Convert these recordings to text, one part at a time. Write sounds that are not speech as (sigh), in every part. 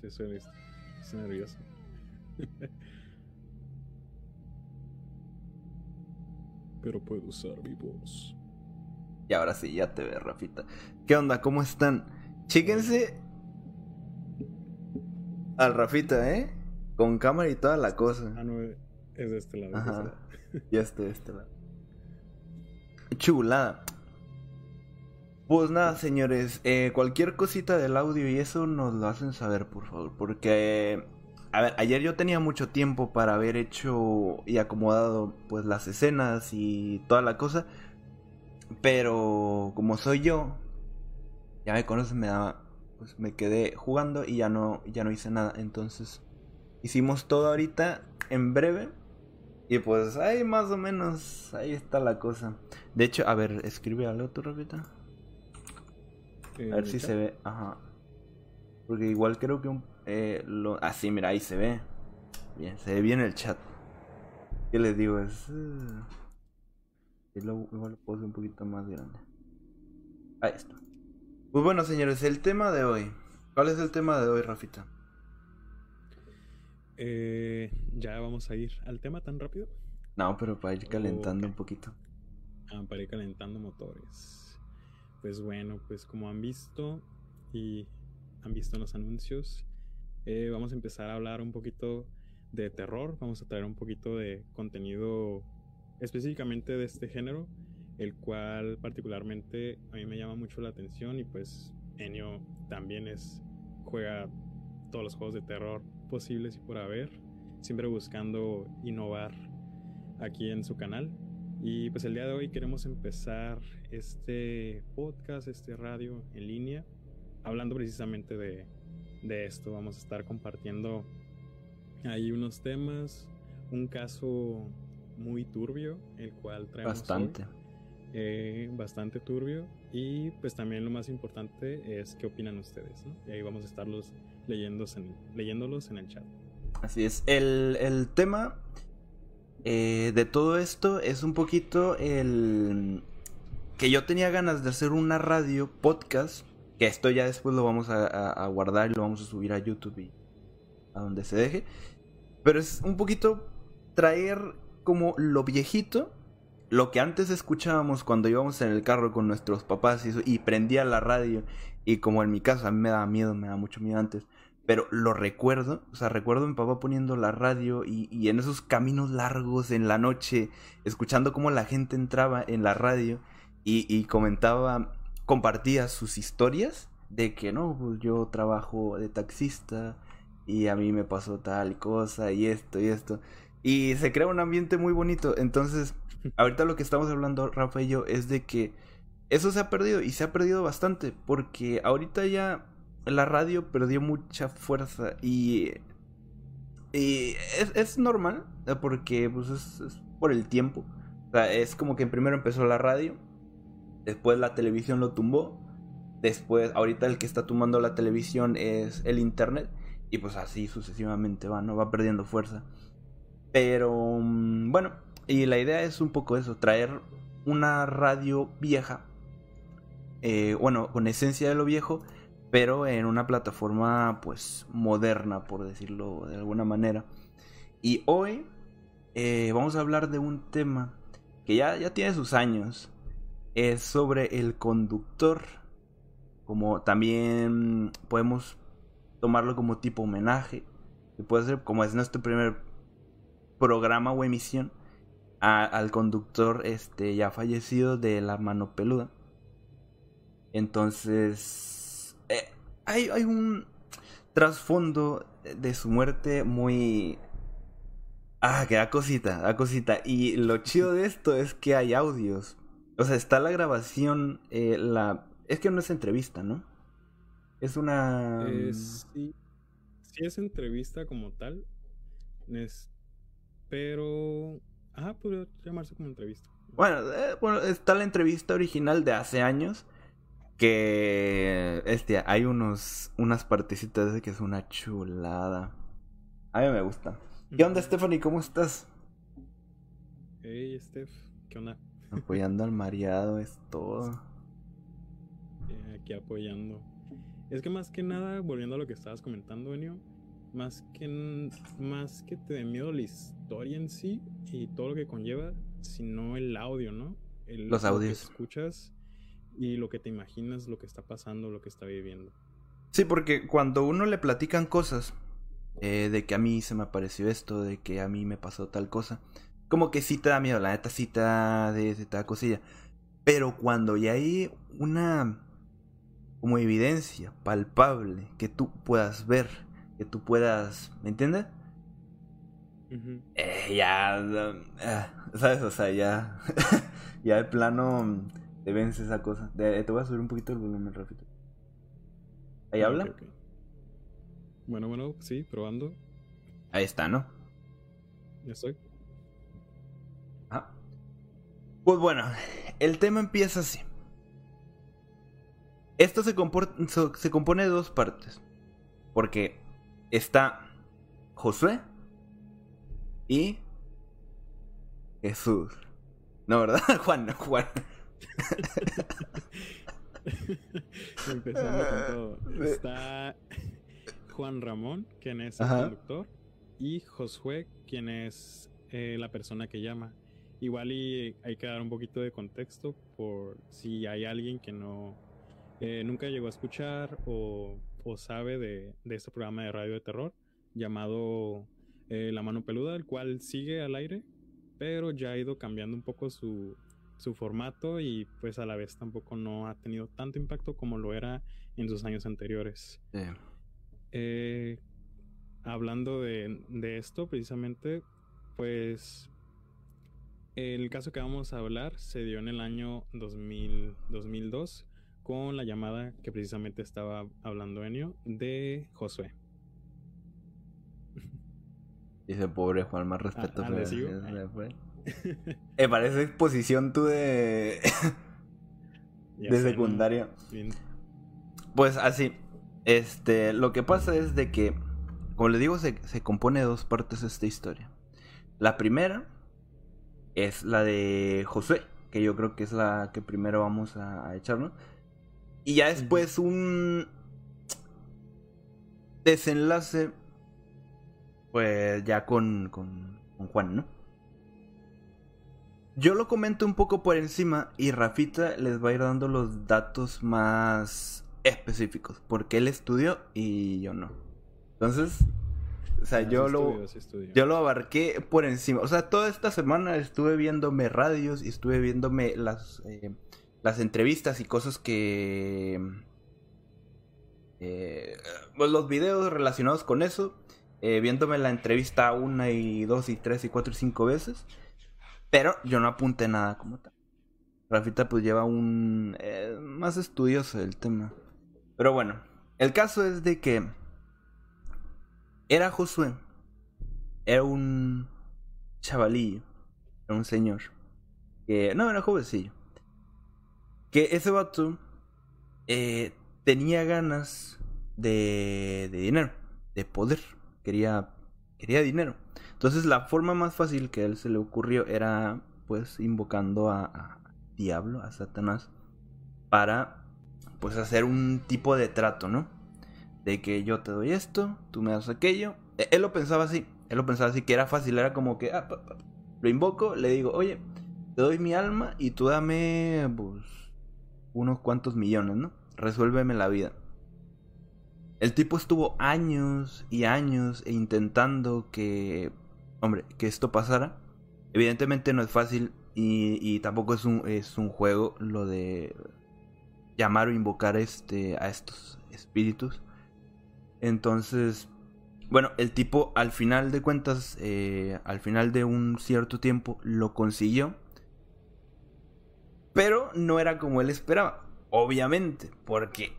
Sí, soy, estoy nervioso. (laughs) Pero puedo usar mi voz. Y ahora sí, ya te ve, Rafita. ¿Qué onda? ¿Cómo están? Chíquense al Rafita, ¿eh? Con cámara y toda la cosa. Ah, no, es de este lado. Ajá. Ya estoy de este lado. Chulada. Pues nada, señores, eh, cualquier cosita del audio y eso nos lo hacen saber, por favor, porque... A ver, ayer yo tenía mucho tiempo para haber hecho y acomodado pues las escenas y toda la cosa, pero como soy yo, ya me conoces, me daba, pues me quedé jugando y ya no, ya no hice nada, entonces hicimos todo ahorita en breve y pues ahí más o menos, ahí está la cosa. De hecho, a ver, escribe algo tú, A ver si se ve. Ajá. Porque igual creo que un. Eh, lo... Ah, sí, mira, ahí se ve. Bien, se ve bien el chat. ¿Qué les digo? Es. Uh... Igual lo puedo hacer un poquito más grande. Ahí está. Pues bueno, señores, el tema de hoy. ¿Cuál es el tema de hoy, Rafita? Eh, ya vamos a ir al tema tan rápido. No, pero para ir calentando un poquito. Ah, para ir calentando motores. Pues bueno, pues como han visto y han visto en los anuncios, eh, vamos a empezar a hablar un poquito de terror, vamos a traer un poquito de contenido específicamente de este género, el cual particularmente a mí me llama mucho la atención y pues Enio también es juega todos los juegos de terror posibles y por haber, siempre buscando innovar aquí en su canal. Y pues el día de hoy queremos empezar este podcast, este radio en línea, hablando precisamente de, de esto. Vamos a estar compartiendo ahí unos temas, un caso muy turbio, el cual traemos. Bastante. Eh, bastante turbio. Y pues también lo más importante es qué opinan ustedes. Y ahí vamos a estarlos leyéndolos en, leyéndolos en el chat. Así es. El, el tema eh, de todo esto es un poquito el que yo tenía ganas de hacer una radio podcast, que esto ya después lo vamos a, guardar y lo vamos a subir a YouTube y a donde se deje, pero es un poquito traer como lo viejito, lo que antes escuchábamos cuando íbamos en el carro con nuestros papás y, y prendía la radio. Y como en mi casa a mí me daba miedo, me daba mucho miedo antes pero lo recuerdo, o sea, recuerdo a mi papá poniendo la radio y, en esos caminos largos en la noche, escuchando cómo la gente entraba en la radio y, comentaba, compartía sus historias de que no, pues yo trabajo de taxista y a mí me pasó tal cosa y esto y esto. Y se crea un ambiente muy bonito. Entonces, (laughs) ahorita lo que estamos hablando, Rafa y yo, es de que eso se ha perdido y se ha perdido bastante porque ahorita ya la radio perdió mucha fuerza y, y es, normal porque pues es, por el tiempo. Es como que primero empezó la radio, después la televisión lo tumbó, después ahorita el que está tumbando la televisión es el internet y pues así sucesivamente va, ¿no? Va perdiendo fuerza. Pero mm, bueno, y la idea es un poco eso, traer una radio vieja, eh, bueno, con esencia de lo viejo, pero en una plataforma pues moderna, por decirlo de alguna manera. Y hoy eh, vamos a hablar de un tema que ya, ya tiene sus años. Es sobre el conductor. Como también podemos tomarlo como tipo homenaje. Que puede ser como es nuestro primer programa o emisión. al conductor este ya fallecido de la mano peluda. Entonces hay, hay un trasfondo de su muerte muy... Ah, que da cosita, da cosita. Y lo chido de esto es que hay audios. O sea, está la grabación, eh, la... Es que no es entrevista, ¿no? Es una... Eh, sí. sí es entrevista como tal. Es... Pero... Ah, podría llamarse como entrevista. Bueno, eh, bueno, está la entrevista original de hace años que este hay unos unas partecitas de que es una chulada. A mí me gusta. ¿Qué onda, Stephanie? ¿Cómo estás? Hey, Steph, ¿qué onda? Apoyando al mareado es todo. aquí apoyando. Es que más que nada, volviendo a lo que estabas comentando, Enio, más que, más que te dé miedo la historia en sí y todo lo que conlleva, sino el audio, ¿no? El, Los audios. Lo que escuchas y lo que te imaginas, lo que está pasando, lo que está viviendo. Sí, porque cuando uno le platican cosas, eh, de que a mí se me apareció esto, de que a mí me pasó tal cosa, como que sí te da miedo, la neta sí te da, de, te da cosilla. Pero cuando ya hay una como evidencia palpable que tú puedas ver, que tú puedas, ¿me entiendes? eh, ya, uh, ¿sabes? O sea, ya, (laughs) ya de plano te vence esa cosa. te voy a subir un poquito el volumen rápido. ¿Ahí habla? Okay. Bueno, bueno, sí, probando. Ahí está, ¿no? Ya estoy. Ah. Pues bueno, el tema empieza así. Esto se, se compone de dos partes. Porque está Josué y Jesús. No, ¿verdad? (laughs) Juan, Juan. (laughs) Empezando con todo. Está Juan Ramón, quien es el conductor, y Josué, quien es eh, la persona que llama. Igual y hay que dar un poquito de contexto por si hay alguien que no eh, nunca llegó a escuchar o, sabe de, este programa de radio de terror llamado eh, La Mano Peluda, el cual sigue al aire, pero ya ha ido cambiando un poco su, su formato y pues a la vez tampoco no ha tenido tanto impacto como lo era en sus años anteriores. Eh, hablando de, de, esto precisamente, pues el caso que vamos a hablar se dio en el año 2000, 2002 con la llamada que precisamente estaba hablando Enio de Josué. Dice pobre Juan, más respeto. Ah, eh, parece exposición tú de. (laughs) de secundaria. Pues así. Este. Lo que pasa es de que. Como le digo, se, se compone de dos partes esta historia. La primera es la de Josué, que yo creo que es la que primero vamos a, echarnos. Y ya después un desenlace, pues ya con, con, con Juan, ¿no? Yo lo comento un poco por encima y Rafita les va a ir dando los datos más específicos, porque él estudió y yo no. Entonces, o sea, ah, yo lo yo lo abarqué por encima. O sea, toda esta semana estuve viéndome radios y estuve viéndome las eh, las entrevistas y cosas que eh, pues los videos relacionados con eso, eh, viéndome la entrevista una y dos y tres y cuatro y cinco veces. Pero yo no apunté nada como tal. Rafita pues lleva un... Eh, más estudioso el tema. Pero bueno, el caso es de que... Era Josué. Era un chavalillo. Era un señor. Que... No, era jovencillo. Que ese vato... Eh, tenía ganas de, de dinero. De poder. Quería... Quería dinero. Entonces la forma más fácil que a él se le ocurrió era pues invocando a, Diablo, a Satanás, para pues hacer un tipo de trato, ¿no? De que yo te doy esto, tú me das aquello. E, él lo pensaba así, él lo pensaba así, que era fácil, era como que, ah, lo invoco, le digo, oye, te doy mi alma y tú dame pues, unos cuantos millones, ¿no? Resuélveme la vida. El tipo estuvo años y años intentando que hombre, que esto pasara. Evidentemente no es fácil y, tampoco es un, es un juego lo de llamar o invocar este, a estos espíritus. Entonces, bueno, el tipo al final de cuentas, eh, al final de un cierto tiempo, lo consiguió. Pero no era como él esperaba. Obviamente, porque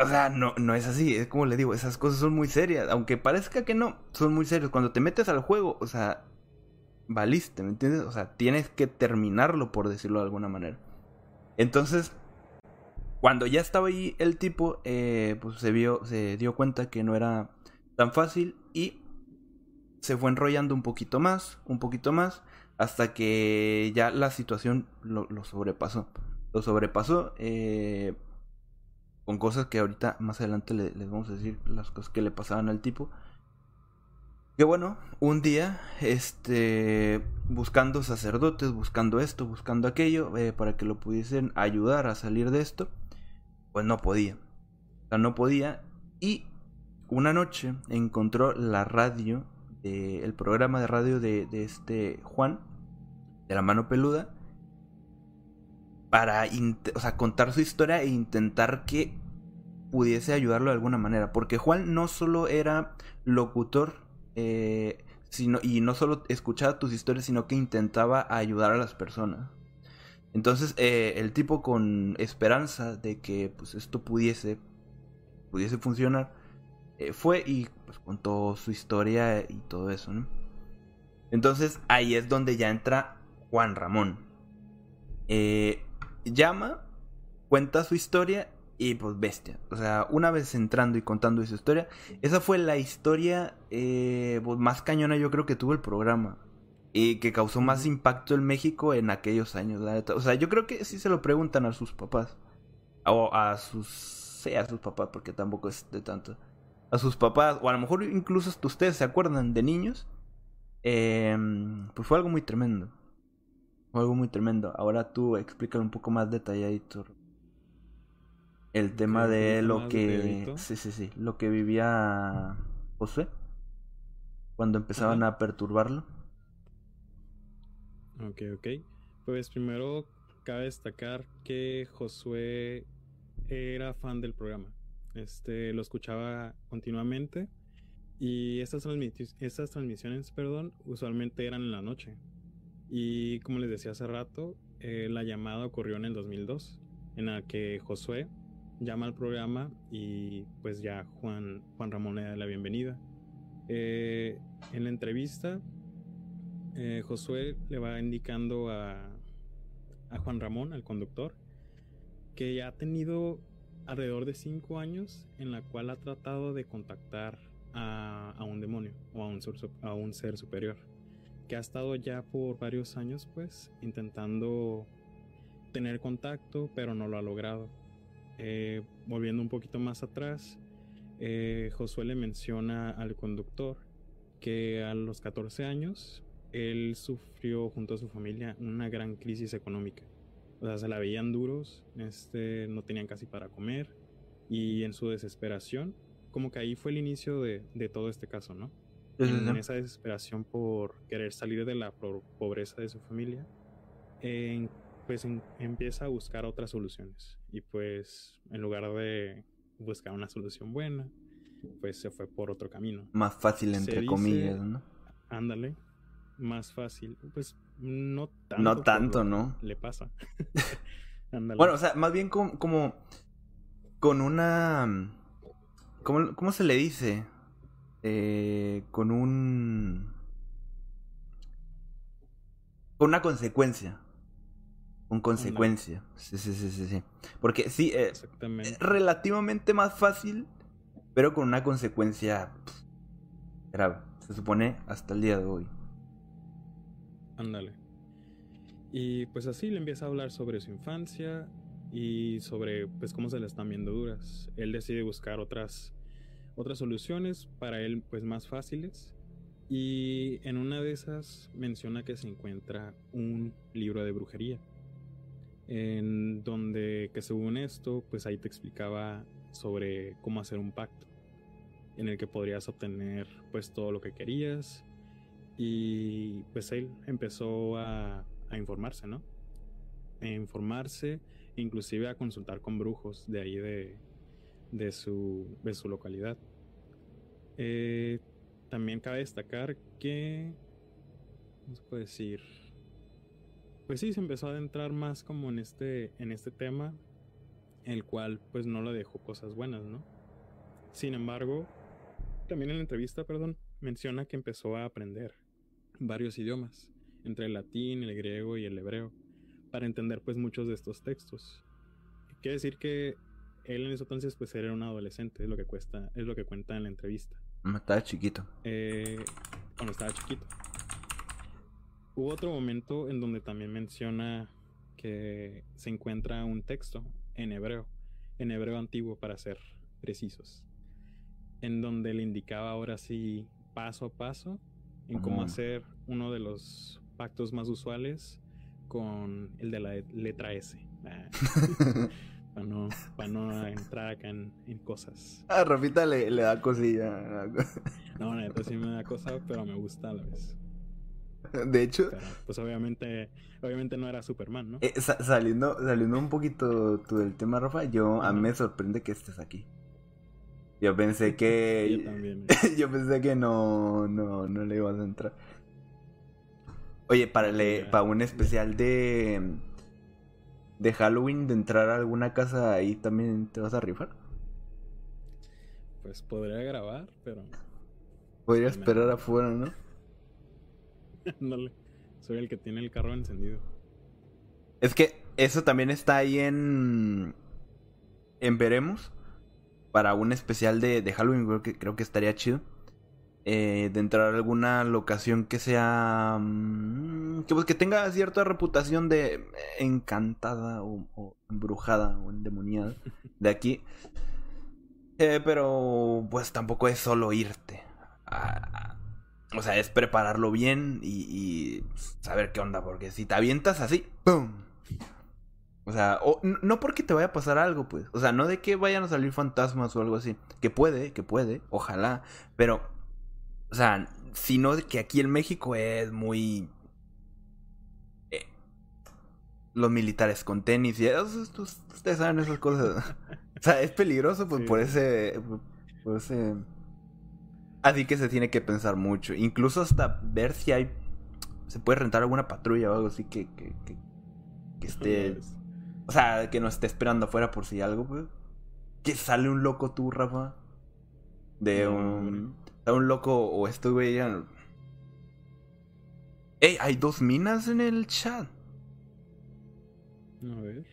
o sea, no, no es así, es como le digo, esas cosas son muy serias, aunque parezca que no, son muy serias. Cuando te metes al juego, o sea, valiste, ¿me entiendes? O sea, tienes que terminarlo, por decirlo de alguna manera. Entonces, cuando ya estaba ahí el tipo, eh, pues se vio, se dio cuenta que no era tan fácil y se fue enrollando un poquito más, un poquito más, hasta que ya la situación lo, lo sobrepasó. Lo sobrepasó, eh, con cosas que ahorita más adelante les vamos a decir las cosas que le pasaban al tipo. Que bueno, un día, este, buscando sacerdotes, buscando esto, buscando aquello, eh, para que lo pudiesen ayudar a salir de esto, pues no podía. O sea, no podía. Y una noche encontró la radio, el programa de radio de, de este Juan, de la mano peluda, para o sea, contar su historia e intentar que pudiese ayudarlo de alguna manera. Porque Juan no solo era locutor eh, sino, y no solo escuchaba tus historias, sino que intentaba ayudar a las personas. Entonces, eh, el tipo con esperanza de que pues, esto pudiese, pudiese funcionar, eh, fue y pues, contó su historia y todo eso. Entonces, ahí es donde ya entra Juan Ramón. llama, cuenta su historia y pues bestia. O sea, una vez entrando y contando esa historia, esa fue la historia eh, pues, más cañona yo creo que tuvo el programa. Y que causó más impacto en México en aquellos años. O sea, yo creo que sí se lo preguntan a sus papás. O a sus... Sí, a sus papás, porque tampoco es de tanto. A sus papás, o a lo mejor incluso hasta ustedes se acuerdan de niños. Em, pues fue algo muy tremendo. Fue algo muy tremendo. Ahora tú explícalo un poco más detalladito el tema de lo que sí sí sí lo que vivía Josué cuando empezaban a perturbarlo. Ok ok. Pues primero cabe destacar que Josué era fan del programa. Este lo escuchaba continuamente y estas, estas transmisiones perdón usualmente eran en la noche. Y como les decía hace rato eh, la llamada ocurrió en el 2002 en la que Josué llama al programa y pues ya Juan, Juan Ramón le da la bienvenida. Eh, en la entrevista, eh, Josué le va indicando a, a, Juan Ramón, al conductor, que ya ha tenido alrededor de cinco años en la cual ha tratado de contactar a, a un demonio o a un, a un ser superior, que ha estado ya por varios años pues intentando tener contacto, pero no lo ha logrado eh, volviendo un poquito más atrás, eh, Josué le menciona al conductor que a los 14 años él sufrió junto a su familia una gran crisis económica. O sea, se la veían duros, este, no tenían casi para comer y en su desesperación, como que ahí fue el inicio de, todo este caso, ¿no? En, esa desesperación por querer salir de la pobreza de su familia, pues empieza a buscar otras soluciones y pues en lugar de buscar una solución buena, pues se fue por otro camino. Más fácil entre comillas, ¿no? Ándale, más fácil, pues no tanto. No tanto, ¿no? Le pasa. (laughs) bueno, o sea, más bien como, como con una... ¿cómo, ¿Cómo se le dice? Eh, con un... Con una consecuencia. Con consecuencia. Sí, sí, sí, sí, sí. Porque sí, eh, es relativamente más fácil, pero con una consecuencia grave. Se supone hasta el día de hoy. Ándale. Y pues así le empieza a hablar sobre su infancia y sobre pues cómo se le están viendo duras. Él decide buscar otras otras soluciones para él pues más fáciles y en una de esas menciona que se encuentra un libro de brujería en donde que según esto, pues ahí te explicaba sobre cómo hacer un pacto, en el que podrías obtener pues todo lo que querías y pues él empezó a, a informarse, ¿no? A informarse, inclusive a consultar con brujos de ahí de, de, su, de su localidad. Eh, también cabe destacar que, ¿cómo se puede decir? Pues sí, se empezó a adentrar más como en este, en este tema, el cual pues no le dejó cosas buenas, ¿no? Sin embargo, también en la entrevista, perdón, menciona que empezó a aprender varios idiomas, entre el latín, el griego y el hebreo, para entender pues muchos de estos textos. Quiere decir que él en ese entonces pues era un adolescente, es lo que cuesta, es lo que cuenta en la entrevista. Estaba chiquito. Eh, cuando estaba chiquito. Hubo otro momento en donde también menciona que se encuentra un texto en hebreo, en hebreo antiguo para ser precisos, en donde le indicaba ahora sí paso a paso en cómo hacer uno de los pactos más usuales con el de la letra S. Ah. (laughs) para no, no entrar acá en, cosas. A Rafita le, le da cosilla. no, neta sí me da cosa, pero me gusta a la vez. (laughs) De hecho. pues obviamente, obviamente no era Superman, ¿no? Eh, saliendo, saliendo un poquito tú del tema, Rafa, yo a mí me sorprende que estés aquí. Yo pensé (laughs) que. yo también. (laughs) yo pensé que no, no, no le ibas a entrar. Oye, para, le, para un especial de de Halloween de entrar a alguna casa ahí también te vas a rifar? Pues podría grabar, pero. Podría esperar afuera, ¿no? (laughs) soy el que tiene el carro encendido. Es que eso también está ahí en. En Veremos. Para un especial de, de Halloween, creo que, creo que estaría chido. Eh, de entrar a alguna locación que sea mm, que pues que tenga cierta reputación de encantada o, embrujada o endemoniada de aquí (laughs) eh, pero pues tampoco es solo irte o sea es prepararlo bien y, saber qué onda porque si te avientas así ¡pum! O sea, no porque te vaya a pasar algo, pues. O sea, no de que vayan a salir fantasmas o algo así. Que puede, que puede, ojalá. Pero o sea, sino que aquí en México es muy... Eh, los militares con tenis y ustedes saben esas cosas. (laughs) o sea, es peligroso pues por ese... Por ese... Así que se tiene que pensar mucho. Incluso hasta ver si hay... Se puede rentar alguna patrulla o algo así que, que, que, esté... O sea, que no esté esperando afuera por si algo, pues. Que sale un loco tú, Rafa. De un un loco o estuve ya. ¡Ey! Hay dos minas en el chat. A ver.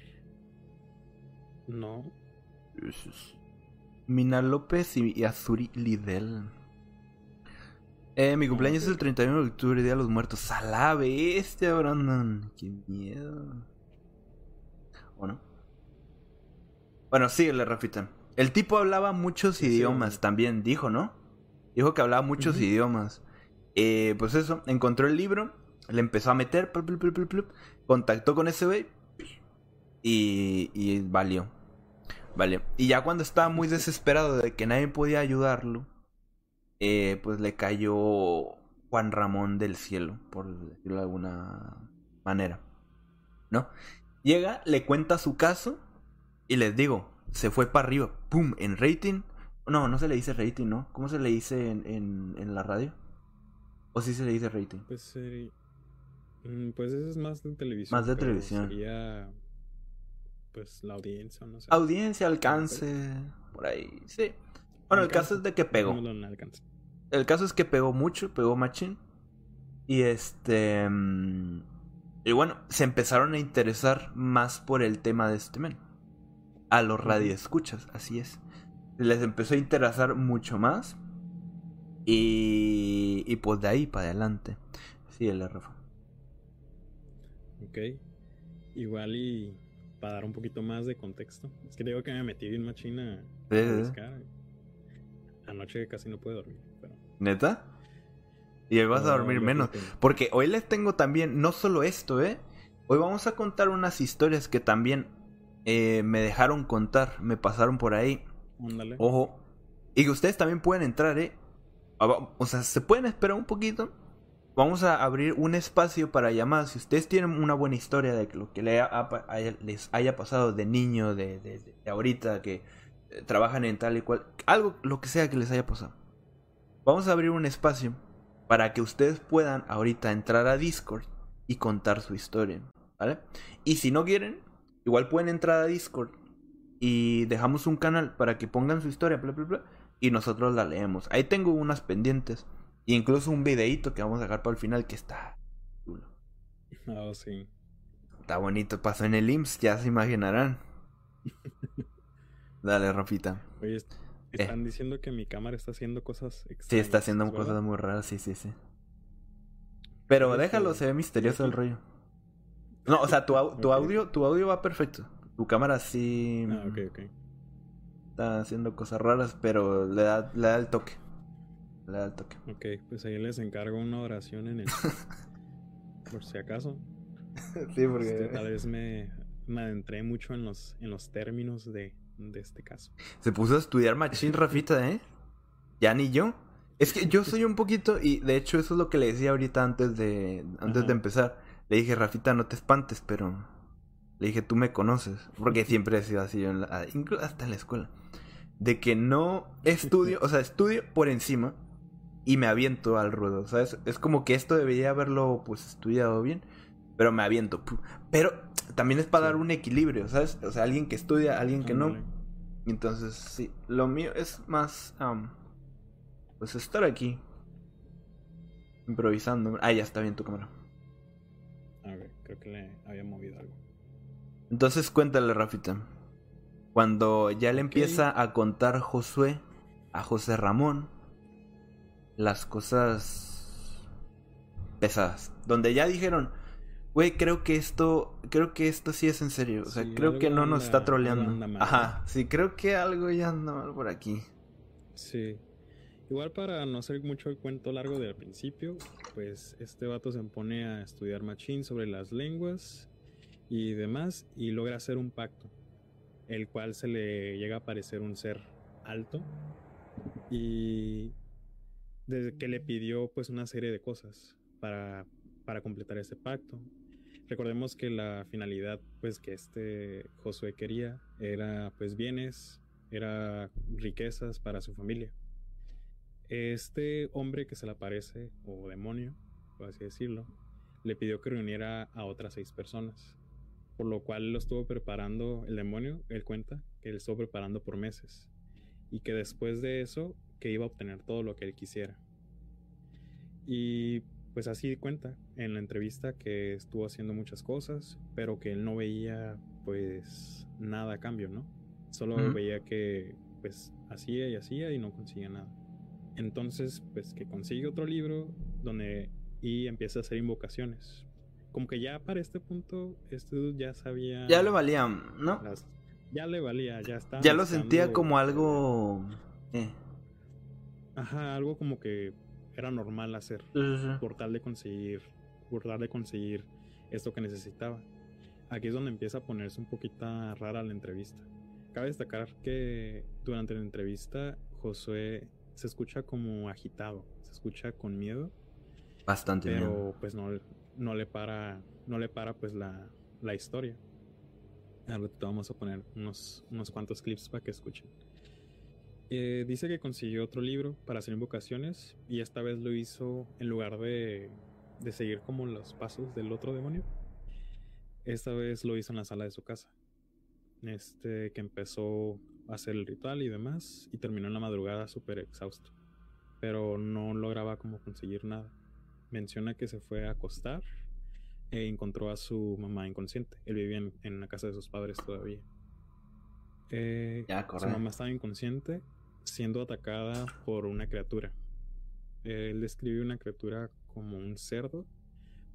No. Mina López y, Azuri Lidel. Eh, mi cumpleaños es el 31 de octubre, Día de los Muertos. A la bestia, Brandon. Qué miedo. ¿O no? Bueno, síguele, Rafita. El tipo hablaba muchos idiomas también, dijo, ¿no? Dijo que hablaba muchos idiomas. Eh, pues eso, encontró el libro, le empezó a meter, contactó con ese güey y, y valió. Vale. Y ya cuando estaba muy (laughs) desesperado de que nadie podía ayudarlo, eh, pues le cayó Juan Ramón del cielo, por decirlo de alguna manera. ¿No? Llega, le cuenta su caso y les digo, se fue para arriba, ¡pum! En rating no, no se le dice rating, ¿no? ¿Cómo se le dice en, en, la radio? ¿O sí se le dice rating? Pues, mm, pues eso es más de televisión. Más de televisión. Sería, pues, la audiencia, no sé. Audiencia, alcance, por ahí, sí. Bueno, el caso es de que pegó. el caso es que pegó mucho, pegó machín. Y este... Mm, y bueno, se empezaron a interesar más por el tema de este men. A los radioescuchas, así es les empezó a interesar mucho más. Y, y pues de ahí para adelante. Sí, el Rafa. Ok. Igual y para dar un poquito más de contexto. Es que digo que me metí bien machina Anoche casi no pude dormir. Pero... ¿Neta? Y hoy vas a dormir menos. Porque hoy les tengo también, no solo esto, ¿eh? Hoy vamos a contar unas historias que también eh, me dejaron contar, me pasaron por ahí. Ojo. Y que ustedes también pueden entrar, ¿eh? O sea, se pueden esperar un poquito. Vamos a abrir un espacio para llamadas. Si ustedes tienen una buena historia de lo que les haya pasado de niño, de, ahorita, que trabajan en tal y cual, algo, lo que sea que les haya pasado. Vamos a abrir un espacio para que ustedes puedan ahorita entrar a Discord y contar su historia, ¿vale? Y si no quieren, igual pueden entrar a Discord y dejamos un canal para que pongan su historia, bla, bla, bla, y nosotros la leemos. Ahí tengo unas pendientes. E incluso un videíto que vamos a dejar para el final que está chulo. Oh, (laughs) sí. Está bonito. Pasó en el IMSS, ya se imaginarán. (laughs) Dale, Rafita. Oye, eh. están diciendo que mi cámara está haciendo cosas extrañas. Sí, está haciendo cosas muy raras, sí, sí, sí. Pero déjalo, se ve misterioso el rollo. No, o sea, tu, tu (laughs) audio, tu audio va perfecto. Tu cámara sí. Ah, ok, ok. está haciendo cosas raras, pero le da, le da el toque. Le da el toque. Ok, pues ahí les encargo una oración en el... (laughs) por si acaso. sí, porque... Este, tal vez me, me adentré mucho en los, en los términos de, de este caso. Se puso a estudiar machín, Rafita, ¿eh? Ya ni yo. Es que yo soy un poquito, y de hecho eso es lo que le decía ahorita antes de, antes de empezar. Le dije, Rafita, no te espantes, pero le dije, tú me conoces. Porque siempre he sido así, yo en la, hasta en la escuela. De que no estudio, o sea, estudio por encima y me aviento al ruedo, ¿sabes? Es como que esto debería haberlo, pues, estudiado bien, pero me aviento. Pero también es para dar un equilibrio, ¿sabes? O sea, alguien que estudia, alguien que no. Entonces, sí, lo mío es más, pues, estar aquí. Improvisando. Ah, ya está bien tu cámara. A ver, creo que le había movido algo. Entonces cuéntale, Rafita. Cuando ya le empieza a contar Josué a José Ramón las cosas pesadas. Donde ya dijeron, güey, creo que esto, creo que esto sí es en serio. O sea, creo que no nos está troleando. Ajá, sí, creo que algo ya anda mal por aquí. Sí. Igual para no hacer mucho el cuento largo del principio, pues este vato se pone a estudiar machín sobre las lenguas y demás y logra hacer un pacto, el cual se le llega a parecer un ser alto y desde que le pidió pues una serie de cosas para, para completar ese pacto. Recordemos que la finalidad pues que este Josué quería era pues bienes, era riquezas para su familia. Este hombre que se le aparece, o demonio, por así decirlo, le pidió que reuniera a otras seis personas por lo cual lo estuvo preparando el demonio, él cuenta que él estuvo preparando por meses y que después de eso que iba a obtener todo lo que él quisiera. Y pues así cuenta en la entrevista que estuvo haciendo muchas cosas, pero que él no veía pues nada a cambio, ¿no? Solo veía que pues hacía y hacía y no conseguía nada. Entonces pues que consigue otro libro donde y empieza a hacer invocaciones como que ya para este punto, este dude ya sabía. Ya le valía, ¿no? ya le valía, ya estaba. Ya lo sentía como algo. Eh. Ajá, algo como que era normal hacer. Por tal de conseguir. Por tal de conseguir esto que necesitaba. Aquí es donde empieza a ponerse un poquito rara la entrevista. Cabe destacar que durante la entrevista Josué se escucha como agitado, se escucha con miedo. Bastante pero pues no, no le para, no le para pues la, la historia. Ahora te vamos a poner unos, unos cuantos clips para que escuchen. Eh, dice que consiguió otro libro para hacer invocaciones y esta vez lo hizo en lugar de, de seguir como los pasos del otro demonio. Esta vez lo hizo en la sala de su casa. Este que empezó a hacer el ritual y demás y terminó en la madrugada súper exhausto. Pero no lograba como conseguir nada menciona que se fue a acostar e encontró a su mamá inconsciente. Él vivía en, la casa de sus padres todavía. Eh, su mamá estaba inconsciente siendo atacada por una criatura. él describe una criatura como un cerdo,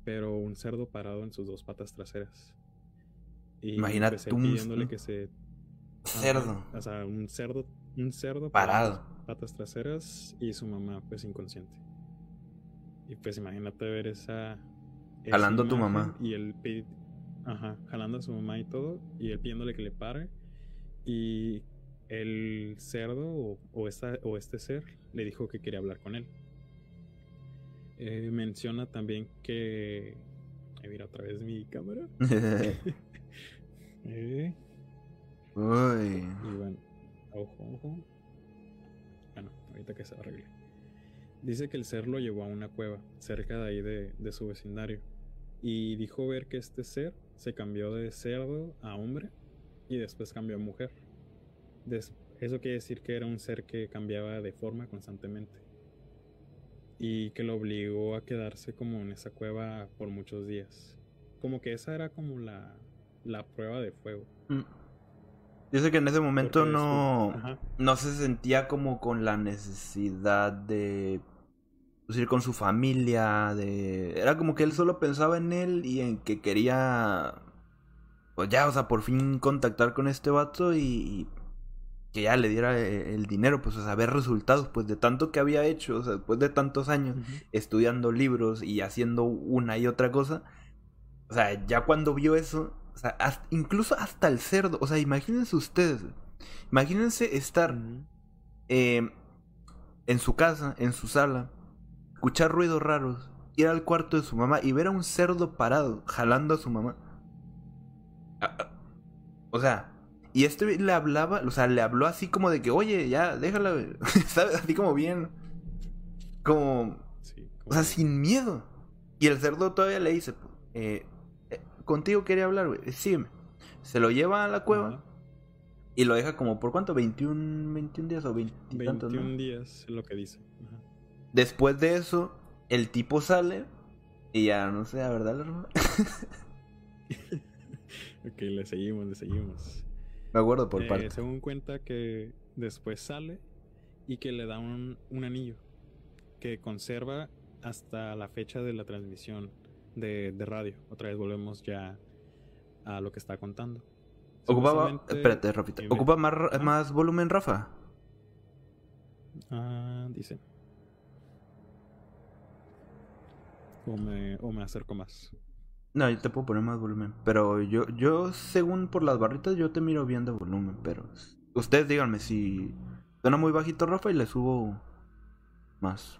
pero un cerdo parado en sus dos patas traseras. Y Imagínate pidiéndole que se cerdo. o sea, un cerdo, un cerdo parado, patas traseras y su mamá pues inconsciente. Y pues imagínate ver esa. jalando a tu mamá. Y él. Ajá, jalando a su mamá y todo. Y él pidiéndole que le pare. Y el cerdo o, esta, o este ser le dijo que quería hablar con él. Eh, menciona también que. mira otra vez mi cámara. (laughs) (laughs) eh. Uy. Y bueno, ojo, ojo. Bueno, ahorita que se arregle. Dice que el ser lo llevó a una cueva, cerca de ahí de, su vecindario, y dijo ver que este ser se cambió de cerdo a hombre y después cambió a mujer. Eso quiere decir que era un ser que cambiaba de forma constantemente y que lo obligó a quedarse como en esa cueva por muchos días. Como que esa era como la, la prueba de fuego. Mm. Dice que en ese momento no, no se sentía como con la necesidad de pues, ir con su familia, de... Era como que él solo pensaba en él y en que quería... Pues ya, o sea, por fin contactar con este vato y... que ya le diera eh, el dinero, pues, o sea, ver resultados, pues, de tanto que había hecho, o sea, después de tantos años estudiando libros y haciendo una y otra cosa, o sea, ya cuando vio eso, o sea, incluso hasta el cerdo, o sea, imagínense ustedes, imagínense estar em, en su casa, en su sala, escuchar ruidos raros, ir al cuarto de su mamá y ver a un cerdo parado, jalando a su mamá. O sea, y este le hablaba, o sea, le habló así como de que, oye, ya, déjala, (laughs) ¿sabes? Así como bien. Como. O sea, sin miedo. Y el cerdo todavía le dice, eh, eh, contigo quería hablar, güey, sígueme. Se lo lleva a la cueva y lo deja como, ¿por cuánto? ¿21, 21 días o 20 21 días, es lo que dice. Después de eso, el tipo sale y ya, no sé, la verdad, (laughs) (laughs) ok, le seguimos, le seguimos. Me acuerdo por eh, parte. Según cuenta que después sale y que le da un, un, anillo que conserva hasta la fecha de la transmisión de, de, radio. Otra vez volvemos ya a lo que está contando. Ocupa, espérate, Rafita. ¿Ocupa más, más volumen, Rafa? Ah, dice. O me, o me acerco más. No, yo te puedo poner más volumen. Pero yo, yo, según por las barritas, yo te miro bien de volumen. Pero ustedes díganme si suena muy bajito, Rafa, y le subo más.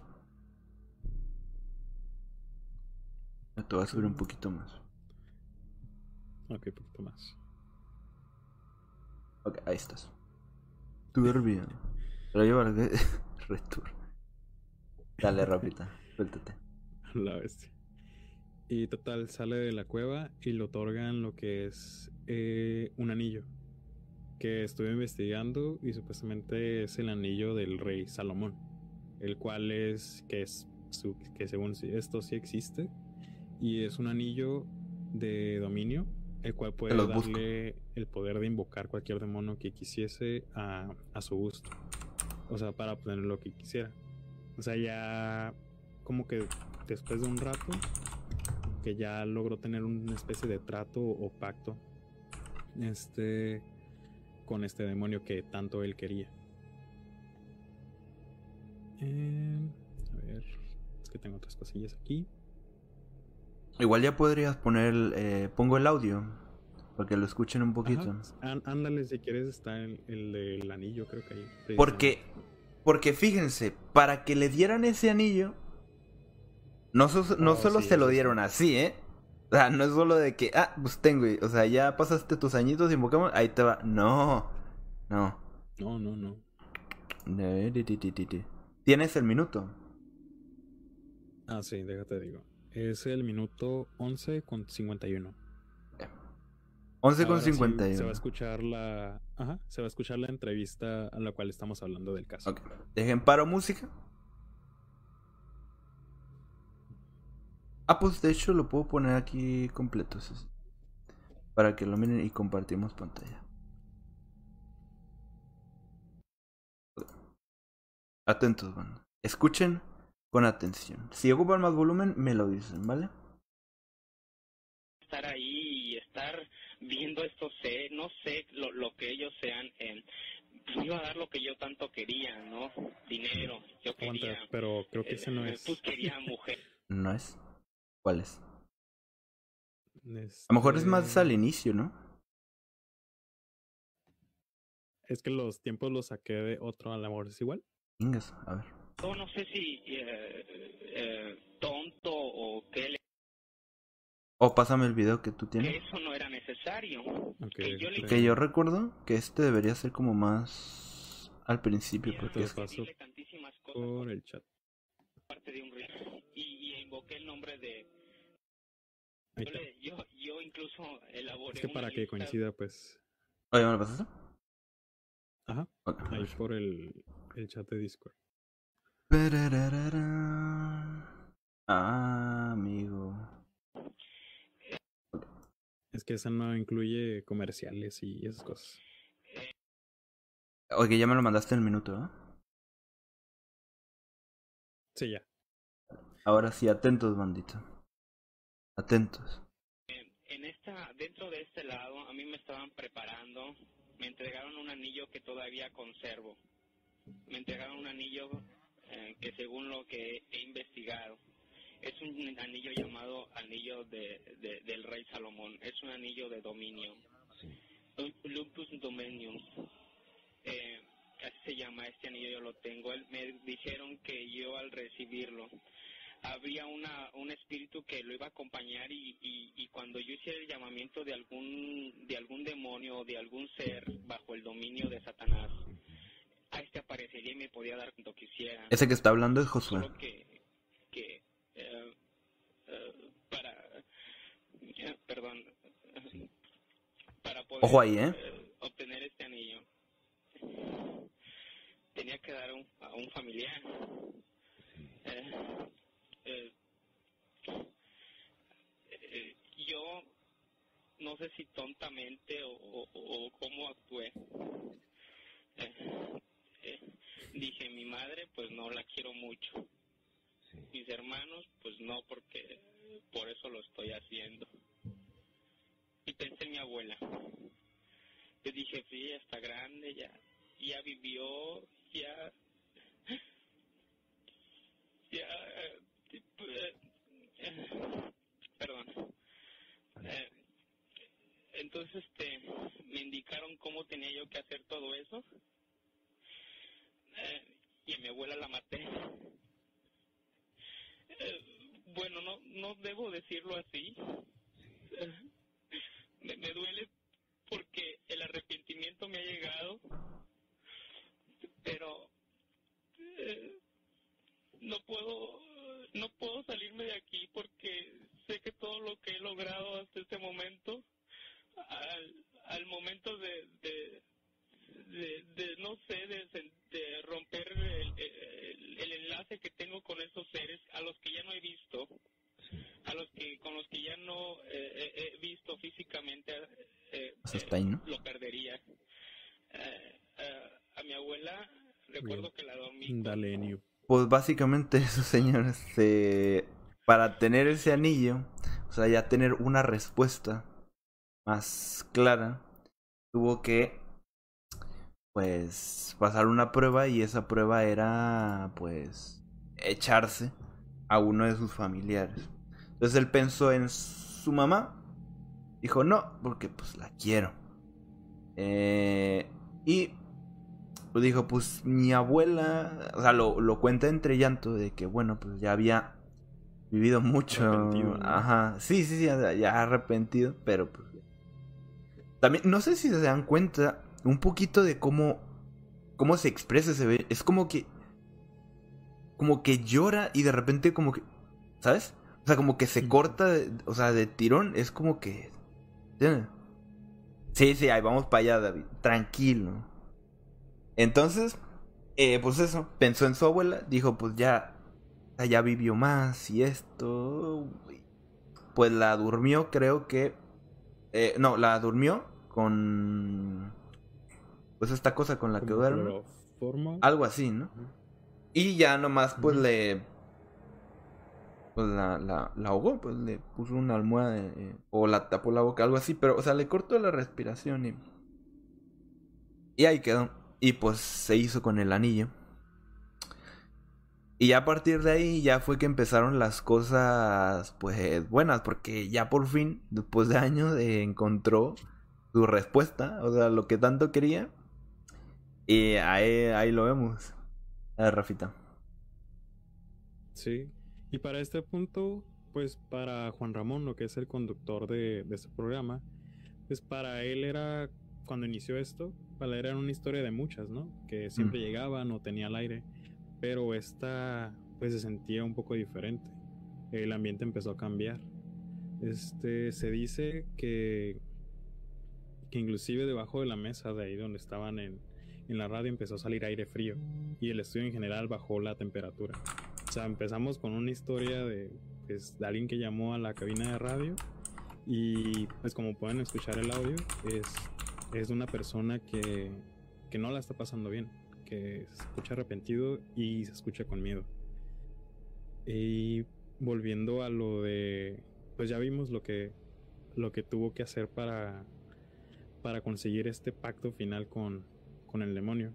Te voy a subir un poquito más. Ok, un poquito más. Ok, ahí estás. bien. Pero yo retur. Dale, Rafita, suéltate. (laughs) La bestia. Y total, sale de la cueva y le otorgan lo que es eh, un anillo. Que estuve investigando y supuestamente es el anillo del rey Salomón. El cual es, que es, su, que según esto sí existe. Y es un anillo de dominio, el cual puede darle el poder de invocar cualquier demonio que quisiese a, a su gusto. O sea, para obtener lo que quisiera. O sea, ya como que después de un rato que ya logró tener una especie de trato o pacto este con este demonio que tanto él quería. Eh, a ver, es que tengo otras cosillas aquí. Igual ya podrías poner, eh, pongo el audio para que lo escuchen un poquito. ándale, si quieres está el, el, del anillo, creo que ahí. Porque, porque fíjense, para que le dieran ese anillo, no, no oh, solo se lo dieron así, ¿eh? O sea, no es solo de que, ah, pues tengo, o sea, ya pasaste tus añitos invocamos, ahí te va. No, no. No, no, no. ¿Tienes el minuto? Ah, sí, déjate digo. Es el minuto 11 con 51. 11 con 51. se va a escuchar la. Ajá, se va a escuchar la entrevista a la cual estamos hablando del caso. Okay. Dejen paro música. Ah, pues de hecho lo puedo poner aquí completo. Para que lo miren y compartimos pantalla. Atentos, banda. Escuchen con atención. Si ocupan más volumen, me lo dicen, ¿vale? Estar ahí y estar viendo esto, sé, no sé lo, lo que ellos sean. Eh, iba a dar lo que yo tanto quería, ¿no? Dinero. Yo quería. pero creo que ese no eh, es. Pues quería mujer. (laughs) no es. ¿Cuáles? A lo mejor es más al este inicio, ¿no? Es que los tiempos los saqué de otro, a lo mejor es igual. Ingas, a ver. Yo no sé si eh, eh, tonto o qué le... O pásame el video que tú tienes. Que eso no era necesario. que, yo que yo recuerdo que este debería ser como más al principio. porque es... paso por el chat. Parte de un y, y invoqué el nombre de yo, yo, incluso elaboré. Es que para que coincida, pues. Oye, ¿me lo pasaste? Ajá. Ahí por el, el chat de Discord. Ah, amigo. Es que esa no incluye comerciales y esas cosas. Oye, ya me lo mandaste en el minuto, ¿eh? Sí, ya. Ahora sí, atentos, bandito. Atentos. En esta, dentro de este lado, a mí me estaban preparando me entregaron un anillo que todavía conservo. Me entregaron un anillo eh, que según lo que he investigado, es un anillo llamado anillo de, del rey Salomón. Es un anillo de dominio. Lupus Dominium. Eh, así se llama este anillo, yo lo tengo. me dijeron que yo al recibirlo había una, un espíritu que lo iba a acompañar y, y, cuando yo hiciera el llamamiento de algún, de algún demonio o de algún ser bajo el dominio de Satanás, a este aparecería y me podía dar cuando quisiera. Ese que está hablando es Josué. Solo que, que eh, eh, para, eh, perdón, para poder Ojo ahí, ¿eh? obtener este anillo, tenía que dar un, a un familiar. Eh, eh, yo no sé si tontamente o, o, cómo actué. Eh, dije, mi madre pues no la quiero mucho. Mis hermanos pues no porque por eso lo estoy haciendo. Y pensé en mi abuela. Yo dije, sí, ya está grande, ya, ya vivió, ya, ya perdón. Eh, entonces, este, me indicaron cómo tenía yo que hacer todo eso. Eh, y a mi abuela la maté. Eh, bueno, no, no debo decirlo así. Me, me, duele porque el arrepentimiento me ha llegado, pero no puedo no puedo salirme de aquí porque sé que todo lo que he logrado hasta este momento, al, al momento de, de, de, no sé, de, romper el, el, enlace que tengo con esos seres a los que ya no he visto, a los que con los que ya no he visto físicamente, eh, eh, lo perdería. Eh, a mi abuela recuerdo que la dormí. Pues básicamente (laughs) eso, señores. para tener ese anillo, o sea, ya tener una respuesta más clara, tuvo que, pues, pasar una prueba y esa prueba era, pues, echarse a uno de sus familiares. Entonces él pensó en su mamá. Dijo, no, porque pues la quiero. Eh, y dijo, pues mi abuela, o sea, lo, lo cuenta entre llanto de que, bueno, pues ya había vivido mucho. Ajá, sí, sí, sí, ya, arrepentido, pero pues... También, no sé si se dan cuenta un poquito de cómo, cómo se expresa ese ve. Es como que... Como que llora y de repente como que... ¿Sabes? O sea, como que se corta, o sea, de tirón, es como que... Sí, sí, ahí vamos para allá, David. Tranquilo. Entonces, eh, pues eso, pensó en su abuela, dijo, pues ya, ya vivió más y esto. Pues la durmió, creo que. Eh, no, la durmió con. Pues esta cosa con la que duerme. Algo así, ¿no? Y ya nomás, pues le. Pues la, la, la, ahogó, pues le puso una almohada eh, o la tapó la boca, algo así, pero, o sea, le cortó la respiración y. Y ahí quedó. Y pues se hizo con el anillo. Y a partir de ahí ya fue que empezaron las cosas pues buenas, porque ya por fin, después de años, encontró su respuesta, o sea, lo que tanto quería. Y ahí, ahí lo vemos. A ver, Rafita. Sí, y para este punto, pues para Juan Ramón, lo que es el conductor de, de este programa, pues para él era cuando inició esto, para era una historia de muchas, ¿no? Que siempre llegaban o tenía el aire, pero esta pues se sentía un poco diferente. El ambiente empezó a cambiar. Este se dice que que inclusive debajo de la mesa de ahí donde estaban en, en la radio empezó a salir aire frío y el estudio en general bajó la temperatura. O sea, empezamos con una historia de, pues, de alguien que llamó a la cabina de radio y pues como pueden escuchar el audio es es una persona que, que no la está pasando bien, que se escucha arrepentido y se escucha con miedo. Y volviendo a lo de, pues ya vimos lo que, lo que tuvo que hacer para, para conseguir este pacto final con, con el demonio.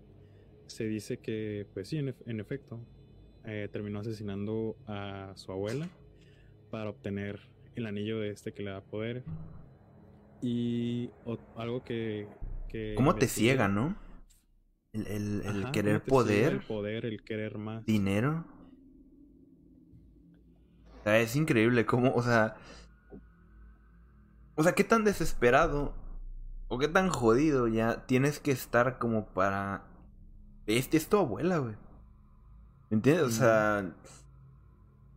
Se dice que, pues sí, en efecto, eh, terminó asesinando a su abuela para obtener el anillo de este que le da poder. Y o- algo que... que ¿Cómo te ciega, no? El, el- el Ajá, querer poder, El poder, el querer más. dinero. O sea, es increíble cómo, o sea... O sea, qué tan desesperado o qué tan jodido ya tienes que estar como para... Este es tu abuela, güey. ¿Me entiendes? O sea...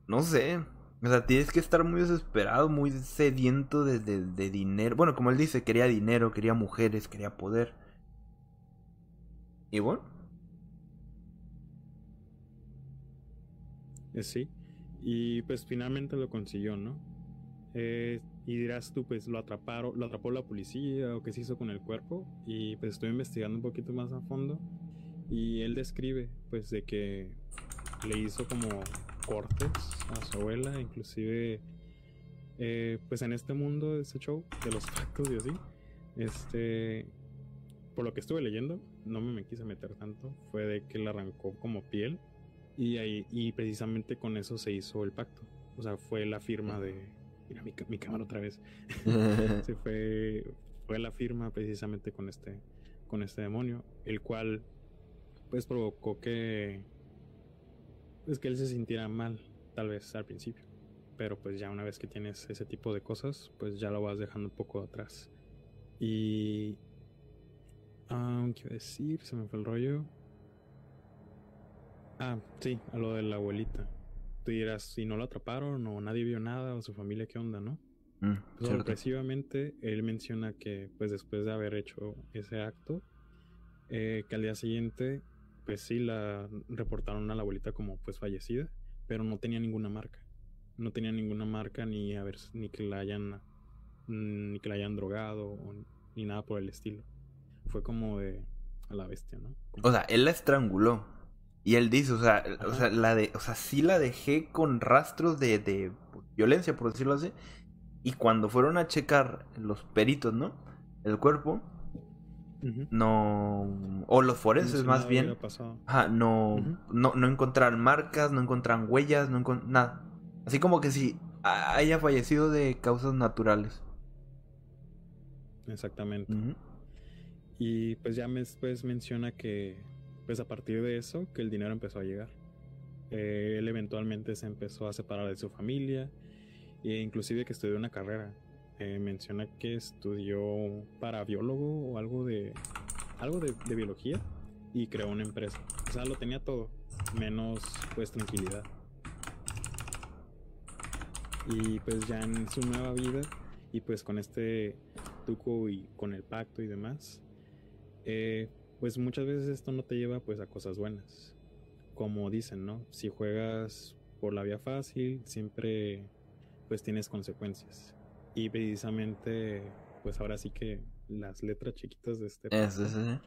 No sé. O sea, tienes que estar muy desesperado, muy sediento de, de, dinero. Bueno, como él dice, quería dinero, quería mujeres, quería poder. Y bueno, Eh, sí. Y pues finalmente lo consiguió, ¿no? Eh, y dirás tú, pues lo atraparon, lo atrapó la policía o qué se hizo con el cuerpo. Y pues estoy investigando un poquito más a fondo. Y él describe, pues, de que le hizo como cortes a su abuela, inclusive, eh, pues en este mundo de ese show, de los pactos y así, este, por lo que estuve leyendo, no me, me quise meter tanto, fue de que le arrancó como piel y ahí y precisamente con eso se hizo el pacto. O sea, fue la firma de mira mi, mi cámara otra vez. (laughs) Se fue fue la firma precisamente con este con este demonio, el cual pues provocó que pues que él se sintiera mal tal vez al principio, pero pues ya una vez que tienes ese tipo de cosas, pues ya lo vas dejando un poco atrás. Y ah, ¿qué iba a decir? Se me fue el rollo. Ah, sí, a lo de la abuelita. Tú dirás, si no lo atraparon o nadie vio nada o su familia, ¿qué onda, no? Mm, Pues, sorpresivamente, él menciona que, pues después de haber hecho ese acto, eh, que al día siguiente, pues sí, la reportaron a la abuelita como pues fallecida, pero no tenía ninguna marca. No tenía ninguna marca ni a ver, ni que la hayan, ni que la hayan drogado ni nada por el estilo. Fue como de a la bestia, ¿no? Como- O sea, él la estranguló. Y él dice, o sea, o sea, la de, o sea, sí la dejé con rastros de, de violencia, por decirlo así. Y cuando fueron a checar los peritos, ¿no? El cuerpo, No. O los forenses, más bien. Ajá, no, Ujú. no, no encontraron marcas, no encontraron huellas, no encon- nada. Así como que si haya fallecido de causas naturales. Exactamente. Y pues ya después menciona que, pues a partir de eso, que el dinero empezó a llegar. Eh, él eventualmente se empezó a separar de su familia e inclusive que estudió una carrera. Eh, menciona que estudió para biólogo o algo de algo de, biología y creó una empresa. O sea, lo tenía todo, menos pues tranquilidad. Y pues ya en su nueva vida y pues con este tuco y con el pacto y demás, eh, pues muchas veces esto no te lleva pues a cosas buenas. Como dicen, ¿no? Si juegas por la vía fácil, siempre pues tienes consecuencias. Y precisamente, pues ahora sí que las letras chiquitas de este Eso, sí.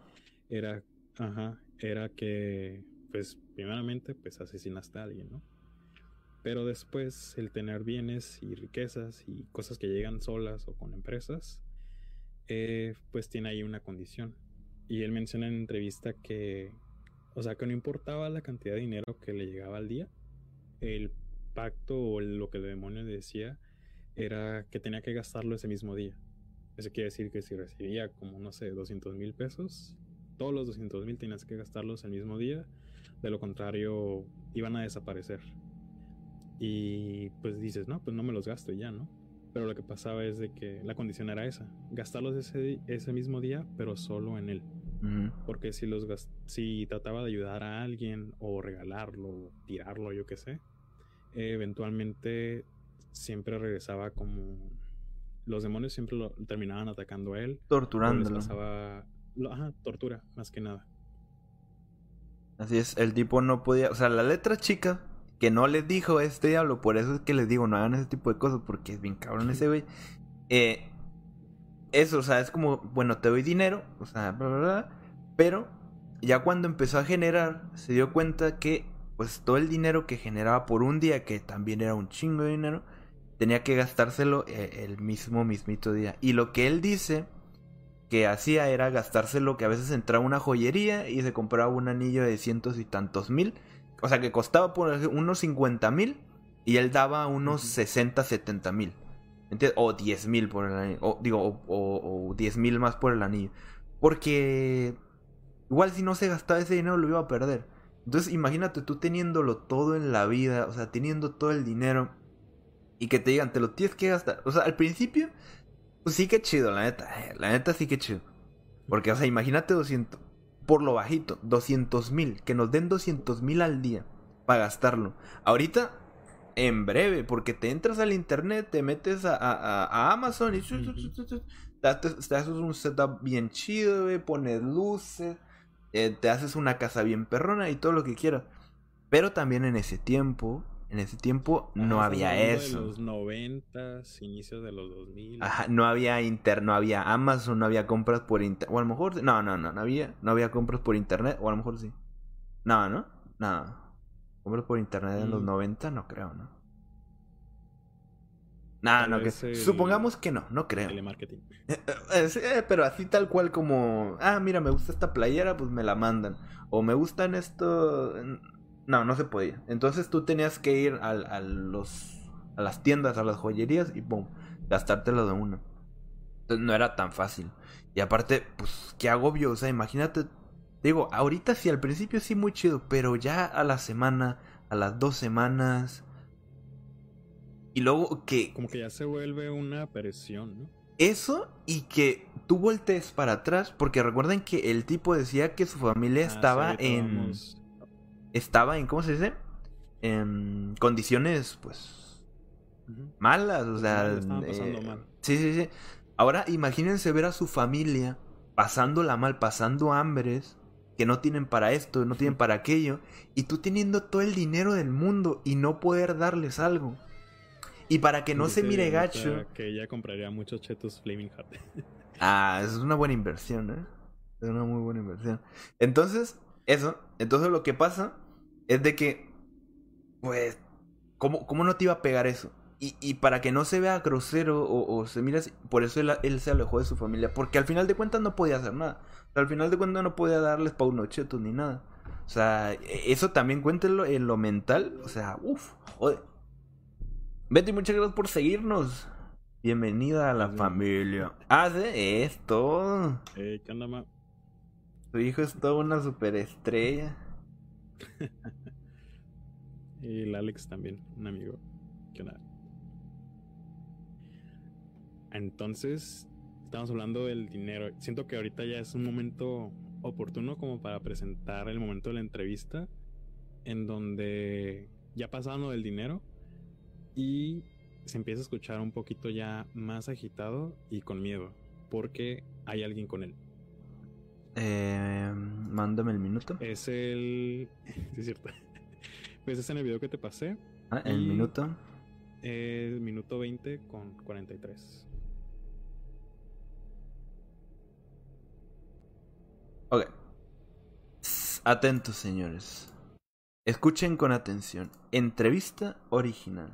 era, ajá, era que, pues, primeramente, pues asesinaste a alguien, ¿no? Pero después, el tener bienes y riquezas y cosas que llegan solas o con empresas, eh, pues tiene ahí una condición. Y él menciona en entrevista que, o sea, que no importaba la cantidad de dinero que le llegaba al día, el pacto o lo que el demonio decía era que tenía que gastarlo ese mismo día. Eso quiere decir que si recibía como, no sé, 200 mil pesos, todos los 200 mil tenías que gastarlos el mismo día, de lo contrario iban a desaparecer. Y pues dices, no, pues no me los gasto y ya, ¿no? Pero lo que pasaba es de que la condición era esa, gastarlos ese, ese mismo día, pero solo en él. Porque si los si trataba de ayudar a alguien o regalarlo, o tirarlo, yo qué sé, eventualmente siempre regresaba como los demonios siempre lo terminaban atacando a él o les Torturándolo. pasaba ajá, tortura más que nada. Así es, el tipo no podía, o sea, la letra chica que no les dijo este diablo, por eso es que les digo, no hagan ese tipo de cosas, porque es bien cabrón ese güey. Eh, eso, o sea, es como, bueno, te doy dinero, o sea, bla, bla, bla, pero ya cuando empezó a generar, se dio cuenta que, pues, todo el dinero que generaba por un día, que también era un chingo de dinero, tenía que gastárselo eh, el mismo, mismito día. Y lo que él dice, que hacía era gastárselo que a veces entraba una joyería y se compraba un anillo de cientos y tantos mil. O sea, que costaba por unos 50 mil y él daba unos 60, 70 mil. ¿Entiendes? O 10 mil por el anillo. O, digo, o, o, o 10 mil más por el anillo. Porque igual si no se gastaba ese dinero lo iba a perder. Entonces imagínate tú teniéndolo todo en la vida, o sea, teniendo todo el dinero y que te digan, te lo tienes que gastar. O sea, al principio, pues sí que chido, la neta. eh, La neta sí que chido. Porque, o sea, imagínate 200, por lo bajito, 200 mil, que nos den 200 mil al día para gastarlo. Ahorita, en breve, porque te entras al internet, te metes a, a- Amazon y te, haces- te haces un setup bien chido, pones luces, eh, te haces una casa bien perrona y todo lo que quieras. Pero también en ese tiempo, en ese tiempo no Ah, había estamos hablando eso. De los 90, inicios de los 2000. Ajá, no había inter, no había Amazon, no había compras por internet. O a lo mejor, no, no, no, no había, no había compras por internet, o a lo mejor sí. No, ¿no? No. Compras por internet en los Mm. 90, no creo, ¿no? Nah, Tal no, que, el- supongamos que no, no creo. Telemarketing. Eh, eh, eh, pero así tal cual como, ah, mira, me gusta esta playera, pues me la mandan. O me gustan esto... No, no se podía. Entonces tú tenías que ir al- a, los, a las tiendas, a las joyerías y pum, gastártelo de uno. Entonces no era tan fácil. Y aparte, pues qué agobio, o sea, imagínate. Digo, ahorita sí, al principio sí muy chido, pero ya a la semana, a las dos semanas... Y luego que Como que ya se vuelve una presión, ¿no? eso y que tú voltees para atrás, porque recuerden que el tipo decía que su familia Ah, estaba sí, en vamos- estaba en ¿cómo se dice? En condiciones pues malas, o sea, estaban pasando eh, mal. Sí, sí, sí. Ahora imagínense ver a su familia pasándola mal, pasando hambres, que no tienen para esto, no tienen (laughs) para aquello, y tú teniendo todo el dinero del mundo y no poder darles algo. Y para que no se mire gacho, Que ella compraría muchos chetos Flaming Hot. (laughs) Ah, es una buena inversión, ¿eh? Es una muy buena inversión. Entonces, eso. Entonces lo que pasa es de que, pues, ¿cómo, cómo no te iba a pegar eso? Y, y para que no se vea grosero o, o se mire así, por eso él, él se alejó de su familia. Porque al final de cuentas no podía hacer nada. O sea, al final de cuentas no podía darles pa' unos chetos ni nada. O sea, e- eso también cuéntenlo en lo mental. O sea, uff, joder. Betty, muchas gracias por seguirnos. Bienvenida a la Sí. familia. Sí, esto. Eh, ¿Qué onda, ma? Tu hijo es toda una superestrella. (laughs) Y el Alex también, un amigo. Entonces, estamos hablando del dinero. Siento que ahorita ya es un momento oportuno como para presentar el momento de la entrevista en donde ya pasando del dinero y se empieza a escuchar un poquito ya más agitado y con miedo porque hay alguien con él. Eh, mándame el minuto. Es el... sí, es cierto. (laughs) Pues es en el video que te pasé. Ah, el y- minuto. El minuto 20 con 43. Ok. Atentos, señores. Escuchen con atención. Entrevista original.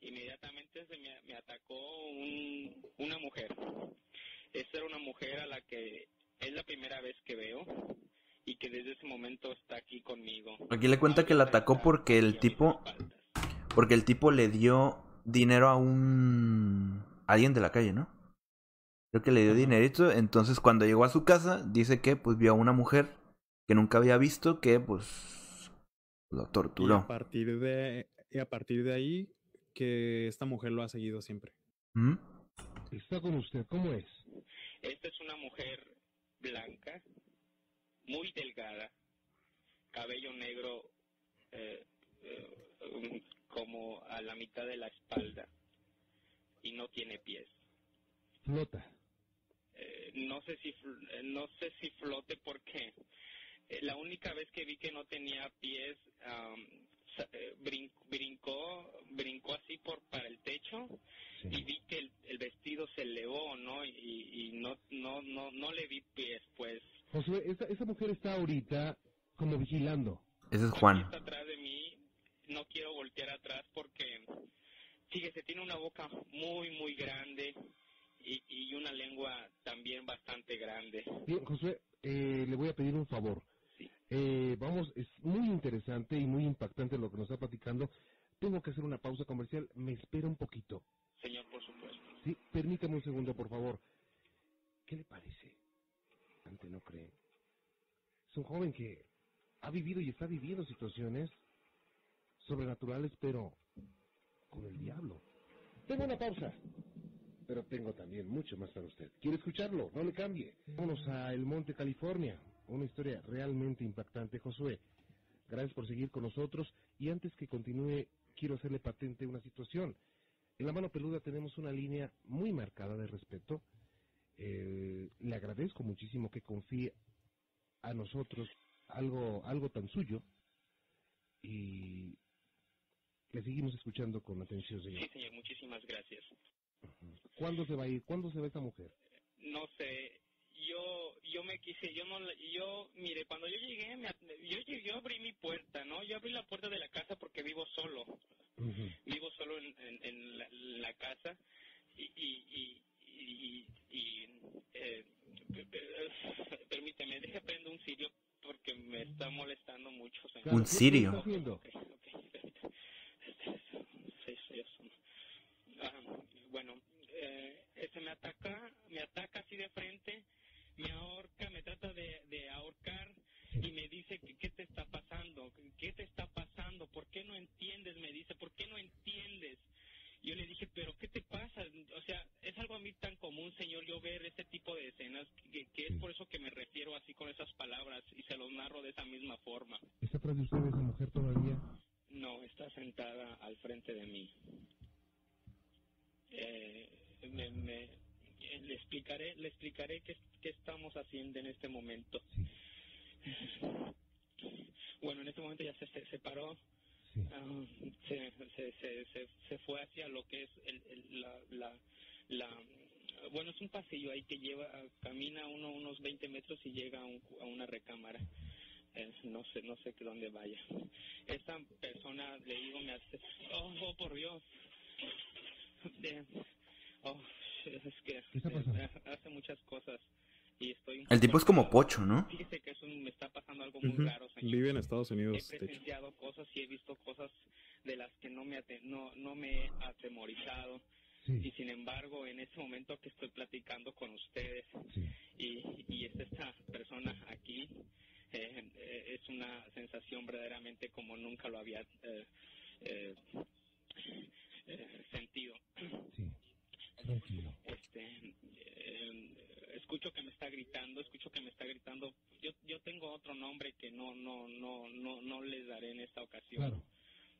inmediatamente se me, me atacó un- una mujer. Esta era una mujer a la que es la primera vez que veo y que desde ese momento está aquí conmigo. Aquí le cuenta que la atacó porque el tipo, porque el tipo le dio dinero a un alguien de la calle, ¿no? Creo que le dio dinerito, entonces cuando llegó a su casa dice que pues vio a una mujer que nunca había visto que pues lo Y a torturó. partir de y a partir de ahí que esta mujer lo ha seguido siempre. ¿Mm? Está con usted, ¿cómo es? Esta es una mujer blanca, muy delgada, cabello negro eh, eh, um, como a la mitad de la espalda y no tiene pies. Flota. Eh, no sé si eh, no sé si flote porque eh, la única vez que vi que no tenía pies eh, brin- brincó brincó así por para el techo Sí. y vi que el, el vestido se elevó no y, y no no no no le vi pies pues Josué, esa, esa mujer está ahorita como vigilando. Ese es Juan. está atrás de mí no quiero voltear atrás porque fíjese tiene una boca muy muy grande y, y una lengua también bastante grande. Bien, Josué, eh, le voy a pedir un favor. Eh, vamos, es muy interesante y muy impactante lo que nos está platicando. Tengo que hacer una pausa comercial. Me espera un poquito. Señor, por supuesto. Sí, permítame un segundo, por favor. ¿Qué le parece? Ante no cree. Es un joven que ha vivido y está viviendo situaciones sobrenaturales, pero con el diablo. Tengo una pausa, pero tengo también mucho más para usted. ¿Quiere escucharlo? No le cambie. Vámonos a El Monte, California. Una historia realmente impactante, Josué. Gracias por seguir con nosotros. Y antes que continúe, quiero hacerle patente una situación. En la mano peluda tenemos una línea muy marcada de respeto. Eh, le agradezco muchísimo que confíe a nosotros algo, algo tan suyo. Y le seguimos escuchando con atención, señor. Sí, señor, muchísimas gracias. ¿Cuándo se va a ir? ¿Cuándo se va esta mujer? No sé, yo yo me quise, yo no, yo, mire, cuando yo llegué, me yo, yo abrí mi puerta, ¿no? Yo abrí la puerta de la casa porque vivo solo, vivo solo en, en, en la, en la casa y, y, y, y, y, eh, pe- pe- (laughs) permíteme, deje prendo un sirio porque me está molestando mucho, señor. Un ¿qué- qué sirio. Este. Ah, bueno, eh, ese me ataca, me ataca así de frente, me ahorca, me trata de, de ahorcar y me dice que qué te está pasando, qué te está pasando, por qué no entiendes, me dice, por qué no entiendes. Yo le dije, pero ¿qué te pasa? O sea, es algo a mí tan común, señor, yo ver este tipo de escenas, que, que es por eso que me refiero así con esas palabras y se los narro de esa misma forma. ¿Está atrás de mujer todavía? No, está sentada al frente de mí. Eh, me, me- le explicaré, le explicaré qué estamos haciendo en este momento. Bueno, en este momento ya se, se separó, Sí. ah, se, se, se, se, se fue hacia lo que es el, el- la, la, la, bueno, es un pasillo ahí que lleva, camina uno unos 20 metros y llega a, un- a una recámara. Eh, no sé, no sé dónde vaya. Esta persona, le digo, me hace, oh, oh, por Dios. Eh, oh, es que ¿Qué está pasando? hace muchas cosas y estoy un El tipo es como. Pocho, ¿no? Fíjese que es un- me está pasando algo muy Ujú. raro, señor. Vive en Estados Unidos, presenciado cosas y he visto cosas de las que no me, ate- no, no me he atemorizado. Y Sí, sin embargo, en este momento que estoy platicando con ustedes sí. y, y es esta persona aquí, eh, eh, es una sensación verdaderamente como nunca lo había eh, eh, sentido. Sí. Tranquilo. Este, eh, escucho que me está gritando, escucho que me está gritando. Yo, yo tengo otro nombre que no, no, no, no, no les daré en esta ocasión. Claro.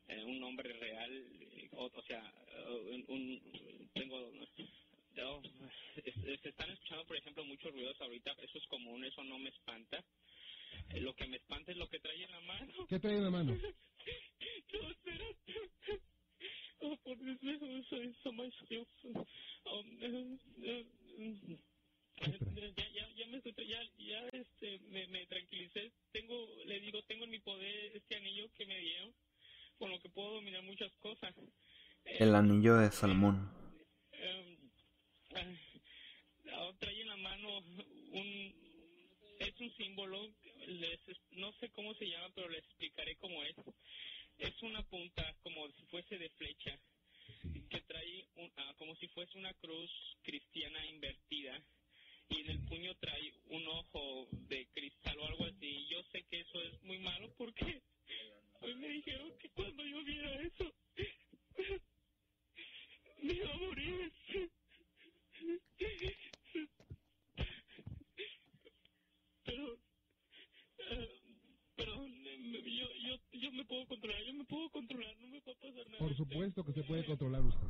Eh, un nombre real, eh, o, o sea, eh, un, un- tengo, no, se están escuchando, por ejemplo, muchos ruidos ahorita, eso es común, eso no me espanta. Eh, lo que me espanta es lo que trae en la mano. ¿Qué trae en la mano? (laughs) No, espérate. Oh, por Dios, eh, eh, ya, ya, ya me estoy, ya, ya, este, me, me tranquilicé. Tengo, le digo, tengo en mi poder este anillo que me dieron, con lo que puedo dominar muchas cosas. Eh, El anillo de Salmón. eh, ah, trae en la mano un es un símbolo les, no sé cómo se llama pero les explicaré cómo es es una punta como si fuese de flecha que trae un- ah, como si fuese una cruz cristiana invertida y en el puño trae un ojo de cristal o algo así y yo sé que eso es muy malo porque (laughs) a mí me dijeron que cuando yo viera eso (laughs) me iba a morir (laughs) pero eh, pero yo, yo, yo me puedo controlar, yo me puedo controlar, no me va a pasar nada. Por supuesto que se puede controlar usted.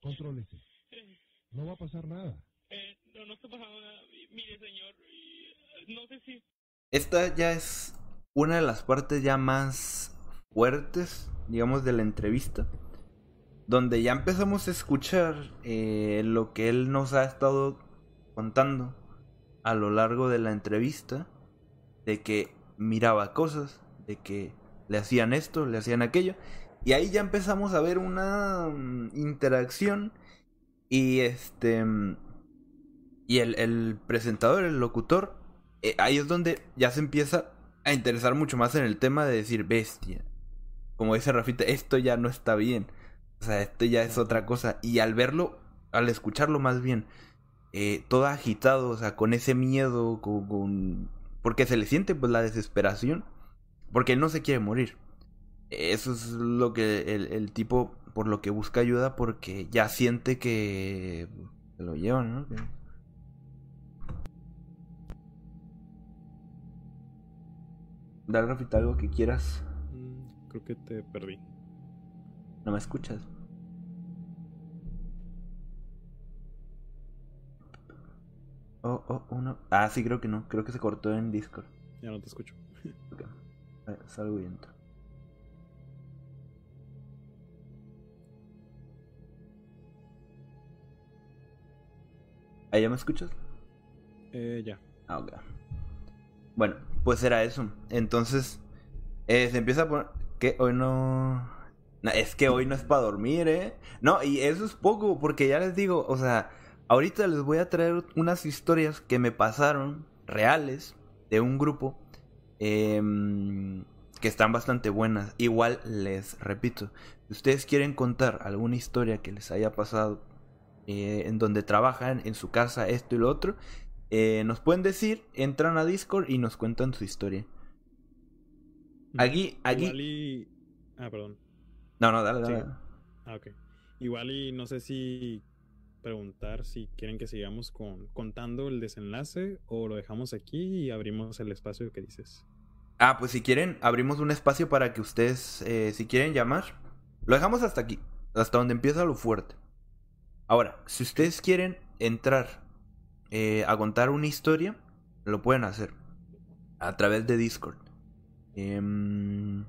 Contrólese. Eh, No va a pasar nada. eh, no. Mire, señor, no sé si Esta ya es una de las partes ya más fuertes, digamos, de la entrevista. Donde ya empezamos a escuchar eh, lo que él nos ha estado contando a lo largo de la entrevista. De que miraba cosas, de que le hacían esto, le hacían aquello. Y ahí ya empezamos a ver una mm, interacción. Y este... Y el, el presentador, el locutor, eh, ahí es donde ya se empieza a interesar mucho más en el tema de decir bestia. Como dice Rafita, esto ya no está bien. O sea, esto ya es otra cosa. Y al verlo, al escucharlo más bien, eh, todo agitado, o sea, con ese miedo, con, porque se le siente pues la desesperación, porque él no se quiere morir. Eso es lo que el, el tipo por lo que busca ayuda porque ya siente que se lo llevan, ¿no? Dale, Rafita, algo que quieras. Mm, creo que te perdí. ¿No me escuchas? Oh, oh, uno. Ah, sí, creo que no. Creo que se cortó en Discord. Ya no te escucho. (laughs) Ok. A ver, salgo y entro. ¿Ahí ya me escuchas? Eh, ya. Ah, ok. Bueno, pues era eso. Entonces, eh, se empieza a poner... Que hoy no... Es que hoy no es para dormir, ¿eh? No, y eso es poco, porque ya les digo, o sea, ahorita les voy a traer unas historias que me pasaron, reales, de un grupo, em, que están bastante buenas. Igual les repito, si ustedes quieren contar alguna historia que les haya pasado eh, en donde trabajan, en su casa, esto y lo otro, eh, nos pueden decir, entran a Discord y nos cuentan su historia. Aquí, aquí... Igual y... Ah, perdón. No, no, dale, Sí. dale. Ah, ok. Igual y no sé si preguntar si quieren que sigamos con contando el desenlace o lo dejamos aquí y abrimos el espacio que dices. Ah, pues si quieren, abrimos un espacio para que ustedes, eh, si quieren llamar, lo dejamos hasta aquí, hasta donde empieza lo fuerte. Ahora, si ustedes quieren entrar eh, a contar una historia, lo pueden hacer a través de Discord. Em,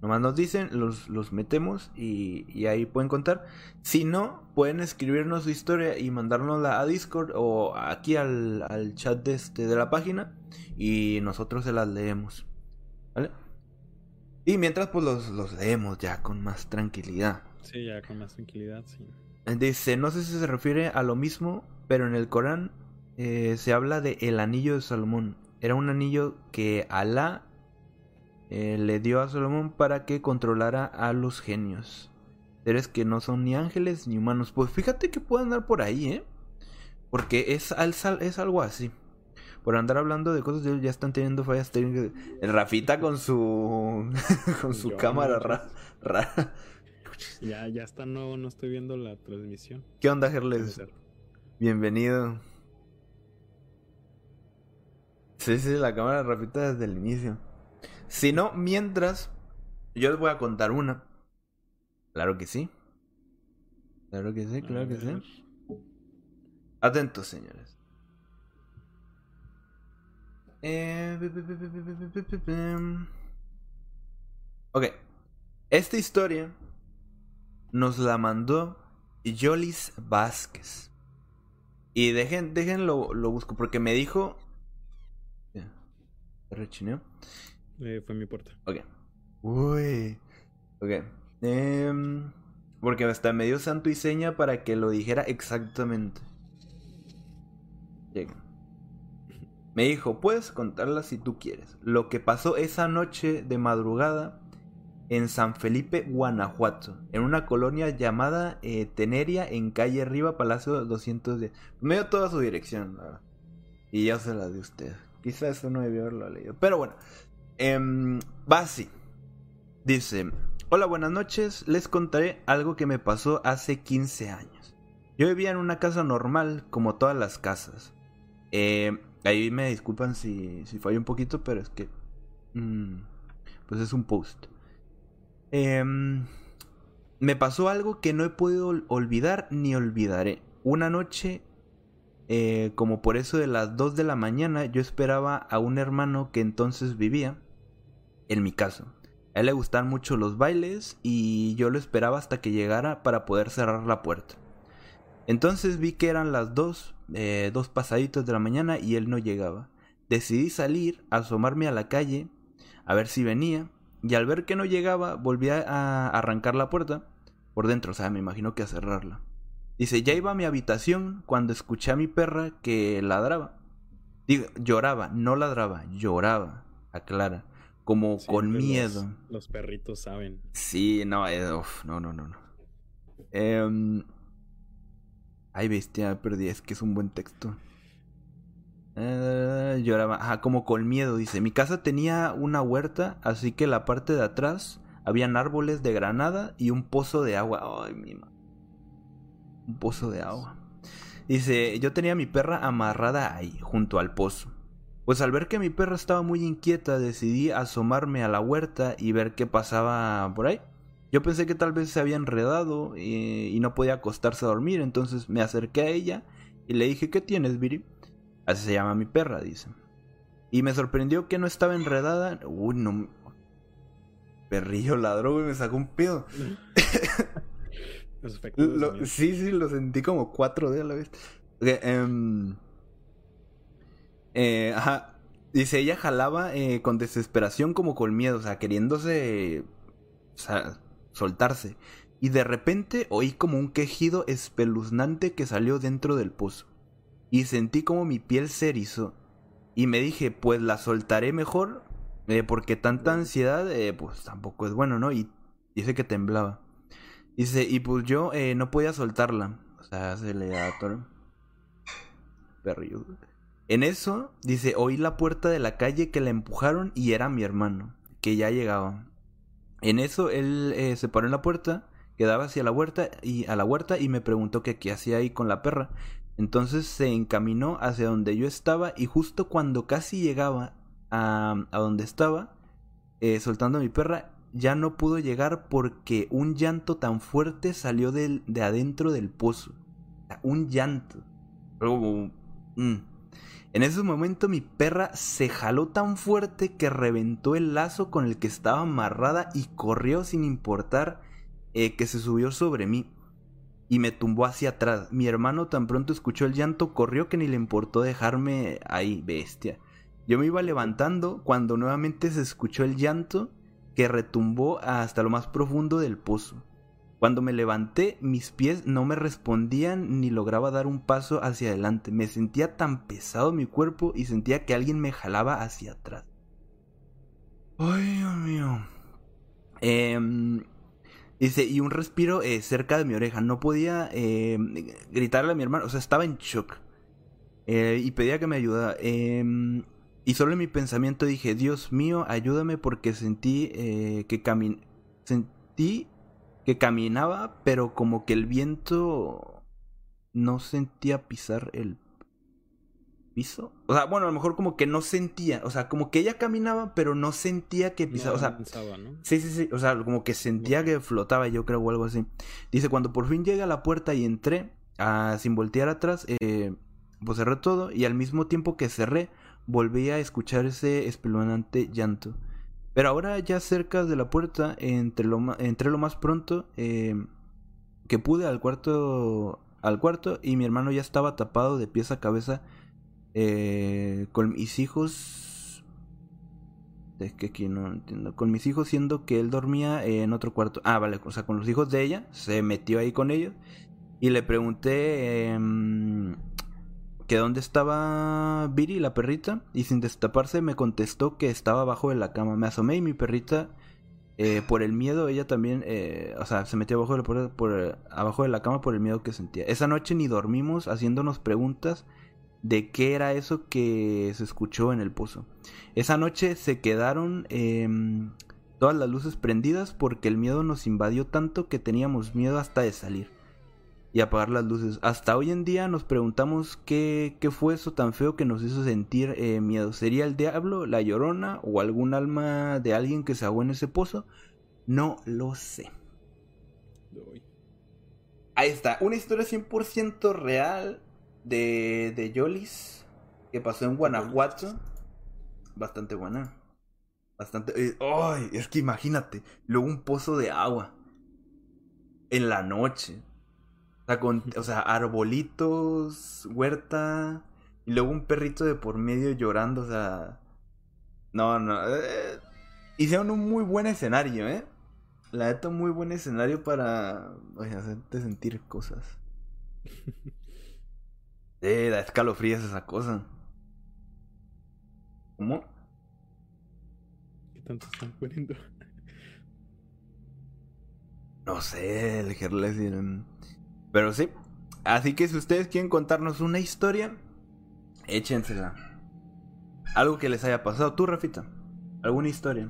nomás nos dicen, los, los metemos y, y ahí pueden contar. Si no, pueden escribirnos su historia y mandárnosla a Discord o aquí al, al chat de, este, de la página y nosotros se las leemos. ¿Vale? Y mientras pues los, los leemos ya con más tranquilidad. Sí, ya con más tranquilidad, sí. Dice, no sé si se refiere a lo mismo, pero en el Corán eh, se habla de el anillo de Salomón. Era un anillo que Alá eh, le dio a Salomón para que controlara a los genios. Seres que no son ni ángeles ni humanos. Pues fíjate que puede andar por ahí, ¿eh? Porque es, es algo así. Por andar hablando de cosas, ya están teniendo fallas técnicas. El Rafita con su. (laughs) con su Yo, cámara no, ra- rara. Ya, ya está nuevo, no estoy viendo la transmisión. ¿Qué onda, Gerles? Bienvenido. Sí, sí, la cámara repita desde el inicio. Si no, mientras, yo les voy a contar una. Claro que sí. Claro que sí, claro que sí. Atentos, señores. Ok. Esta historia nos la mandó Yolis Vázquez. Y dejen, dejen lo, busco porque me dijo. Ya, ¿Se rechineó? Eh, fue mi puerta. Ok. Uy. Ok. Em, porque hasta me dio santo y seña para que lo dijera exactamente. Llega. Me dijo, puedes contarla si tú quieres. Lo que pasó esa noche de madrugada en San Felipe, Guanajuato, en una colonia llamada eh, Teneria, en calle Arriba, Palacio 210. Me dio toda su dirección, verdad. Y ya se la de usted. Quizás eso no debió haberlo leído. Pero bueno, em, va así. Dice, hola, buenas noches. Les contaré algo que me pasó hace 15 años. Yo vivía en una casa normal, como todas las casas. Eh, ahí me disculpan si, si fallo un poquito, pero es que... mm, pues es un post. Em, me pasó algo que no he podido ol- olvidar ni olvidaré. Una noche, eh, como por eso de las 2 de la mañana, yo esperaba a un hermano que entonces vivía en mi casa. A él le gustaban mucho los bailes y yo lo esperaba hasta que llegara para poder cerrar la puerta. Entonces vi que eran las dos, eh, dos pasaditos de la mañana y él no llegaba. Decidí salir, asomarme a la calle, a ver si venía, y al ver que no llegaba, volví a arrancar la puerta por dentro, o sea, me imagino que a cerrarla. Dice, ya iba a mi habitación cuando escuché a mi perra que ladraba. Digo, lloraba, no ladraba, lloraba, aclara. Como con miedo. Los, perritos saben. Sí, no, eh, no, no, no, no. Eh, ay, bestia, perdí, es que es un buen texto. Eh, lloraba, como con miedo, dice. Mi casa tenía una huerta, así que la parte de atrás habían árboles de granada y un pozo de agua. Ay, mi Un pozo de agua. Dice, yo tenía mi perra amarrada ahí, junto al pozo. Pues al ver que mi perra estaba muy inquieta, decidí asomarme a la huerta y ver qué pasaba por ahí. Yo pensé que tal vez se había enredado y, no podía acostarse a dormir, entonces me acerqué a ella y le dije, ¿qué tienes, Viri? Así se llama mi perra, dice. Y me sorprendió que no estaba enredada. Uy, no. Perrillo ladró, y me sacó un pedo. (laughs) sí, sí, lo sentí como cuatro de a la vez. Em, eh, ajá. Dice, ella jalaba eh, con desesperación como con miedo, o sea, queriéndose o sea, soltarse. Y de repente oí como un quejido espeluznante que salió dentro del pozo. Y sentí como mi piel se erizó. Y me dije, pues la soltaré mejor, eh, porque tanta ansiedad, pues tampoco es bueno, ¿no? Y dice que temblaba. Dice, y pues yo eh, no podía soltarla. O sea, se le atoró. Perrillo. En eso, dice, oí la puerta de la calle que la empujaron y era mi hermano, que ya llegaba. En eso él eh, se paró en la puerta, quedaba hacia la huerta y a la huerta y me preguntó que qué hacía ahí con la perra. Entonces se encaminó hacia donde yo estaba y justo cuando casi llegaba a, a donde estaba, eh, soltando a mi perra, ya no pudo llegar porque un llanto tan fuerte salió de, de adentro del pozo. Un llanto. Mm. En ese momento mi perra se jaló tan fuerte que reventó el lazo con el que estaba amarrada y corrió sin importar eh, que se subió sobre mí y me tumbó hacia atrás. Mi hermano tan pronto escuchó el llanto, corrió que ni le importó dejarme ahí, bestia. Yo me iba levantando cuando nuevamente se escuchó el llanto que retumbó hasta lo más profundo del pozo. Cuando me levanté, mis pies no me respondían ni lograba dar un paso hacia adelante. Me sentía tan pesado mi cuerpo y sentía que alguien me jalaba hacia atrás. Ay, Dios mío. Em, dice, y un respiro eh, cerca de mi oreja. No podía em, gritarle a mi hermano, o sea, estaba en shock. Eh, y pedía que me ayudara. Em, y solo en mi pensamiento dije, Dios mío, ayúdame porque sentí eh, que camin sentí que caminaba, pero como que el viento no sentía pisar el piso. O sea, bueno, a lo mejor como que no sentía, o sea, como que ella caminaba, pero no sentía que pisaba, o sea, sí, sí, sí, o sea, como que sentía que flotaba, yo creo, o algo así. Dice, cuando por fin llegué a la puerta y entré, ah, sin voltear atrás, eh, pues cerré todo y al mismo tiempo que cerré, volví a escuchar ese espeluznante llanto. Pero ahora ya cerca de la puerta, entre lo, entré lo más pronto em, que pude al cuarto, al cuarto y mi hermano ya estaba tapado de pies a cabeza eh, con mis hijos. Es que aquí no entiendo. Con mis hijos siendo que él dormía en otro cuarto. Ah, vale, o sea, con los hijos de ella. Se metió ahí con ellos. Y le pregunté... Em, que dónde estaba Viri, la perrita, y sin destaparse me contestó que estaba abajo de la cama. Me asomé y mi perrita, eh, por el miedo, ella también, eh, o sea, se metió de, por, abajo de la cama por el miedo que sentía. Esa noche ni dormimos haciéndonos preguntas de qué era eso que se escuchó en el pozo. Esa noche se quedaron em, todas las luces prendidas porque el miedo nos invadió tanto que teníamos miedo hasta de salir y apagar las luces. Hasta hoy en día nos preguntamos qué, qué fue eso tan feo que nos hizo sentir eh, miedo. ¿Sería el diablo, la llorona o algún alma de alguien que se ahogó en ese pozo? No lo sé. Ahí está, una historia 100% real de, de Yolis que pasó en Guanajuato. Bastante buena. Bastante... Eh, ¡Ay! es que imagínate, luego un pozo de agua. En la noche o sea, con, o sea, arbolitos, huerta, y luego un perrito de por medio llorando, o sea... No, no. Eh, hicieron un muy buen escenario, ¿eh? La neta, muy buen escenario para hacerte sentir cosas. (laughs) Eh, da escalofríos esa cosa. ¿Cómo? ¿Qué tanto están poniendo? (laughs) No sé, elegirles. Pero sí. Así que si ustedes quieren contarnos una historia, échensela. Algo que les haya pasado. ¿Tú, Rafita? ¿Alguna historia?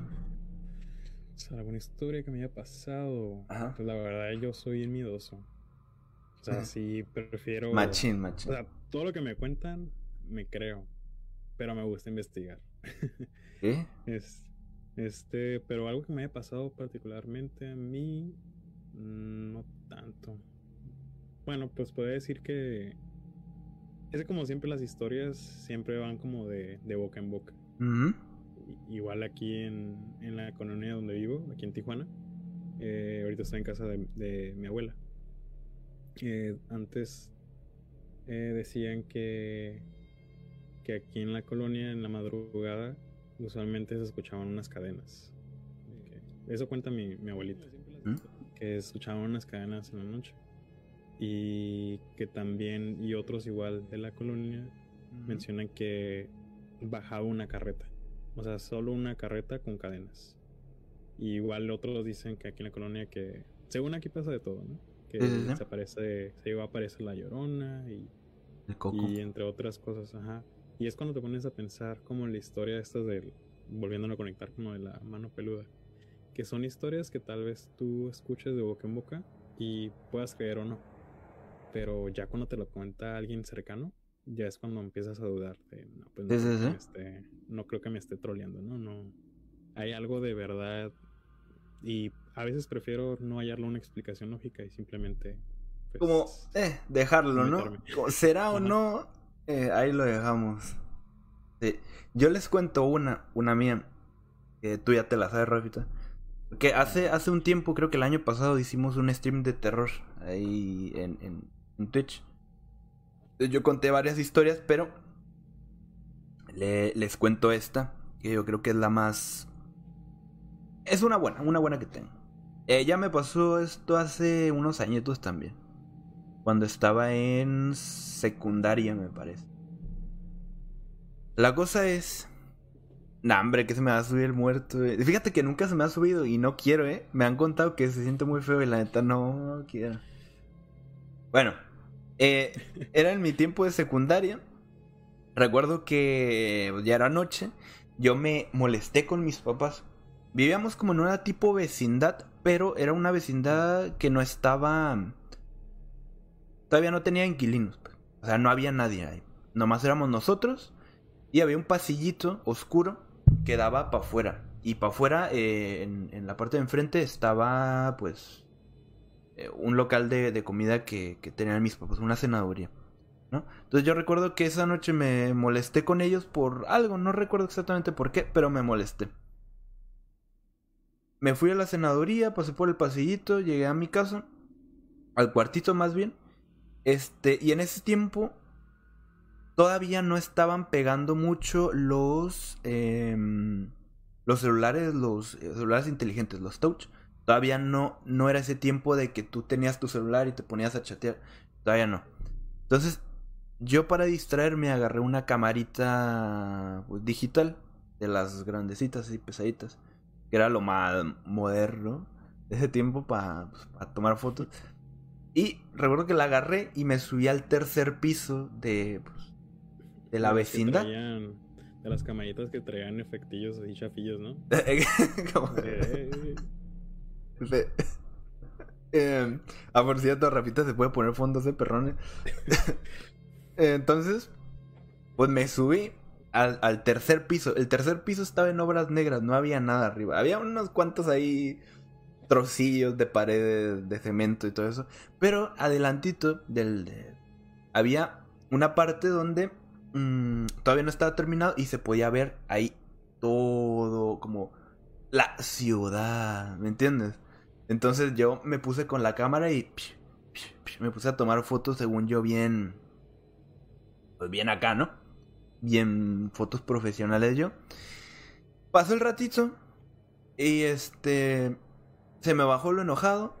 O sea, alguna historia que me haya pasado. Ajá. Pues la verdad, yo soy miedoso. O sea, sí prefiero. Machín, O machín. sea, todo lo que me cuentan, me creo. Pero me gusta investigar. (laughs) Es, este, pero algo que me haya pasado particularmente a mí, mm, no tanto. Bueno, pues podría decir que es que como siempre las historias siempre van como de, de boca en boca. Igual aquí en, en la colonia donde vivo, aquí en Tijuana, eh, ahorita estoy en casa de, de mi abuela. Eh, antes eh, decían que, que aquí en la colonia, en la madrugada, usualmente se escuchaban unas cadenas. Eso cuenta mi, mi abuelita, ¿Mm? que escuchaban unas cadenas en la noche. Y que también, y otros igual de la colonia, mencionan que bajaba una carreta. O sea, solo una carreta con cadenas. Y igual otros dicen que aquí en la colonia que, según aquí pasa de todo, ¿no? Que Sí, sí, sí. se aparece, se llegó a aparecer la llorona y, El coco. y entre otras cosas, ajá. Y es cuando te pones a pensar como la historia estas del, volviéndolo a conectar como de la mano peluda. Que son historias que tal vez tú escuches de boca en boca y puedas creer o no. Pero ya cuando te lo cuenta alguien cercano, ya es cuando empiezas a dudar de, no, pues no, creo, que me esté, no creo que me esté troleando, ¿no? No. Hay algo de verdad y a veces prefiero no hallarle una explicación lógica y simplemente... pues, Como, eh, dejarlo, ¿no? Como, ¿Será o no? Eh, ahí lo dejamos. Sí. Yo les cuento una, una mía, que tú ya te la sabes, Rafita. Que hace, hace un tiempo, creo que el año pasado, hicimos un stream de terror ahí en, en, en Twitch. Yo conté varias historias, pero le- les cuento esta, que yo creo que es la más... Es una buena, una buena que tengo. Eh, ya me pasó esto hace unos añitos también. Cuando estaba en secundaria, me parece. La cosa es... Nah, hombre, que se me va a subir el muerto. eh. Fíjate que nunca se me ha subido y no quiero, ¿eh? Me han contado que se siente muy feo y la neta no quiero. Bueno, eh, (laughs) era en mi tiempo de secundaria. Recuerdo que ya era noche. Yo me molesté con mis papás. Vivíamos como en una tipo vecindad, pero era una vecindad que no estaba... Todavía no tenía inquilinos. pues. O sea, no había nadie ahí. Nomás éramos nosotros. Y había un pasillito oscuro que daba para afuera. Y para afuera, eh, en, la parte de enfrente, estaba pues eh, un local de, de comida que, que tenían mis papás, una cenaduría. ¿no? Entonces yo recuerdo que esa noche me molesté con ellos por algo, no recuerdo exactamente por qué, pero me molesté. Me fui a la cenaduría, pasé por el pasillito, llegué a mi casa, al cuartito más bien. Este, y en ese tiempo todavía no estaban pegando mucho los em, los celulares, los eh, celulares inteligentes, los touch. Todavía no no era ese tiempo de que tú tenías tu celular y te ponías a chatear. Todavía no. Entonces, yo para distraerme agarré una camarita pues, digital de las grandecitas y pesaditas, que era lo más moderno de ese tiempo para tomar fotos. Y recuerdo que la agarré y me subí al tercer piso de, pues, de la vecindad. traían- de las camaritas que traían efectillos así chafillos, ¿no? (laughs) Eh, Eh, (laughs) ah, por cierto, Rafita se puede poner fondos de perrones. (laughs) Entonces, pues me subí al, al tercer piso. El tercer piso estaba en obras negras, no había nada arriba. Había unos cuantos ahí trocillos de paredes de cemento y todo eso. Pero adelantito del... de- había una parte donde mm, todavía no estaba terminado y se podía ver ahí todo como la ciudad, ¿me entiendes? Entonces yo me puse con la cámara y me puse a tomar fotos según yo bien, pues bien acá, ¿no? Bien fotos profesionales yo. Pasó el ratito y este se me bajó lo enojado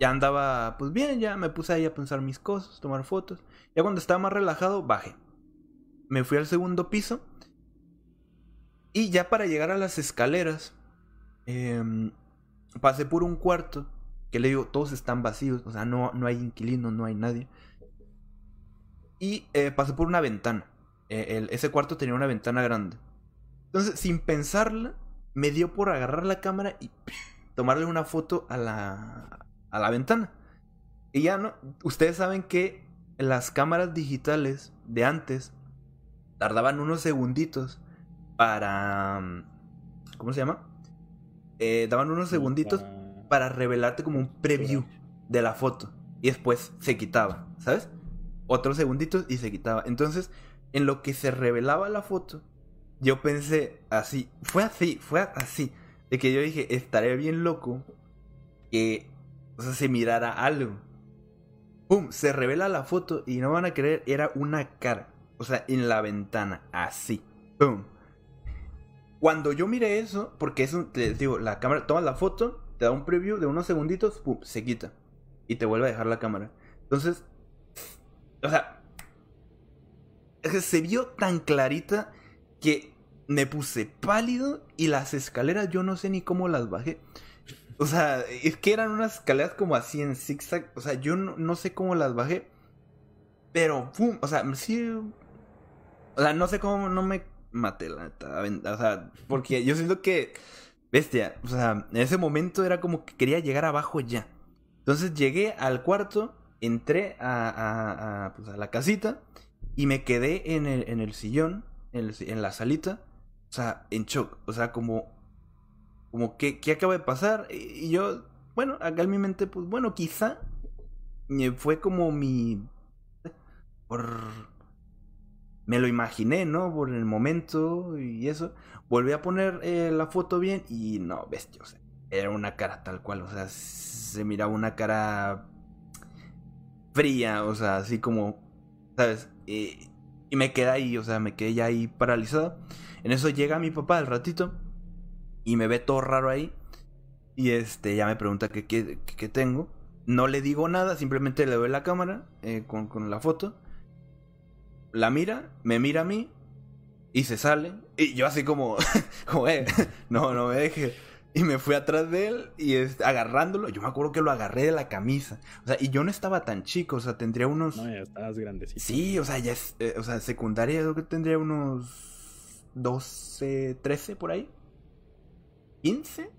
ya andaba, pues bien, ya me puse ahí a pensar mis cosas, tomar fotos. Ya cuando estaba más relajado, bajé. Me fui al segundo piso. Y ya para llegar a las escaleras, em, pasé por un cuarto que le digo, todos están vacíos, o sea, no, no hay inquilinos, no hay nadie. Y eh, pasé por una ventana. Eh, ese cuarto tenía una ventana grande. Entonces, sin pensarla, me dio por agarrar la cámara y (laughs) tomarle una foto a la, a la ventana. Y ya no, ustedes saben que las cámaras digitales de antes tardaban unos segunditos para... ¿Cómo se llama? Eh, daban unos segunditos para revelarte como un preview de la foto. Y después se quitaba, ¿sabes? Otros segunditos y se quitaba. Entonces, en lo que se revelaba la foto, yo pensé así. Fue así, fue así. De que yo dije, estaría bien loco que, o sea, se mirara algo. ¡Pum! Se revela la foto y no van a creer, era una cara. O sea, en la ventana, así. ¡Pum! Cuando yo miré eso, porque es un, te digo, la cámara toma la foto te da un preview de unos segunditos, pum, se quita. Y te vuelve a dejar la cámara. Entonces, o sea, se vio tan clarita que me puse pálido y las escaleras yo no sé ni cómo las bajé. O sea, es que eran unas escaleras como así en zigzag. O sea, yo no, sé cómo las bajé. Pero, pum, o sea, sí. O sea, no sé cómo no me maté, la neta. O sea, porque yo siento que Bestia, o sea, en ese momento era como que quería llegar abajo ya. Entonces llegué al cuarto, entré a, a, pues a la casita y me quedé en el, en el sillón, en, la salita, o sea, en shock. O sea, como, como, ¿qué, ¿qué acaba de pasar? Y yo, bueno, acá en mi mente, pues bueno, quizá fue como mi... Por me lo imaginé, ¿no? Por el momento y eso. Volví a poner eh, la foto bien y no, bestia, era una cara tal cual, o sea, se miraba una cara fría, o sea, así como, ¿sabes? Y me quedé ahí, o sea, me quedé ya ahí paralizado. En eso llega mi papá al ratito y me ve todo raro ahí. Y este, ya me pregunta qué, qué, tengo. No le digo nada, simplemente le doy la cámara eh, con, con la foto la mira, me mira a mí y se sale. Y yo así como, (laughs) eh, (laughs) no, no me deje. Y me fui atrás de él y agarrándolo. Yo me acuerdo que lo agarré de la camisa. O sea, y yo no estaba tan chico, o sea, tendría unos. No, ya estabas grandecito. Sí, o sea, ya es. Eh, o sea, secundaria creo que tendría unos 12, 13 por ahí. 15.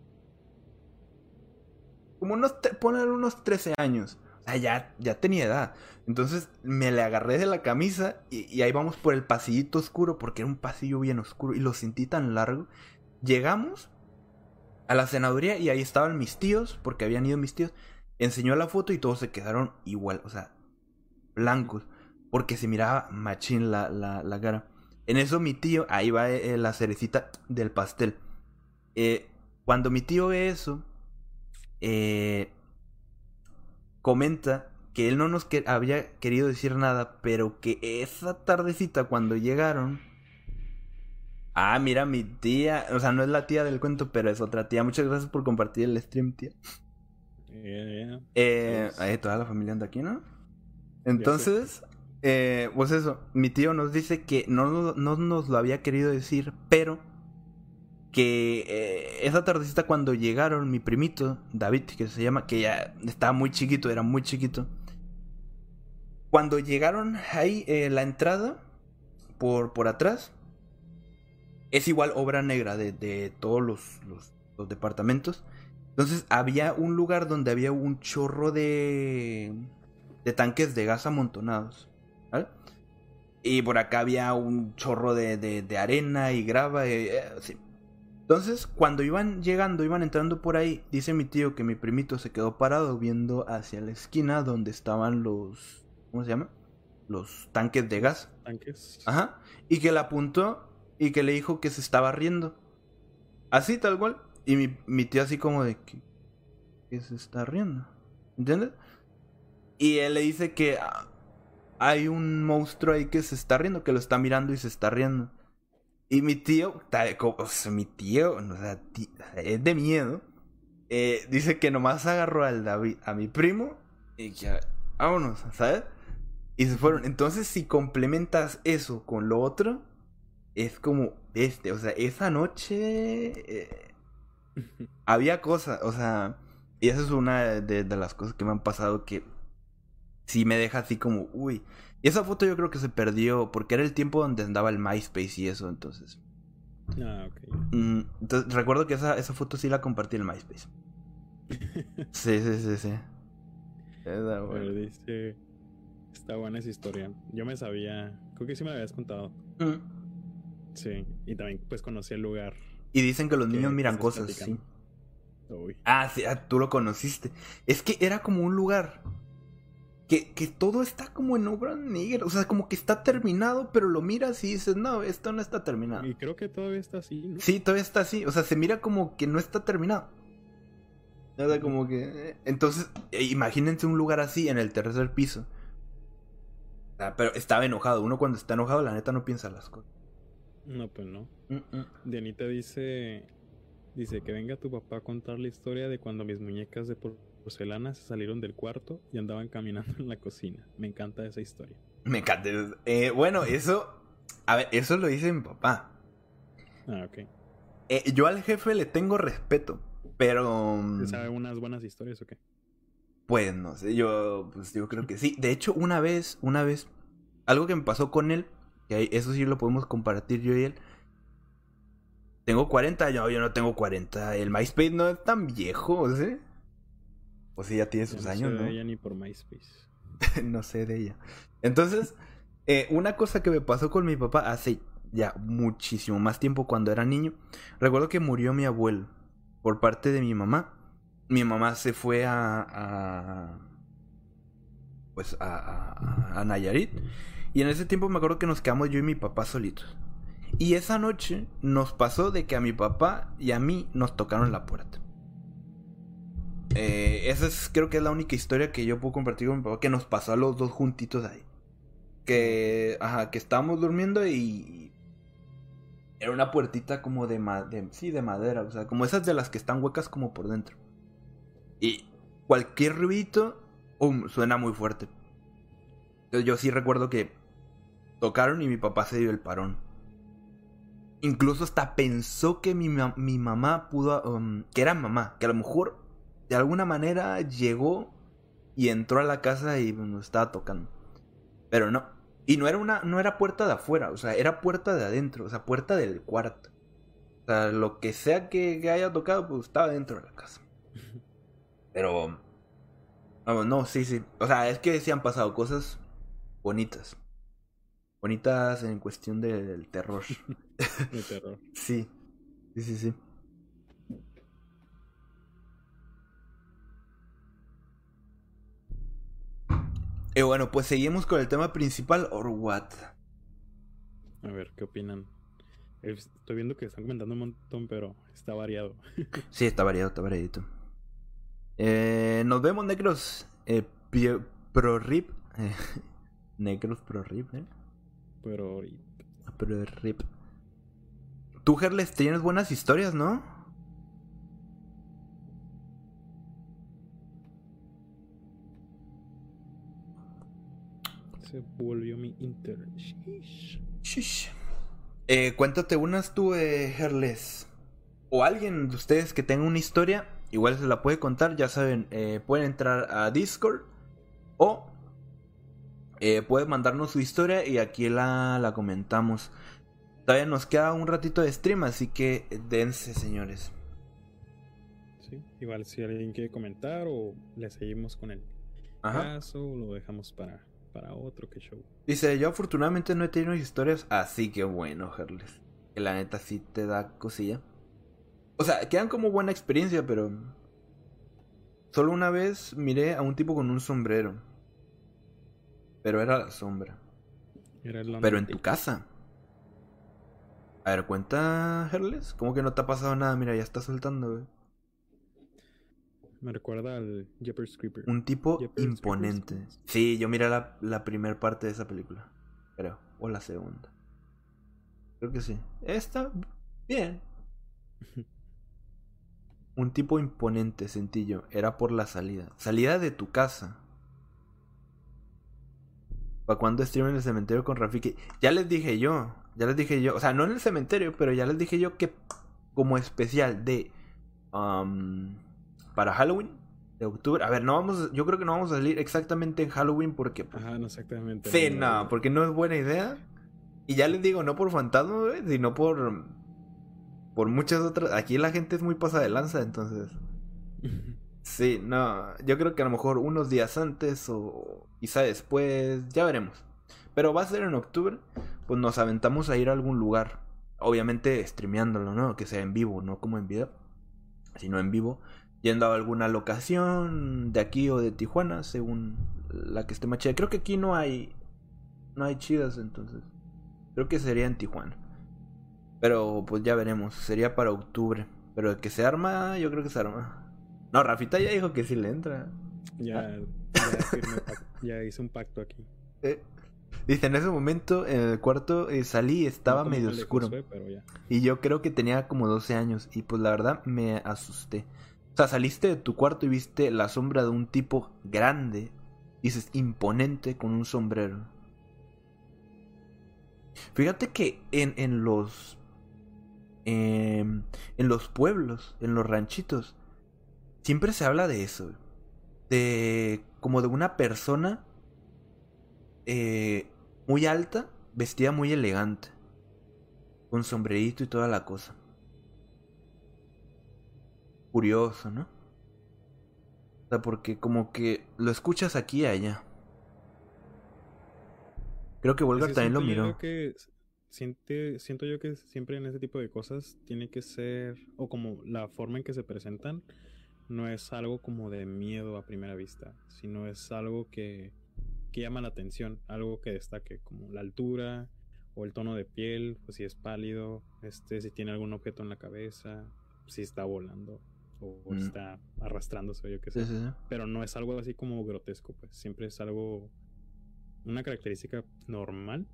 Como unos. Poner unos 13 años. O sea, ya, ya tenía edad. Entonces me le agarré de la camisa y, ahí vamos por el pasillito oscuro porque era un pasillo bien oscuro y lo sentí tan largo. Llegamos a la senaduría y ahí estaban mis tíos porque habían ido mis tíos. Enseñó la foto y todos se quedaron igual, o sea, blancos porque se miraba machín la, la, cara. En eso mi tío, ahí va eh, la cerecita del pastel. Eh, cuando mi tío ve eso, eh, comenta que él no nos había querido decir nada, pero que esa tardecita cuando llegaron... Ah, mira, mi tía, o sea, no es la tía del cuento, pero es otra tía. Muchas gracias por compartir el stream, tía. Eh, ahí toda la familia anda aquí, ¿no? Entonces, eh, pues eso, mi tío nos dice que no, no nos lo había querido decir, pero que eh, esa tardecita cuando llegaron mi primito, David, que se llama, que ya estaba muy chiquito, era muy chiquito, cuando llegaron ahí, eh, la entrada por, por atrás es igual obra negra de, todos los, los, departamentos. Entonces había un lugar donde había un chorro de, de tanques de gas amontonados. Y por acá había un chorro de, de, arena y grava. Eh, eh, Entonces, cuando iban llegando, iban entrando por ahí, dice mi tío que mi primito se quedó parado viendo hacia la esquina donde estaban los, ¿cómo se llama? Los tanques de gas. Tanques. Ajá. Y que le apuntó y que le dijo que se estaba riendo. Así, tal cual. Y mi, mi tío así como de que, que se está riendo. ¿Entiendes? Y él le dice que ah, hay un monstruo ahí que se está riendo, que lo está mirando y se está riendo. Y mi tío, o sea, mi tío, o sea, es de miedo. eh, dice que nomás agarró al David, a mi primo, y que vámonos, ¿sabes? Y se fueron. Entonces, si complementas eso con lo otro, es como este. O sea, esa noche eh, había cosas, o sea, y esa es una de, de, las cosas que me han pasado que sí me deja así como, uy. Y esa foto yo creo que se perdió porque era el tiempo donde andaba el MySpace y eso, entonces. Ah, ok. Mm, entonces, recuerdo que esa, esa foto sí la compartí en el MySpace. (laughs) sí, sí, sí, sí. Esa, bueno. dice, está buena esa historia. Yo me sabía, creo que sí me la habías contado. Mm. Sí, y también pues conocí el lugar. Y dicen que los niños miran cosas, sí. Uy. Ah, sí, ah, tú lo conociste. Es que era como un lugar que, que, todo está como en obra negra. O sea, como que está terminado, pero lo miras y dices, no, esto no está terminado. Y creo que todavía está así, ¿no? Sí, todavía está así. O sea, se mira como que no está terminado. O sea, como que. Eh, entonces, eh, imagínense un lugar así en el tercer piso. Ah, pero estaba enojado. Uno cuando está enojado, la neta no piensa las cosas. No, pues no. Dianita dice. Dice que venga tu papá a contar la historia de cuando mis muñecas de porcelana se salieron del cuarto y andaban caminando en la cocina. Me encanta esa historia. Me encanta. Eh, bueno, eso. A ver, eso lo dice mi papá. Ah, ok. Eh, yo al jefe le tengo respeto, pero. ¿Sabe unas buenas historias o qué? Pues no sé, yo, pues yo creo que sí. De hecho, una vez, una vez, algo que me pasó con él, que eso sí lo podemos compartir yo y él. Tengo 40, yo, yo no tengo 40. El MySpace no es tan viejo, ¿sí? O sea, ya tiene sus no años, sé ¿no? de ella ni por MySpace. (laughs) no sé de ella. Entonces, eh, una cosa que me pasó con mi papá hace ya muchísimo más tiempo cuando era niño. Recuerdo que murió mi abuelo por parte de mi mamá. Mi mamá se fue a. a pues a, a, a Nayarit. Y en ese tiempo me acuerdo que nos quedamos yo y mi papá solitos. Y esa noche nos pasó de que a mi papá y a mí nos tocaron la puerta. Eh, esa es, creo que es la única historia que yo puedo compartir con mi papá que nos pasó a los dos juntitos ahí. Que, ajá, que estábamos durmiendo y era una puertita como de, sí, de madera, o sea, como esas de las que están huecas como por dentro. Y cualquier ruidito, um, suena muy fuerte. Yo sí recuerdo que tocaron y mi papá se dio el parón. Incluso hasta pensó que mi, mi mamá pudo, um, que era mamá, que a lo mejor de alguna manera llegó y entró a la casa y nos estaba tocando. Pero no. Y no era una, no era puerta de afuera, o sea, era puerta de adentro, o sea, puerta del cuarto. O sea, lo que sea que, haya tocado, pues estaba dentro de la casa. Pero. Vamos, no, sí, sí. O sea, es que sí han pasado cosas bonitas. Bonitas en cuestión del terror. (laughs) El terror. (laughs) sí. Sí, sí, sí. Y bueno, pues seguimos con el tema principal, or what. A ver, ¿qué opinan? Estoy viendo que están comentando un montón, pero está variado. (laughs) sí, está variado, está variadito. Eh, nos vemos, negros. Eh, pro rip. Eh, negros pro rip, ¿eh? Pro rip. Pro rip. Tú, Gerles, tienes buenas historias, ¿no? Se volvió mi inter. Shish. Eh, cuéntate unas tú, eh, Herles. O alguien de ustedes que tenga una historia, igual se la puede contar, ya saben, eh, pueden entrar a Discord o eh, pueden mandarnos su historia y aquí la, la comentamos. Todavía nos queda un ratito de stream, así que dense, señores. Sí, igual si alguien quiere comentar o le seguimos con el Ajá. caso o lo dejamos para, para otro que show. Dice, yo afortunadamente no he tenido historias, así que bueno, Herles. Que la neta sí te da cosilla. O sea, quedan como buena experiencia, pero... Solo una vez miré a un tipo con un sombrero. Pero era la sombra. Era el Pero en tu casa. A ver, cuenta, Herles. ¿Cómo que no te ha pasado nada? Mira, ya está soltando, güey. Me recuerda al Jeepers Creeper. Un tipo Jeepers imponente. Creepers. Sí, yo miré la, la primera parte de esa película. Creo. O la segunda. Creo que sí. Está bien. (laughs) un tipo imponente, sencillo. Era por la salida. Salida de tu casa. ¿Para cuando stream en el cementerio con Rafiki? Ya les dije yo. Ya les dije yo. O sea, no en el cementerio, pero ya les dije yo que como especial de... um, para Halloween de octubre. A ver, no vamos... Yo creo que no vamos a salir exactamente en Halloween porque... pues, Ajá, no exactamente. No, no, porque no es buena idea. Y ya les digo, no por fantasma, sino por. Por muchas otras. Aquí la gente es muy pasada de lanza, entonces. Sí, no. Yo creo que a lo mejor unos días antes o quizá después. Ya veremos. Pero va a ser en octubre. Pues nos aventamos a ir a algún lugar. Obviamente streameándolo, ¿no? Que sea en vivo, no como en video. Sino en vivo. Yendo a alguna locación de aquí o de Tijuana, según la que esté más chida. Creo que aquí no hay. No hay chidas, entonces. Creo que sería en Tijuana. Pero pues ya veremos. Sería para octubre. Pero de que se arma, yo creo que se arma. No, Rafita ya dijo que sí le entra. Ya, ya, firmé pac- ya hice un pacto aquí. Eh, Dice, en ese momento en el cuarto eh, salí y estaba No medio oscuro. Pero ya. Y yo creo que tenía como 12 años. Y pues la verdad me asusté. O sea, saliste de tu cuarto y viste la sombra de un tipo grande. Dices, imponente con un sombrero. Fíjate que en, en los. em, en los pueblos, en los ranchitos, siempre se habla de eso. De. como de una persona. eh, muy alta, vestida muy elegante. Con sombrerito y toda la cosa. Curioso, ¿no? O sea, porque como que lo escuchas aquí y allá. Creo que Volga Es que también lo miró. que siente, siento yo que siempre en ese tipo de cosas tiene que ser, o como la forma en que se presentan, no es algo como de miedo a primera vista, sino es algo que, que llama la atención, algo que destaque, como la altura o el tono de piel, pues si es pálido, este, si tiene algún objeto en la cabeza, si está volando o, o Mm. está arrastrándose, o yo qué sé Sí, sí, sí. pero no es algo así como grotesco, pues siempre es algo, una característica normal,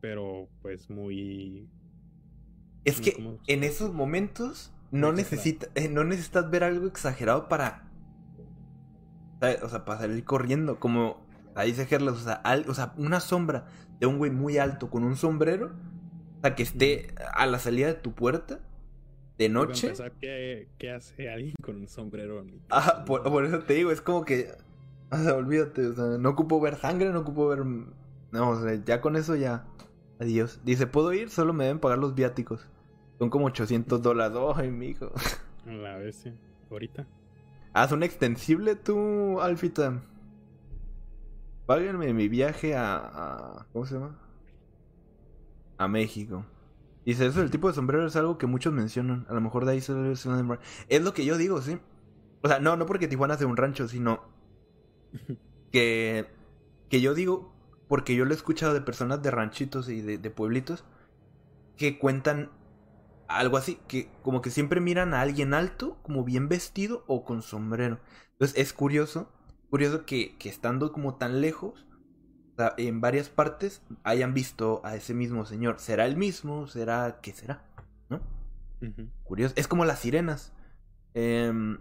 pero pues muy... Es que en esos momentos no, necesita, eh, no necesitas ver algo exagerado para. ¿sabes? O sea, para salir corriendo. Como ahí dice Gerlos, o sea, al- o sea, una sombra de un güey muy alto con un sombrero. O sea, que esté a la salida de tu puerta de noche. empezar, ¿qué, qué hace alguien con un sombrero? en del por, eso te digo, es como que. O sea, olvídate, o sea, no ocupo ver sangre, no ocupo ver. No, o sea, ya con eso ya. Adiós. Dice, ¿puedo ir? Solo me deben pagar los viáticos. Son como 800 dólares. (laughs) Ay, mijo. A la vez, sí. Ahorita. Haz un extensible tú, Alfita. Páguenme mi viaje a, a- ¿Cómo se llama? A México. Dice, eso el tipo de sombrero es algo que muchos mencionan. A lo mejor de ahí ser un- Es lo que yo digo, sí. O sea, no, no porque Tijuana sea un rancho, sino (laughs) que, que yo digo, porque yo lo he escuchado de personas de ranchitos y de, de pueblitos que cuentan algo así, que como que siempre miran a alguien alto, como bien vestido o con sombrero. Entonces es curioso, curioso que, que estando como tan lejos, o sea, en varias partes, hayan visto a ese mismo señor. ¿Será el mismo? ¿Será qué será? ¿No? Curioso. Es como las sirenas. Em,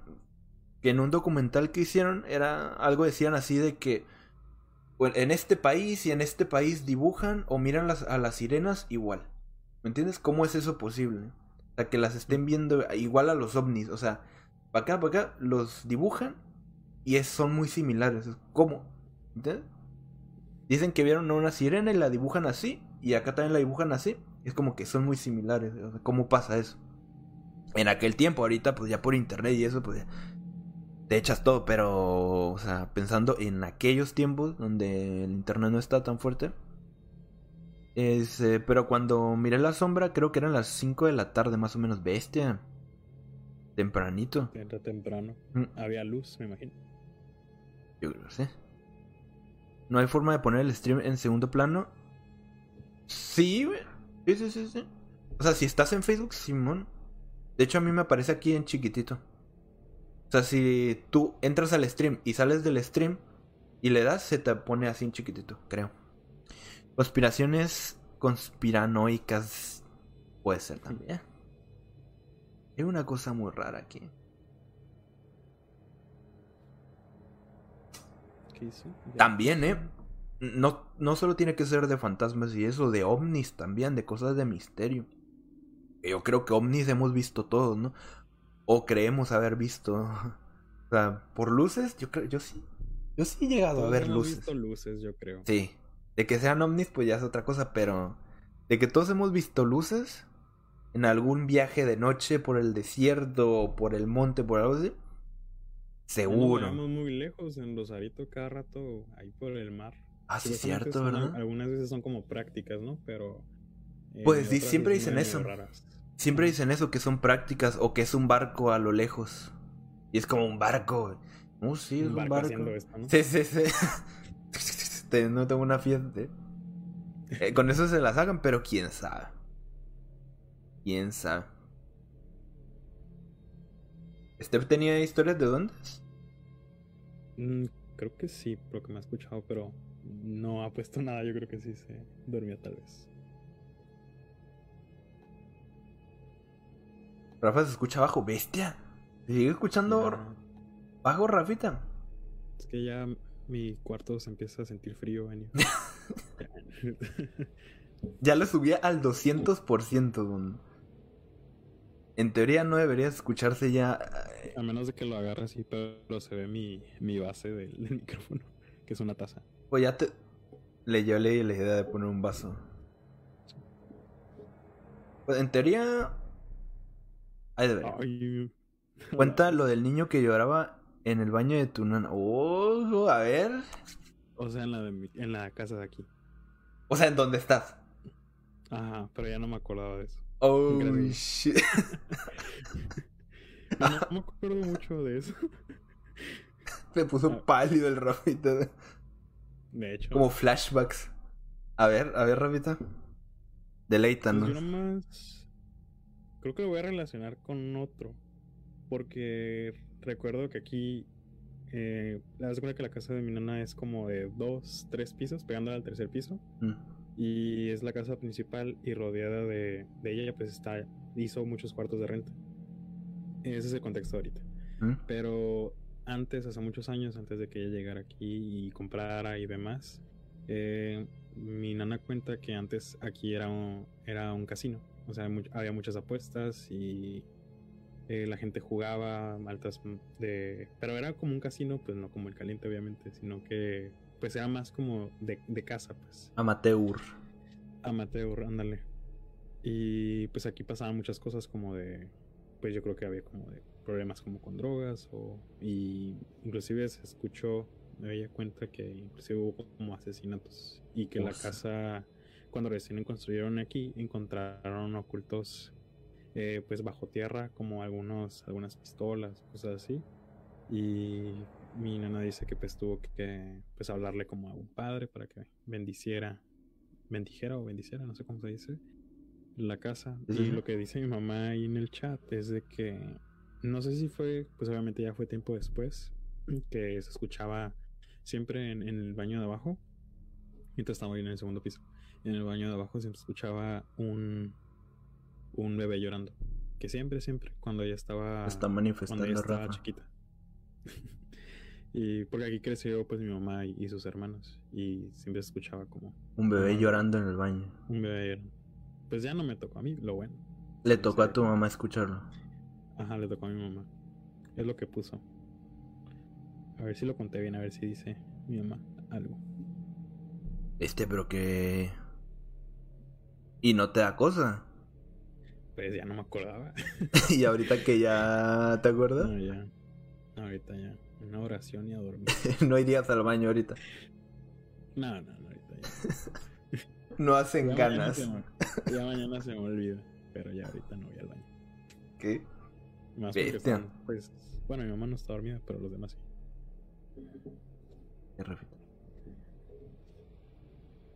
que en un documental que hicieron era algo decían así de que bueno, en este país y en este país dibujan o miran las, a las sirenas igual. ¿Me entiendes? ¿Cómo es eso posible? O sea, que las estén viendo igual a los ovnis. O sea, para acá, para acá, los dibujan y es, son muy similares. ¿Cómo? ¿Entiendes? Dicen que vieron a una sirena y la dibujan así y acá también la dibujan así. Es como que son muy similares. O sea, ¿Cómo pasa eso? En aquel tiempo, ahorita, pues ya por internet y eso, pues ya te echas todo, pero, o sea, pensando en aquellos tiempos donde el internet no está tan fuerte. Es, eh, pero cuando miré la sombra, creo que eran las 5 de la tarde, más o menos, bestia. Tempranito. Era temprano. Mm. Había luz, me imagino. Yo creo que sí. No hay forma de poner el stream en segundo plano. Sí, güey. Sí, sí, sí, sí. O sea, si estás en Facebook, Simón. De hecho, a mí me aparece aquí en chiquitito. O sea, si tú entras al stream y sales del stream y le das, se te pone así en chiquitito, creo. Conspiraciones conspiranoicas puede ser también. Es una cosa muy rara aquí. También, ¿eh? No, no solo tiene que ser de fantasmas y eso, de ovnis también, de cosas de misterio. Yo creo que ovnis hemos visto todos, ¿no? O creemos haber visto. (laughs) O sea, por luces, yo creo, yo sí. Yo sí he llegado a ver luces. Visto luces, yo creo. Sí. De que sean ovnis, pues ya es otra cosa, pero. De que todos hemos visto luces en algún viaje de noche por el desierto o por el monte, por algo así. No Seguro. vayamos muy lejos, en Rosarito cada rato, ahí por el mar. Ah, sí, cierto, son- ¿verdad? Algunas veces son como prácticas, ¿no? Pero... eh, Pues siempre dicen eso. raras. Siempre dicen eso, que son prácticas o que es un barco a lo lejos. Y es como un barco. Oh, sí, es Un barco barco. haciendo esto, ¿no? Sí, sí, sí. (laughs) Te- no tengo una fiesta. ¿eh? Con eso se la sacan, pero quién sabe. Quién sabe. ¿Steph tenía historias de dónde? Mm, creo que sí, por lo que me ha escuchado, pero no ha puesto nada. Yo creo que sí se durmió tal vez. Rafa se escucha bajo, bestia. ¿Se sigue escuchando Ya- bajo, Rafita? es que ya mi cuarto se empieza a sentir frío, Benio. (laughs) Ya lo subía al 200%. don. En teoría no debería escucharse ya. eh, a menos de que lo agarre así, pero se ve mi, mi base del, del micrófono, que es una taza. Pues ya te. Le yo leí la idea de poner un vaso. Pues en teoría. Ahí debería. Ay, Cuenta (laughs) lo del niño que lloraba en el baño de tu nana. Oh, a ver. O sea, en la, de mi- en la casa de aquí. O sea, ¿en dónde estás? Ajá, pero ya no me acordaba de eso. Oh, Gracias. shit. (laughs) No, no me acuerdo mucho de eso. (laughs) Me puso Ah. pálido el Rafita. De hecho, Como flashbacks. A ver, a ver, Rafita. pues Deleítanos. yo nomás creo que lo voy a relacionar con otro. Porque recuerdo que aquí eh, la cuenta que la casa de mi nana es como de dos, tres pisos, pegando al tercer piso. Mm. Y es la casa principal y rodeada de, de ella, pues está, hizo muchos cuartos de renta. Ese es el contexto ahorita. Mm. Pero antes, hace muchos años, antes de que ella llegara aquí y comprara y demás, eh, mi nana cuenta que antes aquí era un, era un casino. O sea, había muchas apuestas y eh, la gente jugaba altas de... Pero era como un casino, pues no como el caliente obviamente, sino que pues era más como de, de casa, pues. Amateur. Amateur, ándale. Y pues aquí pasaban muchas cosas como de, pues yo creo que había como de problemas como con drogas o y inclusive se escuchó, me ella cuenta que inclusive hubo como asesinatos y que la casa cuando recién construyeron aquí encontraron ocultos eh, pues bajo tierra como algunos algunas pistolas cosas así. Y mi nana dice que pues tuvo que pues hablarle como a un padre para que bendiciera bendijera o bendiciera, no sé cómo se dice, la casa. Y lo que dice mi mamá ahí en el chat es de que, no sé si fue, pues obviamente ya fue tiempo después, (clears throat) que se escuchaba siempre en, en el baño de abajo, mientras estaba ahí en el segundo piso, en el baño de abajo siempre escuchaba un, un bebé llorando. Que siempre, siempre, cuando ella estaba... Está cuando manifestando ella estaba Rafa. chiquita. (laughs) y porque aquí creció pues mi mamá y, sus hermanos y siempre escuchaba como Un bebé Ah. llorando en el baño. un bebé llorando. Pues ya no me tocó a mí, lo bueno. Le tocó a tu mamá escucharlo. Ajá, le tocó a mi mamá. Es lo que puso. A ver si lo conté bien, a ver si dice mi mamá algo. Este, pero que. Y no te da cosa. Pues ya no me acordaba. (laughs) y ahorita que ya te acuerdas, No, ya. Ahorita ya. Una oración y a dormir. (laughs) no irías al baño ahorita. No, no, no, ahorita ya. No hacen Ya mañana ganas. se me- Ya mañana se me olvida. Pero ya ahorita no voy al baño. ¿Qué? Más están, pues. Bueno, mi mamá no está dormida, pero los demás sí.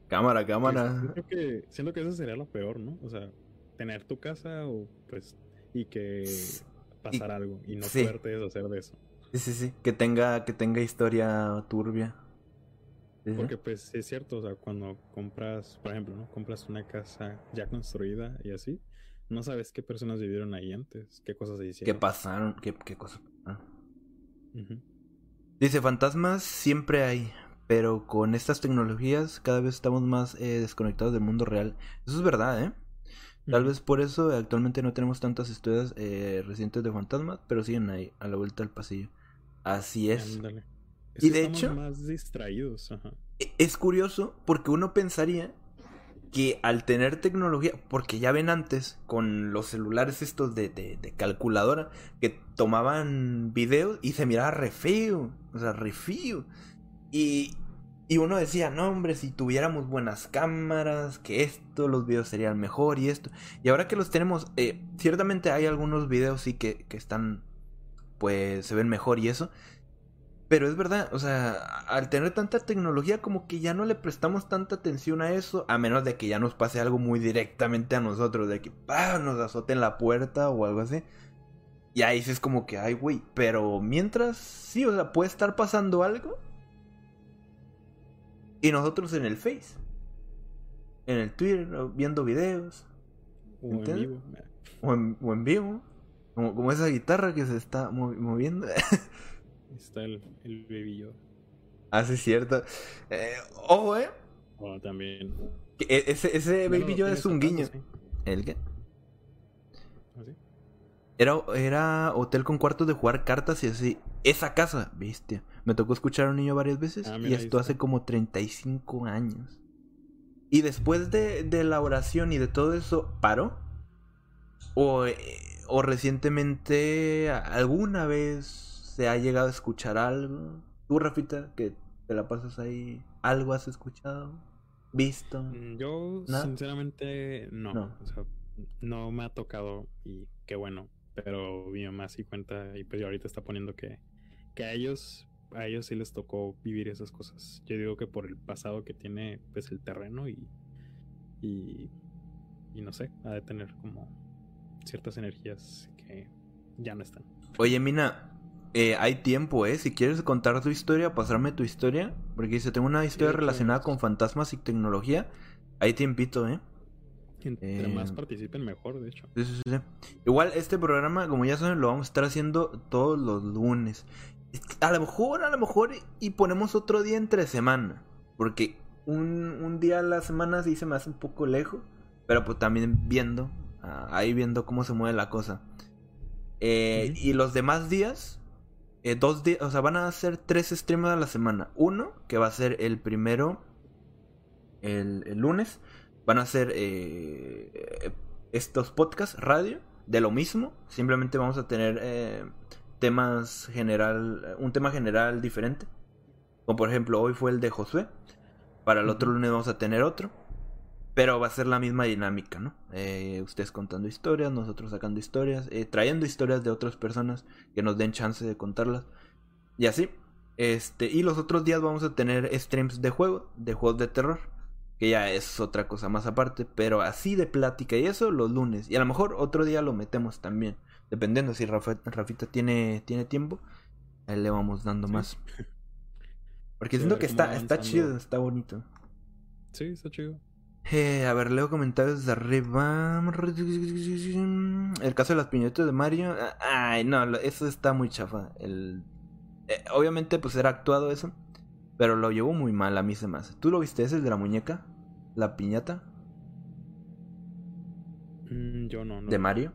Cámara, cámara. Pues, Siento que, siento que eso sería lo peor, ¿no? O sea, tener tu casa o pues y que pasar algo y no sí. poderte deshacer de eso. Sí, sí, sí. Que tenga, que tenga historia turbia. Sí. Porque pues es cierto, o sea, cuando compras, por ejemplo, ¿no? Compras una casa ya construida y así, no sabes qué personas vivieron ahí antes, qué cosas se ¿Qué hicieron. pasaron? ¿Qué, qué cosas pasaron? Ujú. Dice, fantasmas siempre hay, pero con estas tecnologías cada vez estamos más eh, desconectados del mundo real. Eso es verdad, ¿eh? Tal vez por eso actualmente no tenemos tantas historias eh, recientes de fantasmas, pero siguen ahí, a la vuelta del pasillo. Así es. Ándale. Y Es que de hecho- más distraídos. Ajá. E- Es curioso porque uno pensaría que al tener tecnología, porque ya ven antes con los celulares estos de, de- de calculadora, que tomaban videos y se miraba re feo, o sea, re feo. Y, y uno decía, no hombre, si tuviéramos buenas cámaras, que esto, los videos serían mejor y esto. Y ahora que los tenemos, eh, ciertamente hay algunos videos sí que, que están, pues se ven mejor y eso. Pero es verdad, o sea, al tener tanta tecnología como que ya no le prestamos tanta atención a eso, a menos de que ya nos pase algo muy directamente a nosotros, de que ¡pah! nos azoten la puerta o algo así. Y ahí sí es como que, ay, güey, pero mientras, sí, o sea, puede estar pasando algo. Y nosotros en el Face, en el Twitter, viendo videos, O en vivo. o en, o en vivo, como, como esa guitarra que se está movi- moviendo. (laughs) Está el, el Baby Yoda. ah, sí, cierto. Eh, ojo, eh. O también. E- Ese, ese Baby no, Yoda es un guiño. sí. ¿El qué? ¿Ah, sí? Era, era hotel con cuartos de jugar cartas y así. Esa casa, bestia. Me tocó escuchar a un niño varias veces Ah, y esto hace como 35 años. Y después de, de la oración y de todo eso, ¿paró? O, eh, o recientemente alguna vez se ha llegado a escuchar algo. Tú, Rafita, que te la pasas ahí, ¿algo has escuchado? ¿Visto? Mm, Yo, ¿Nada? sinceramente, no. No. O sea, no me ha tocado y qué bueno. Pero mi mamá sí cuenta y pues ahorita está poniendo que, que a ellos, a ellos sí les tocó vivir esas cosas. Yo digo que por el pasado que tiene pues el terreno y, y, y no sé, ha de tener como ciertas energías que ya no están. Oye, Mina, eh, hay tiempo, ¿eh? Si quieres contar tu historia, pasarme tu historia. Porque dice, tengo una historia relacionada con fantasmas y tecnología. Hay tiempito, ¿eh? Entre Eh, más participen mejor, de hecho. Sí, sí, sí. Igual este programa, como ya saben, lo vamos a estar haciendo todos los lunes. A lo mejor, a lo mejor, y ponemos otro día entre semana. Porque un, un día a la semana sí se me hace un poco lejos. Pero pues también viendo, ah, ahí viendo cómo se mueve la cosa. Eh. Y los demás días, eh, dos días, o sea, van a ser tres streams a la semana. Uno, que va a ser el primero, el, el lunes. Van a ser eh, estos podcasts, radio, de lo mismo. Simplemente vamos a tener eh, temas general, un tema general diferente. Como por ejemplo, hoy fue el de Josué. Para el otro lunes vamos a tener otro. Pero va a ser la misma dinámica, ¿no? Eh, ustedes contando historias, nosotros sacando historias, eh, trayendo historias de otras personas que nos den chance de contarlas. Y así. Este, y los otros días vamos a tener streams de juego, de juegos de terror. Que ya es otra cosa más aparte. Pero así de plática y eso los lunes. Y a lo mejor otro día lo metemos también. Dependiendo si Rafa- Rafita tiene, tiene tiempo. Le vamos dando Sí. más. (laughs) Porque Sí, siento que está, está chido, está bonito. Sí, está chido. Eh, a ver, leo comentarios de arriba. El caso de las piñetas de Mario. Ay, no, eso está muy chafa. El... eh, obviamente, pues era actuado eso. Pero lo llevó muy mal, a mí se me hace. ¿Tú lo viste ese, el de la muñeca? ¿La piñata? Mm, yo no, no. ¿De Mario?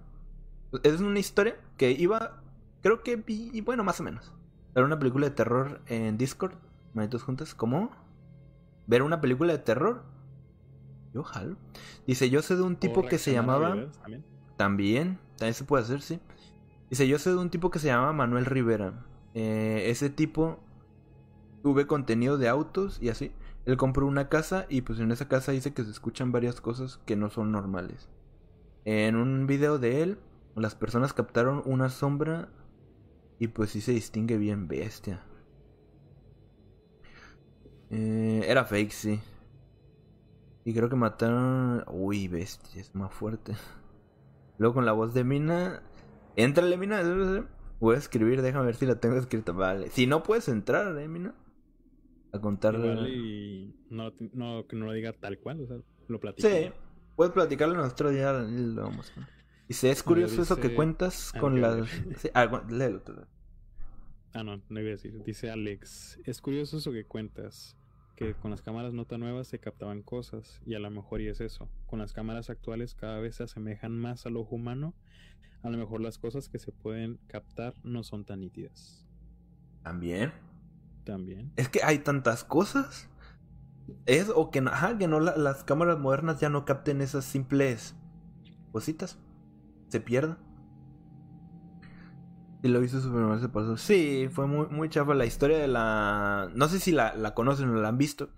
Es una historia que iba. Creo que vi. Bueno, más o menos. Era una película de terror en Discord. Manitos juntas. ¿Cómo? ¿Ver una película de terror? Yo jalo. Dice, yo sé de un tipo que se llamaba. videos también. También, también se puede hacer, sí. Dice, yo sé de un tipo que se llama Manuel Rivera. Eh, ese tipo sube contenido de autos y así. Él compró una casa y pues en esa casa dice que se escuchan varias cosas que no son normales. En un video de él, las personas captaron una sombra y pues sí se distingue bien bestia. Eh, era fake, sí. Y creo que mataron... Uy, bestia, es más fuerte. (laughs) Luego con la voz de Mina. Entrale, Mina. Voy a escribir, déjame ver si la tengo escrita. Vale. Si no puedes entrar, eh, Mina. A contar. Igual y no, no, que no lo diga tal cual, o sea, lo platico. Sí. Puedes platicarlo nosotros ya lo vamos. Dice, es curioso eso que cuentas con las... (laughs) Sí, ah, léelo. Ah, no, no iba a decir. Dice Alex, es curioso eso que cuentas, que con las cámaras no tan nuevas se captaban cosas, y a lo mejor y es eso. Con las cámaras actuales cada vez se asemejan más al ojo humano, a lo mejor las cosas que se pueden captar no son tan nítidas. También. También. Es que hay tantas cosas. Es o que, no- ajá, que no la- las cámaras modernas ya no capten esas simples cositas. Se pierden. Y lo hizo Superman se pasó. Sí, fue muy, muy chafa la historia de la. No sé si la, la conocen o la han visto.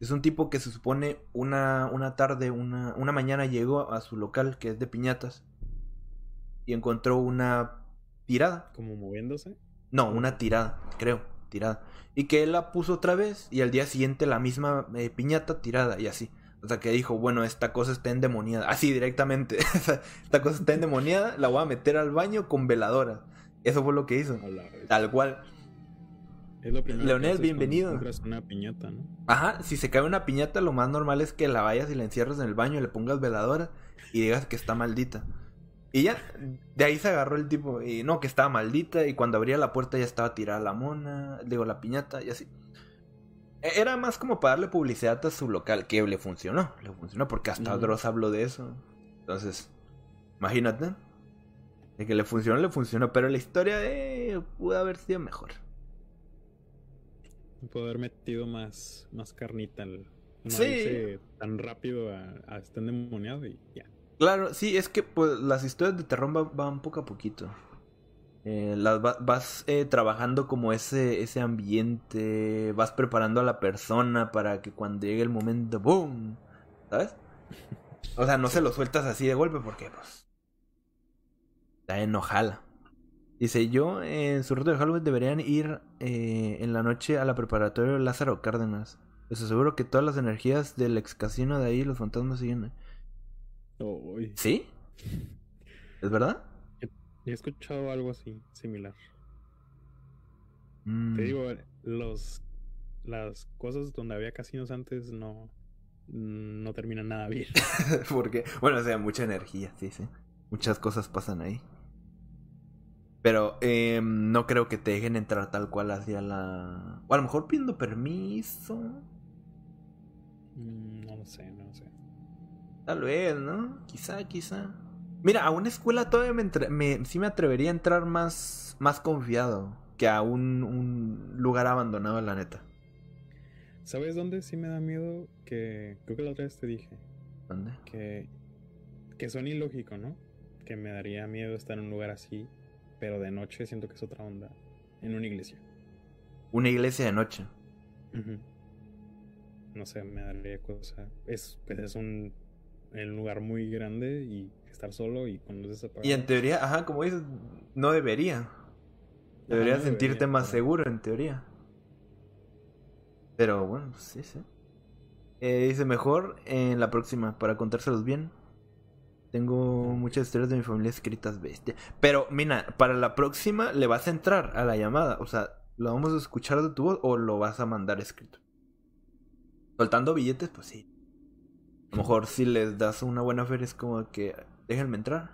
Es un tipo que se supone una, una tarde, una, una mañana llegó a su local que es de piñatas. Y encontró una tirada. Como moviéndose. No, una tirada, creo, tirada. Y que él la puso otra vez y al día siguiente la misma eh, piñata tirada y así. O sea que dijo, bueno, esta cosa está endemoniada. Así directamente. (laughs) esta cosa está endemoniada, la voy a meter al baño con veladora. Eso fue lo que hizo. Tal cual. Es lo primero Leonel, bienvenido. compras una piñata, ¿no? Ajá, si se cae una piñata, lo más normal es que la vayas y la encierres en el baño, le pongas veladora y digas que está maldita. Y ya, de ahí se agarró el tipo, y no, que estaba maldita, y cuando abría la puerta ya estaba tirada la mona, digo, la piñata, y así. E- Era más como para darle publicidad a su local, que le funcionó, le funcionó, porque hasta Ujú. Dross habló de eso. Entonces, imagínate. De que le funcionó, le funcionó, pero la historia eh, pudo haber sido mejor. Puedo haber metido más, más carnita al. No Sí. tan rápido a, a estar endemoniado y ya. Claro, sí, es que pues, las historias de terror va- van poco a poquito. Eh, las va- vas eh, trabajando como ese, ese ambiente, vas preparando a la persona para que cuando llegue el momento, ¡boom! ¿Sabes? (laughs) O sea, no se lo sueltas así de golpe porque, pues, está enojala. Dice, yo en su reto de Halloween deberían ir eh, en la noche a la preparatoria Lázaro Cárdenas. Les aseguro que todas las energías del ex casino de ahí, los fantasmas siguen. ahí". Uy. ¿Sí? ¿Es verdad? He escuchado algo así, similar. Mm. Te digo, los las cosas donde había casinos antes no no terminan nada bien. (laughs) Porque, bueno, o sea, mucha energía, sí, sí. Muchas cosas pasan ahí. Pero eh, no creo que te dejen entrar tal cual hacia la... O a lo mejor pidiendo permiso. Mm, no lo sé, no lo sé. Tal vez, ¿no? Quizá, quizá. Mira, a una escuela todavía me, entre- me- sí me atrevería a entrar más, más confiado que a un, un lugar abandonado, la neta. ¿Sabes dónde sí me da miedo? Que creo que la otra vez te dije ¿Dónde? que que son ilógico, ¿no? Que me daría miedo estar en un lugar así, pero de noche siento que es otra onda en una iglesia. Una iglesia de noche. No sé, me daría cosa. Es, pues es un, un lugar muy grande y estar solo y con luces apagadas. Y en teoría, ajá, como dices, no debería. Deberías no sentirte debería, más pero- seguro, en teoría. Pero bueno, pues sí, sí. Eh, dice mejor en la próxima, para contárselos bien. Tengo muchas historias de mi familia escritas bestia. Pero, mira, para la próxima le vas a entrar a la llamada. O sea, ¿lo vamos a escuchar de tu voz o lo vas a mandar escrito? Soltando billetes, pues sí. A lo mejor si les das una buena feria es como que déjenme entrar.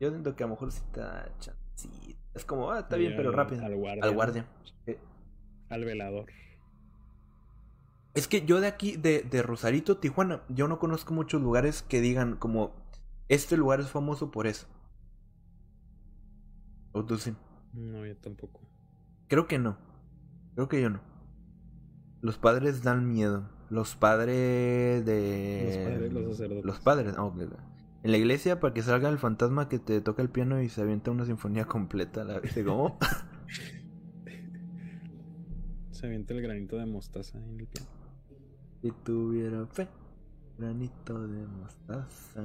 Yo siento que a lo mejor sí está chancita. Es como, ah, está bien, pero rápido. Al guardia. Al guardia. Eh, Al velador. Es que yo de aquí, de, de Rosarito, Tijuana, yo no conozco muchos lugares que digan como, este lugar es famoso por eso. O tú sí. No, yo tampoco. Creo que no. Creo que yo no. Los padres dan miedo. Los padres de... Los padres, los sacerdotes. Los padres, ah, ok, ok. En la iglesia, para que salga el fantasma que te toca el piano y se avienta una sinfonía completa. La ¿viste cómo? (laughs) Se avienta el granito de mostaza en el piano. si tuviera fe, granito de mostaza.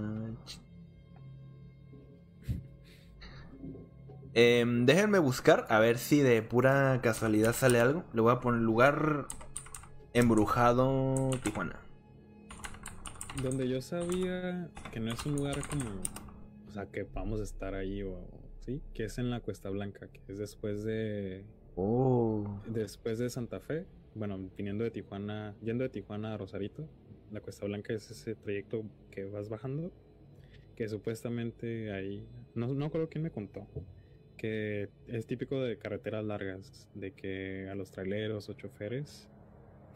Em, déjenme buscar a ver si de pura casualidad sale algo. Le voy a poner lugar embrujado Tijuana. Donde yo sabía que no es un lugar como. O sea, que vamos a estar ahí o. Sí, que es en la Cuesta Blanca, que es después de. Oh. Después de Santa Fe. Bueno, viniendo de Tijuana. Yendo de Tijuana a Rosarito. La Cuesta Blanca es ese trayecto que vas bajando. Que supuestamente ahí. No, no creo quién me contó. que es típico de carreteras largas, de que a los traileros o choferes,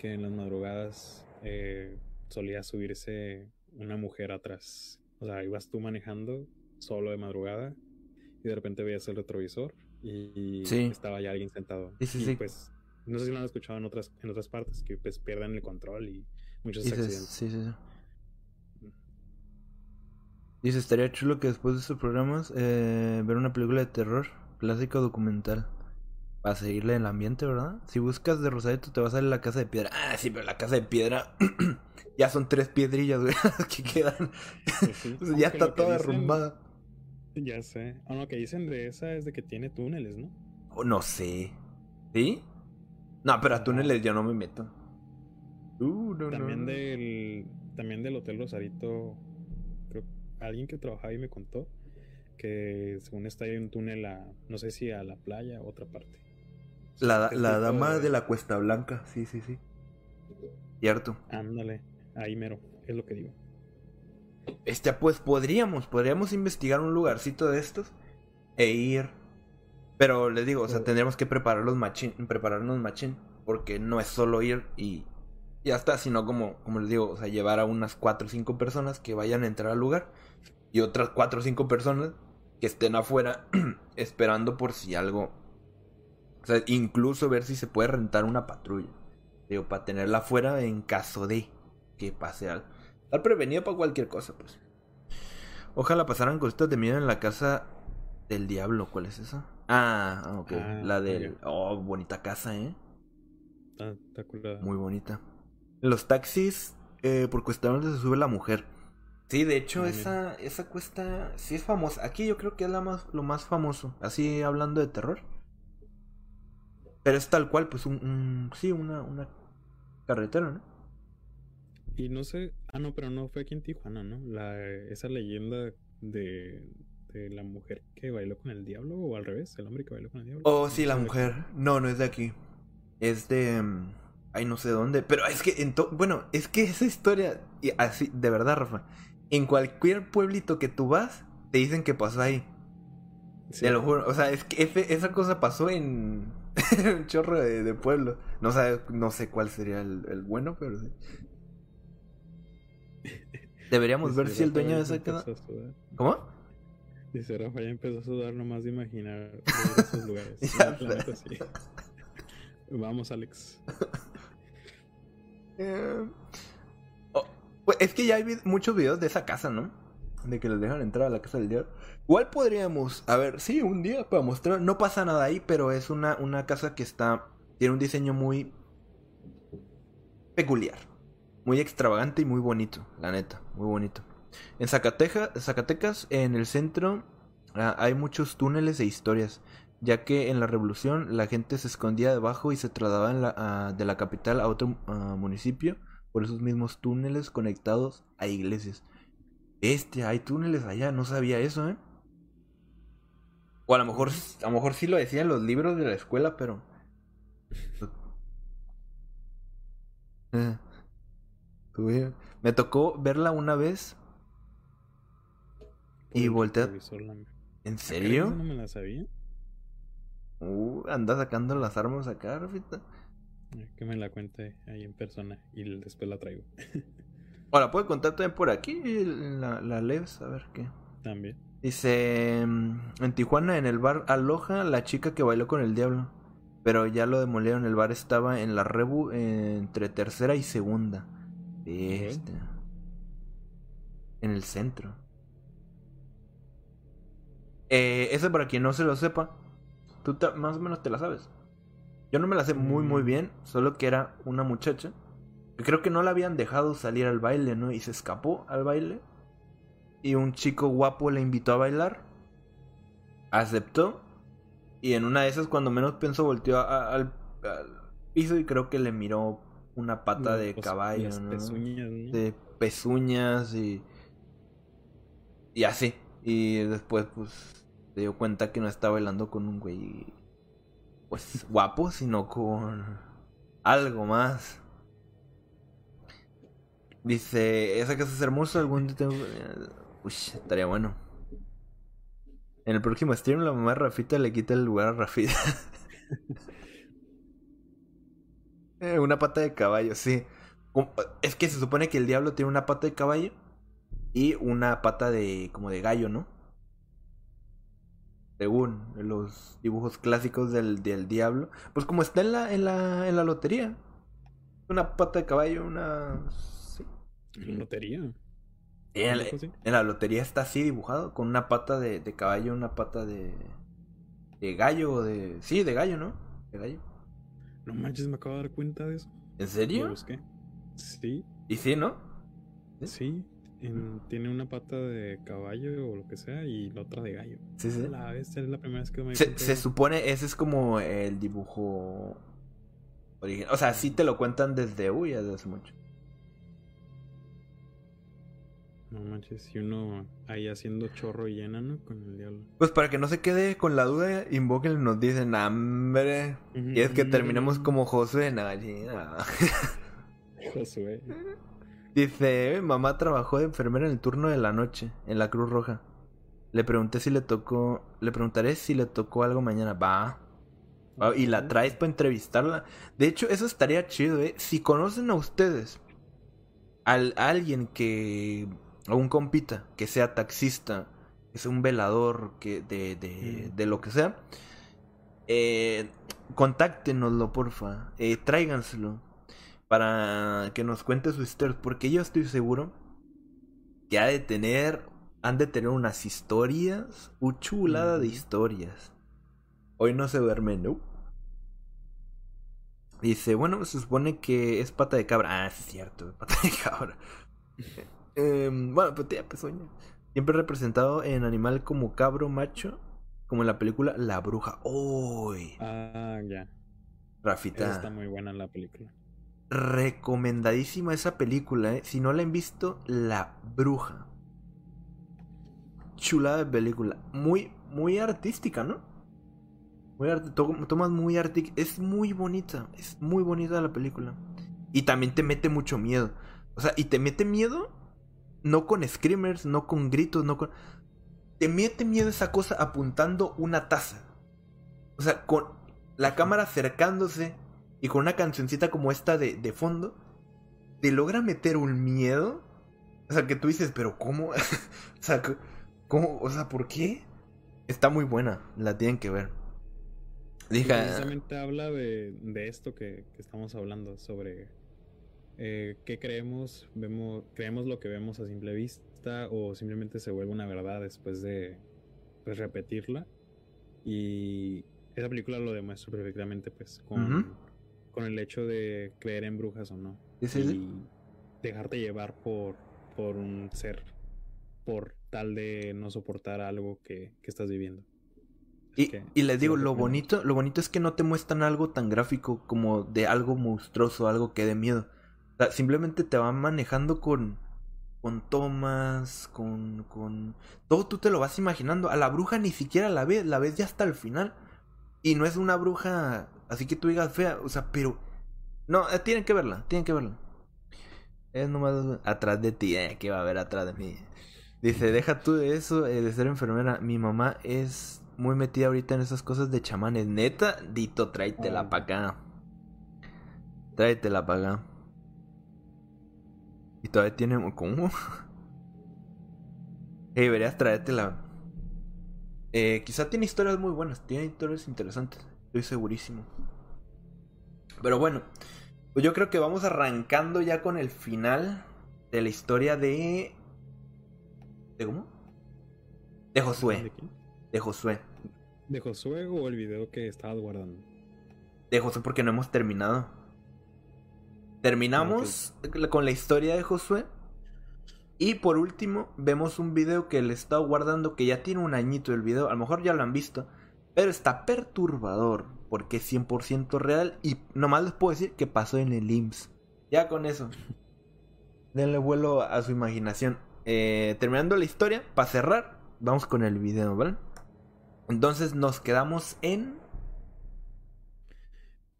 que en las madrugadas eh, solía subirse una mujer atrás. O sea, ibas tú manejando solo de madrugada y de repente veías el retrovisor y Sí. estaba ya alguien sentado. Sí, sí, y sí. pues, no sé si lo han escuchado en otras, en otras partes, que pues pierden el control y muchos Dices, accidentes. sí, sí, sí. Dice, estaría chulo que después de estos programas eh, ver una película de terror, clásico documental. Para seguirle el ambiente, ¿verdad? Si buscas de Rosarito te va a salir la casa de piedra. Ah, sí, pero la casa de piedra (clears throat) ya son tres piedrillas, güey, (laughs) las que quedan. Pues sí, (laughs) Pues ya está toda dicen- derrumbada. Ya sé. O lo que dicen de esa es de que tiene túneles, ¿no? Oh, no sé. ¿Sí? No, pero a túneles yo no me meto. Uh, no, También no. del también del Hotel Rosarito, creo alguien que trabajaba ahí me contó que según está hay un túnel a, no sé si a la playa o otra parte. La, la dama de la Cuesta Blanca, sí, sí, sí. Cierto. Ándale, ahí mero, es lo que digo. Este, pues podríamos, podríamos investigar un lugarcito de estos e ir. Pero les digo, o sea, Pero- tendríamos que prepararlos machín, prepararnos machín, porque no es solo ir y ya está, sino como, como les digo, o sea, llevar a unas cuatro o cinco personas que vayan a entrar al lugar y otras cuatro o cinco personas que estén afuera (clears throat) esperando por si algo. O sea, incluso ver si se puede rentar una patrulla. Digo, para tenerla afuera en caso de que pase algo. Estar prevenido para cualquier cosa, pues. Ojalá pasaran cositas de miedo en la casa del diablo. ¿Cuál es esa? Ah, ah, ok. Ah, la del. Oh, bonita casa, ¿eh? Está, está curada. Muy bonita. En los taxis, eh, por cuesta donde se sube la mujer. Sí, de hecho, Ah, esa, esa cuesta. Sí es famosa. Aquí yo creo que es la más, lo más famoso. Así hablando de terror. Pero es tal cual, pues un. un- sí, una, una carretera, ¿no? Y no sé, ah no, pero no fue aquí en Tijuana, ¿no? La esa leyenda de, de la mujer que bailó con el diablo o al revés, el hombre que bailó con el diablo. Oh, sí, la mujer. No, no es de aquí. Es de. mm, Ay, no sé dónde. Pero es que. En to- bueno, es que esa historia. Y así, de verdad, Rafa. En cualquier pueblito que tú vas, te dicen que pasó ahí. Sí. Te lo juro. O sea, es que esa cosa pasó en. (laughs) un chorro de, de pueblo. No, sabe- no sé cuál sería el, el bueno, pero sí. (laughs) Deberíamos ver si el dueño de esa casa. ¿Cómo? Dice Rafa, ya empezó a sudar nomás de imaginar esos (laughs) lugares. Ya La sé. neta, sí. Vamos, Alex. Eh, oh, pues es que ya hay muchos videos de esa casa, ¿no? De que les dejan entrar a la casa del diablo. Igual podríamos, a ver, sí, un día para mostrar. No pasa nada ahí, pero es una, una casa que está. Tiene un diseño muy. peculiar. Muy extravagante y muy bonito, la neta. Muy bonito. En Zacatecas, en el centro, ah, hay muchos túneles e historias. Ya que en la revolución la gente se escondía debajo y se trasladaba ah, de la capital a otro ah, municipio por esos mismos túneles conectados a iglesias. Este, hay túneles allá, no sabía eso, ¿eh? O a lo mejor, a lo mejor sí lo decían los libros de la escuela, pero. (laughs) Eh, Me tocó verla una vez. Y Por el voltea. retrovisor, la- ¿En serio? no me la sabía. Uh, anda sacando las armas acá, Rafita. Que me la cuente ahí en persona y después la traigo. (laughs) O la puedo contar también por aquí, la, la leves, a ver qué. También. Dice, mm, en Tijuana, en el bar Aloha, la chica que bailó con el diablo. Pero ya lo demolieron, el bar estaba en la Rebu eh, entre tercera y segunda. Este. En el centro. Eh, eso para quien no se lo sepa, tú más o menos te la sabes. Yo no me la sé muy muy Mm. bien, solo que era una muchacha. Creo que no la habían dejado salir al baile, ¿no? Y se escapó al baile. Y un chico guapo le invitó a bailar. Aceptó. Y en una de esas, cuando menos pensó, volteó a- a- al, al piso y creo que le miró una pata de Los- caballo, ¿no? pezuñas, ¿no? de pezuñas y y así y después pues se dio cuenta que no estaba bailando con un güey pues guapo sino con algo más dice esa casa es hermosa algún día. Uy, estaría bueno En el próximo stream la mamá Rafita le quita el lugar a Rafita. (laughs) Eh, una pata de caballo, sí. Es que se supone que el diablo tiene una pata de caballo y una pata de como de gallo, ¿no? Según los dibujos clásicos del, del diablo. Pues como está en la, en la, en la lotería. Una pata de caballo, una... ¿En lotería? En, la lotería está así dibujado, con una pata de, de caballo, una pata de, de gallo, de... Sí, de gallo, ¿no? De gallo. No manches, me acabo de dar cuenta de eso. ¿En serio? Lo busqué. Sí. ¿Y sí, no? Sí. tiene una pata de caballo o lo que sea y la otra de gallo. Sí, sí. La, esta es la primera vez que me se, se supone, ese es como el dibujo original. O sea, sí te lo cuentan desde, uy, desde hace mucho. No manches, si uno ahí haciendo chorro y llena, ¿no? Con el diablo. Pues para que no se quede con la duda, invoquen nos dicen, hambre. Y es que terminemos como Josué. (laughs) Josué. Dice, mamá trabajó de enfermera en el turno de la noche, en la Cruz Roja. Le pregunté si le tocó, le preguntaré si le tocó algo mañana. Va. y la traes para entrevistarla. De hecho, eso estaría chido, ¿eh? Si conocen a ustedes, al, a alguien que o un compita que sea taxista, que sea un velador, que de, de, mm. de lo que sea, eh, contáctenoslo, porfa, eh, tráiganselo para que nos cuente su historia, porque yo estoy seguro que ha de tener, han de tener unas historias, un chulada de historias. Hoy no se duerme, ¿no? Dice, bueno, se supone que es pata de cabra. Ah, es cierto, pata de (laughs) cabra. Em, bueno, pues tía, pues Siempre representado en animal como cabro macho, como en la película La Bruja. ¡Uy! Ah, ya. Rafita. está muy buena la película. Recomendadísima esa película, ¿eh? Si no la han visto, La Bruja. Chulada de película. Muy, muy artística, ¿no? Muy tomas muy artística. Es muy bonita. Es muy bonita la película. Y también te mete mucho miedo. O sea, y te mete miedo no con screamers, no con gritos, no con... Te mete miedo esa cosa apuntando una taza. O sea, con la cámara acercándose y con una cancioncita como esta de, de fondo, te logra meter un miedo. O sea, que tú dices, pero ¿cómo? (laughs) o sea, ¿cómo? O sea, ¿por qué? Está muy buena, la tienen que ver. Dije, precisamente habla de, de esto que, que estamos hablando, sobre eh, ¿qué creemos? Vemos, ¿Creemos lo que vemos a simple vista o simplemente se vuelve una verdad después de pues, repetirla? Y esa película lo demuestra perfectamente pues con, con el hecho de creer en brujas o no. y dejarte llevar por, por un ser por tal de no soportar algo que, que estás viviendo. Y, y, les digo, lo bonito, lo bonito es que no te muestran algo tan gráfico como de algo monstruoso, algo que dé miedo simplemente te van manejando con, con tomas, con, con... Todo tú te lo vas imaginando. A la bruja ni siquiera la ves, la ves ya hasta el final. Y no es una bruja así que tú digas fea, o sea, pero... No, eh, tienen que verla, tienen que verla. Es nomás atrás de ti, eh, que va a haber atrás de mí. Dice, deja tú de eso, eh, de ser enfermera. Mi mamá es muy metida ahorita en esas cosas de chamanes. Neta, Dito, tráetela oh. para acá. Tráetela para acá. Y todavía tiene. ¿Cómo? (laughs) hey, deberías traértela. Eh, quizá tiene historias muy buenas, tiene historias interesantes, estoy segurísimo. Pero bueno, pues yo creo que vamos arrancando ya con el final de la historia de. ¿De cómo? De Josué. ¿De, Josué. ¿De Josué o el video que estabas guardando? De Josué porque no hemos terminado. Terminamos con la historia de Josué. Y por último, vemos un video que le está guardando que ya tiene un añito el video. A lo mejor ya lo han visto. Pero está perturbador. Porque es 100% real. Y nomás les puedo decir que pasó en el IMSS. Ya con eso. (laughs) Denle vuelo a su imaginación. Eh, terminando la historia, para cerrar, vamos con el video, ¿vale? Entonces nos quedamos en...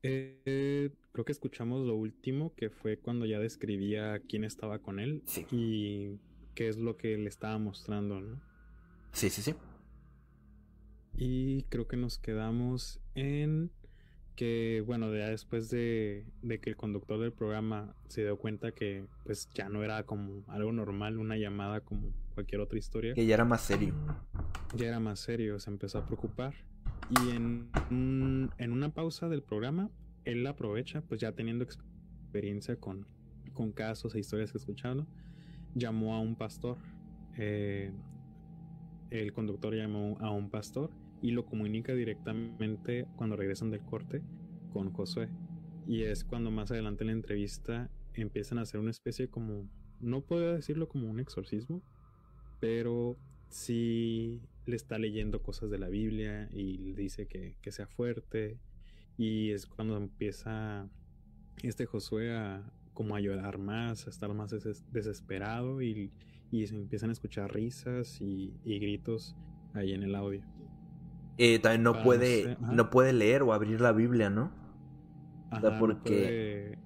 Eh, creo que escuchamos lo último, que fue cuando ya describía quién estaba con él y qué es lo que le estaba mostrando, ¿no? Sí, sí, sí. Y creo que nos quedamos en que, bueno, ya después de, de, que el conductor del programa se dio cuenta que pues ya no era como algo normal, una llamada como cualquier otra historia. Que ya era más serio. Ya era más serio, se empezó a preocupar. Y en, en una pausa del programa, él aprovecha, pues ya teniendo experiencia con, con casos e historias que escuchado, llamó a un pastor. Eh, el conductor llamó a un pastor y lo comunica directamente cuando regresan del corte con Josué. Y es cuando más adelante en la entrevista empiezan a hacer una especie como, no puedo decirlo como un exorcismo, pero sí le está leyendo cosas de la Biblia y le dice que, que sea fuerte. Y es cuando empieza este Josué a como a llorar más, a estar más desesperado y, y se empiezan a escuchar risas y, y gritos ahí en el audio. Eh, también no ah, puede, no puede leer o abrir la Biblia, ¿no? Ajá, porque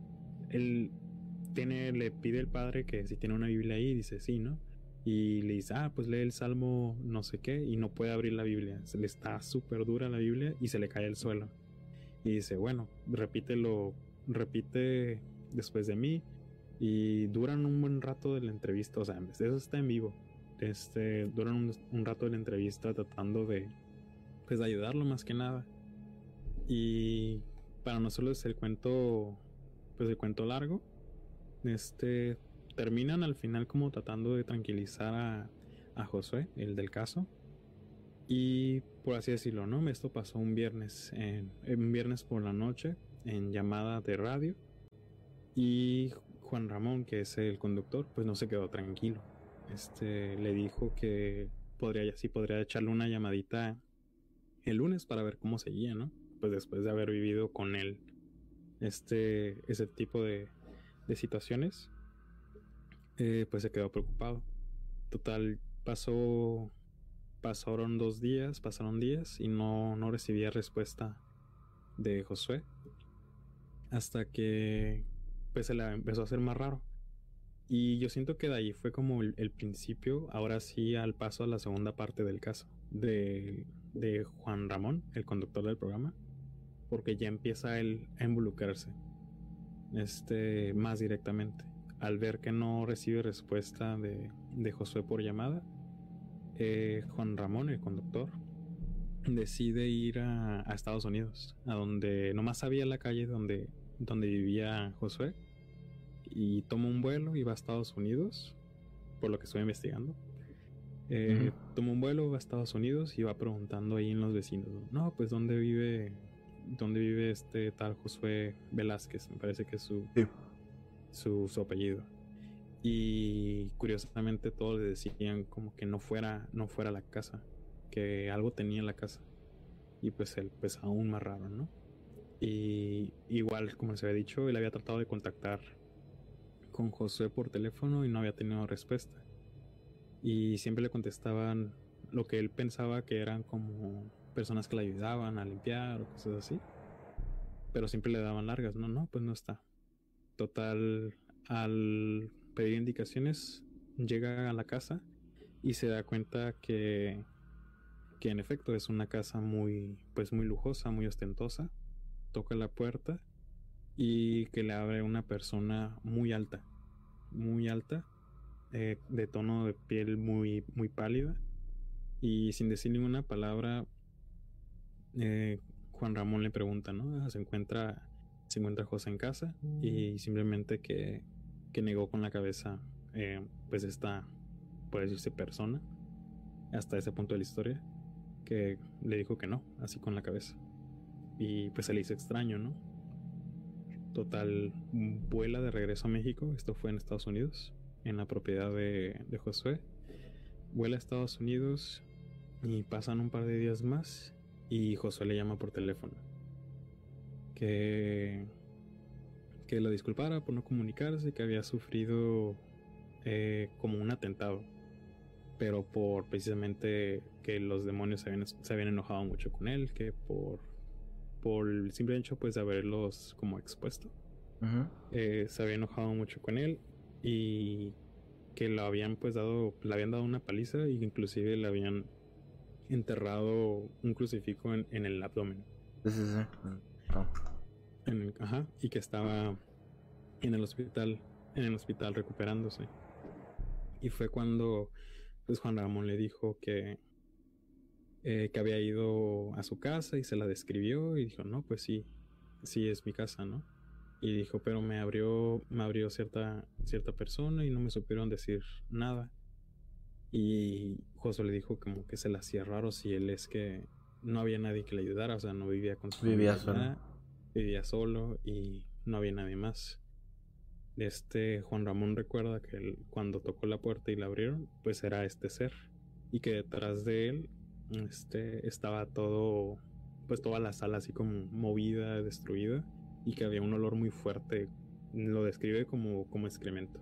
él tiene, le pide el padre que si tiene una Biblia ahí, dice sí, ¿no? Y le dice, ah, pues lee el Salmo no sé qué, y no puede abrir la Biblia. Se le está súper dura la Biblia y se le cae al suelo. Y dice, bueno, repítelo, repite después de mí. Y duran un buen rato de la entrevista, o sea, eso está en vivo. Este, duran un, rato de la entrevista tratando de, pues ayudarlo más que nada. Y para nosotros el cuento, pues el cuento largo, este, terminan al final como tratando de tranquilizar a, a Josué, el del caso. Y por así decirlo, ¿no? Esto pasó un viernes, en, un viernes por la noche, en llamada de radio. Y Juan Ramón, que es el conductor, pues no se quedó tranquilo. Este le dijo que podría, sí podría echarle una llamadita el lunes para ver cómo seguía, ¿no? Pues después de haber vivido con él este, ese tipo de, de situaciones, eh, pues se quedó preocupado. Total, pasó, pasaron dos días, pasaron días y no, no recibía respuesta de Josué. Hasta que pues se le empezó a hacer más raro. Y yo siento que de ahí fue como el, el principio, ahora sí al paso a la segunda parte del caso, de, de Juan Ramón, el conductor del programa, porque ya empieza él a involucrarse este, más directamente. Al ver que no recibe respuesta de, de Josué por llamada, eh, Juan Ramón, el conductor, decide ir a, a, Estados Unidos, a donde nomás sabía la calle donde, donde vivía Josué, y toma un vuelo y va a Estados Unidos, por lo que estoy investigando. Eh, Toma un vuelo, va a Estados Unidos y va preguntando ahí en los vecinos, no, pues dónde vive, dónde vive este tal Josué Velázquez, me parece que es su, su, su, apellido. Y curiosamente todos le decían como que no fuera, no fuera la casa, que algo tenía en la casa. Y pues él, pues aún más raro, ¿no? Y igual, como se había dicho, él había tratado de contactar con Josué por teléfono y no había tenido respuesta y siempre le contestaban lo que él pensaba que eran como personas que le ayudaban a limpiar o cosas así. Pero siempre le daban largas, no, no, pues no está. Total, al pedir indicaciones, llega a la casa y se da cuenta que, que en efecto es una casa muy, pues muy lujosa, muy ostentosa. Toca la puerta y que le abre una persona muy alta, muy alta, eh, de tono de piel muy, muy pálida. Y sin decir ninguna palabra, eh, Juan Ramón le pregunta, ¿no? Se encuentra, se encuentra José en casa y simplemente que, que negó con la cabeza, eh, pues esta, puede decirse persona, hasta ese punto de la historia, que le dijo que no, así con la cabeza. Y pues se le hizo extraño, ¿no? Total, vuela de regreso a México, esto fue en Estados Unidos, en la propiedad de, de Josué. Vuela a Estados Unidos y pasan un par de días más y Josué le llama por teléfono. Que, que lo disculpara por no comunicarse, que había sufrido eh, como un atentado. Pero por precisamente que los demonios se habían, se habían enojado mucho con él, que por, por el simple hecho pues de haberlos como expuesto. eh, se había enojado mucho con él y que lo habían pues dado, le habían dado una paliza y inclusive le habían enterrado un crucifijo en, en el abdomen. Sí, sí, sí. No. En el- ajá, y que estaba en el hospital, en el hospital recuperándose. Y fue cuando pues Juan Ramón le dijo que eh, que había ido a su casa y se la describió y dijo, "No, pues sí, sí es mi casa, ¿no?" Y dijo, "Pero me abrió me abrió cierta cierta persona y no me supieron decir nada." Y Josué le dijo como que se la hacía raro si él es que no había nadie que le ayudara, o sea, no vivía con su Vivía familia. Vivía solo y no había nadie más. Este Juan Ramón recuerda que cuando tocó la puerta y la abrieron, pues era este ser y que detrás de él este estaba todo pues toda la sala así como movida, destruida y que había un olor muy fuerte. Lo describe como como excremento,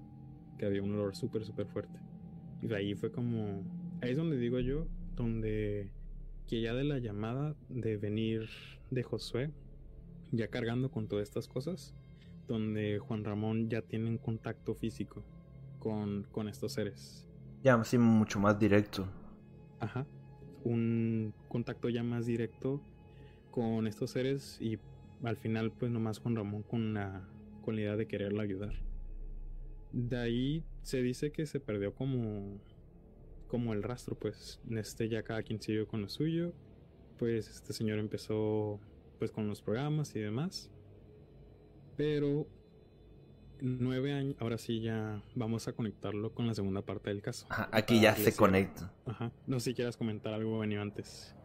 que había un olor súper súper fuerte. Y de ahí fue como ahí es donde digo yo, donde que ya de la llamada de venir de Josué, ya cargando con todas estas cosas, donde Juan Ramón ya tiene un contacto físico con, con estos seres. Ya, así mucho más directo. Ajá. Un contacto ya más directo con estos seres y al final pues nomás Juan Ramón con la, con la idea de quererlo ayudar. De ahí se dice que se perdió como como el rastro, pues este ya cada quien siguió con lo suyo, pues este señor empezó pues con los programas y demás, pero nueve años, ahora sí ya vamos a conectarlo con la segunda parte del caso. Ajá, aquí ya se conecta. Ajá, no sé si quieras comentar algo venido antes.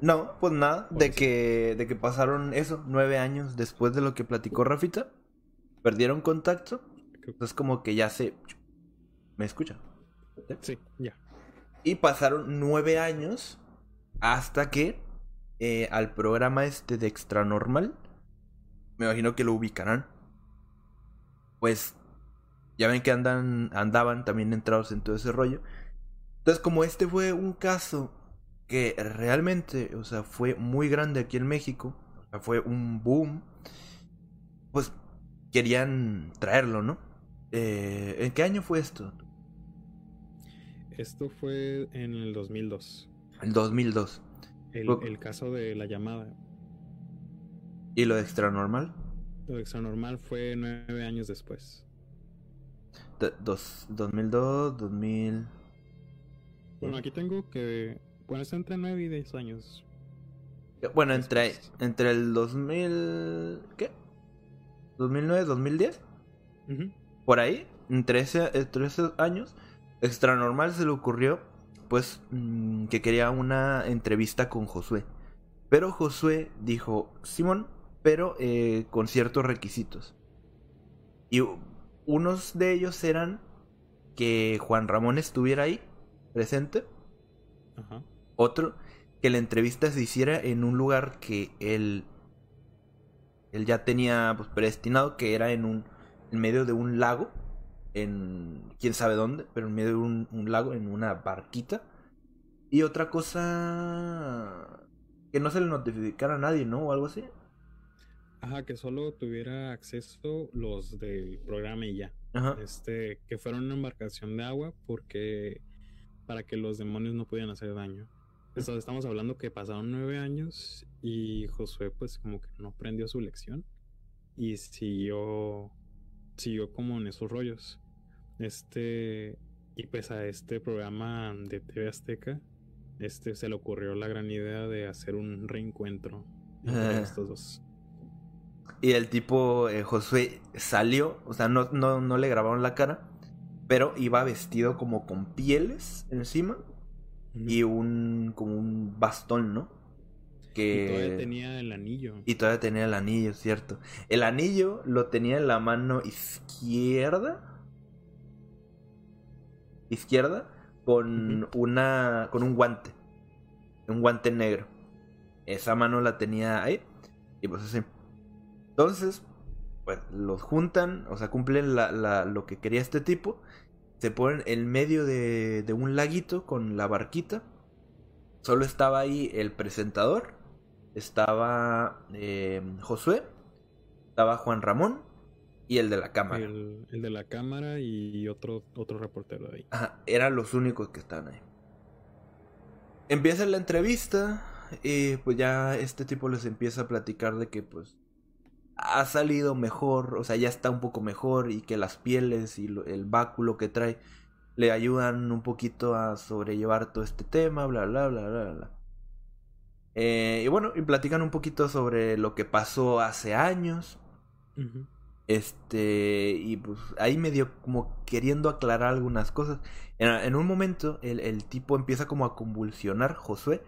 No, pues nada, de que, de que pasaron eso, nueve años después de lo que platicó Rafita. Perdieron contacto. Creo- Es como que ya se... ¿Me escucha? Sí, ya. Y pasaron nueve años hasta que eh, al programa este de Extra Normal, me imagino que lo ubicarán. Pues ya ven que andan, andaban también entrados en todo ese rollo. Entonces, como este fue un caso que realmente, o sea, fue muy grande aquí en México, o sea, fue un boom, pues querían traerlo, ¿no? Eh, ¿En qué año fue esto? Esto fue en el 2002. El 2002. El, el caso de la llamada. ¿Y lo de Extra Normal? Lo Extranormal fue nueve años después. D- dos, 2002, 2000. Bueno, aquí tengo que. Bueno, está entre nueve y diez años. Bueno, entre, entre el 2000. ¿Qué? ¿2009, 2010? Ujú. Por ahí, entre, ese, entre esos años, Extra Normal se le ocurrió, pues, mm, que quería una entrevista con Josué. Pero Josué dijo, Simón, pero eh, con ciertos requisitos. Y unos de ellos eran que Juan Ramón estuviera ahí, presente. Ajá. Otro, que la entrevista se hiciera en un lugar que él, él ya tenía pues, predestinado, que era en un en medio de un lago, en quién sabe dónde, pero en medio de un, un lago, en una barquita. Y otra cosa que no se le notificara a nadie, ¿no? O algo así. Ajá, que solo tuviera acceso los del programa y ya. Ajá. Este, que fuera una embarcación de agua porque para que los demonios no pudieran hacer daño. Entonces estamos hablando que pasaron nueve años y Josué pues como que no aprendió su lección y siguió siguió como en esos rollos. Este y pues a este programa de TV Azteca este se le ocurrió la gran idea de hacer un reencuentro entre Ah. (laughs) estos dos. Y el tipo, eh, Josué, salió, o sea, no, no, no le grabaron la cara, pero iba vestido como con pieles encima y un como un bastón, ¿no? Que Y todavía tenía el anillo. y todavía tenía el anillo, cierto. El anillo lo tenía en la mano izquierda. Izquierda con una con un guante. Un guante negro. Esa mano la tenía ahí y pues así. Entonces, pues los juntan, o sea, cumplen la, la- lo que quería este tipo. Se ponen en medio de, de un laguito con la barquita. Solo estaba ahí el presentador. Estaba eh, Josué. Estaba Juan Ramón. Y el de la cámara. El, el de la cámara y otro, otro reportero ahí. Ajá, eran los únicos que estaban ahí. empieza la entrevista y pues ya este tipo les empieza a platicar de que pues ha salido mejor, o sea, ya está un poco mejor y que las pieles y el báculo que trae le ayudan un poquito a sobrellevar todo este tema, bla, bla, bla, bla, bla. Eh, y bueno, y platican un poquito sobre lo que pasó hace años. Este, y pues ahí medio como queriendo aclarar algunas cosas. En, un momento el, el, tipo empieza como a convulsionar, Josué,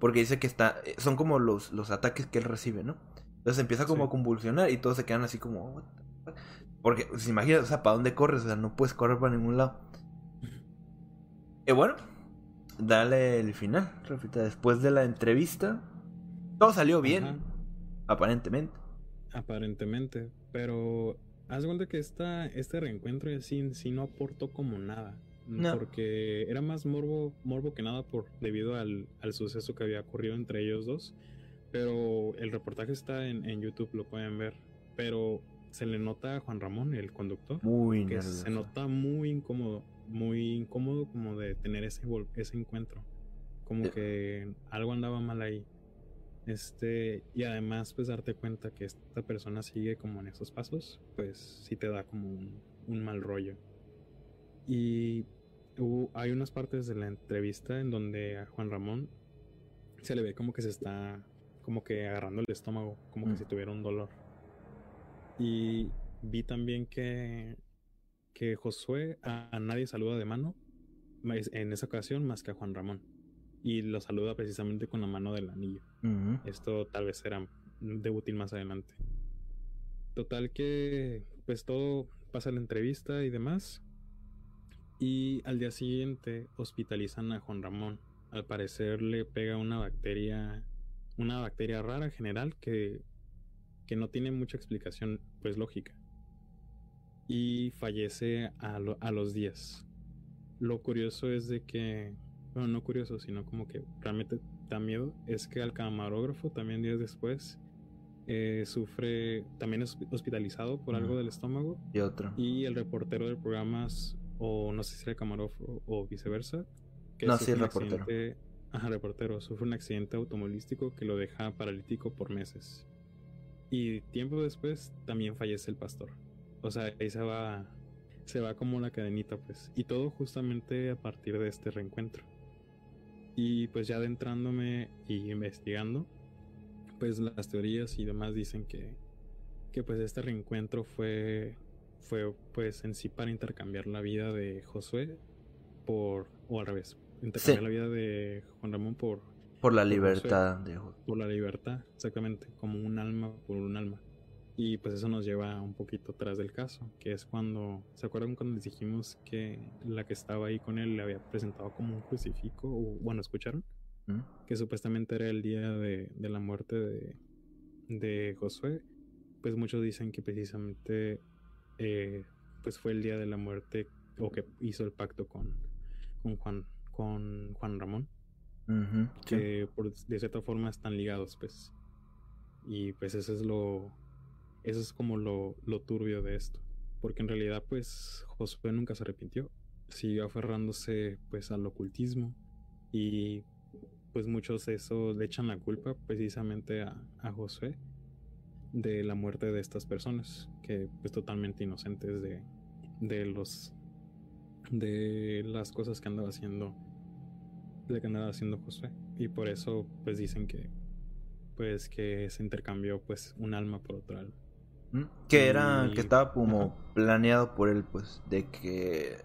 porque dice que está, son como los, los ataques que él recibe, ¿no? Entonces empieza como a convulsionar y todos se quedan así como... Porque, se imagina, o sea, ¿para dónde corres? O sea, no puedes correr para ningún lado. Y bueno, dale el final, Rafita. Después de la entrevista, todo salió bien, aparentemente. Aparentemente, pero haz cuenta que esta, este reencuentro sí, sí no aportó como nada. Porque era más morbo, morbo que nada por debido al, al suceso que había ocurrido entre ellos dos. Pero el reportaje está en, en YouTube, lo pueden ver. Pero se le nota a Juan Ramón, el conductor, muy que se nota muy incómodo, muy incómodo como de tener ese, ese encuentro. Como que algo andaba mal ahí. Este, y además, pues darte cuenta que esta persona sigue como en esos pasos, pues sí te da como un, un mal rollo. Y hay unas partes de la entrevista en donde a Juan Ramón se le ve como que se está como que agarrando el estómago, como que mm. si tuviera un dolor. Y vi también que, que Josué a, nadie saluda de mano en esa ocasión más que a Juan Ramón. Y lo saluda precisamente con la mano del anillo. Esto tal vez será de útil más adelante. Total que pues todo pasa la entrevista y demás. Y al día siguiente hospitalizan a Juan Ramón. Al parecer le pega una bacteria una bacteria rara general que, que no tiene mucha explicación pues lógica. Y fallece a, a los días. Lo curioso es de que, bueno, no curioso, sino como que realmente da miedo, es que al camarógrafo también días después eh, sufre, también es hospitalizado por algo del estómago. Y otro. Y el reportero del programa, o no sé si era camarógrafo o viceversa, que no, sí, el reportero Ajá, reportero, sufre un accidente automovilístico que lo deja paralítico por meses. Y tiempo después también fallece el pastor. O sea, ahí se va, se va como la cadenita, pues. Y todo justamente a partir de este reencuentro. Y pues ya adentrándome y investigando, pues las teorías y demás dicen que, que pues este reencuentro fue, fue pues en sí para intercambiar la vida de Josué por, o al revés, intercambiar la vida de Juan Ramón por... Por la libertad. de... Por la libertad, exactamente, como un alma por un alma. Y pues eso nos lleva un poquito atrás del caso, que es cuando, ¿se acuerdan cuando les dijimos que la que estaba ahí con él le había presentado como un crucifijo? O, bueno, ¿escucharon? ¿Mm? Que supuestamente era el día de, de la muerte de, de, Josué. Pues muchos dicen que precisamente eh, pues fue el día de la muerte o que hizo el pacto con, con Juan, con Juan Ramón. que por, de cierta forma están ligados, pues. Y pues eso es lo. Eso es como lo, lo turbio de esto. Porque en realidad, pues, Josué nunca se arrepintió. Siguió aferrándose pues al ocultismo. Y pues muchos eso le echan la culpa precisamente a, a Josué de la muerte de estas personas. Que pues totalmente inocentes de, de los de las cosas que andaba haciendo de que andaba haciendo Josué y por eso pues dicen que pues que se intercambió pues un alma por otra alma. Que era que estaba como planeado por él pues de que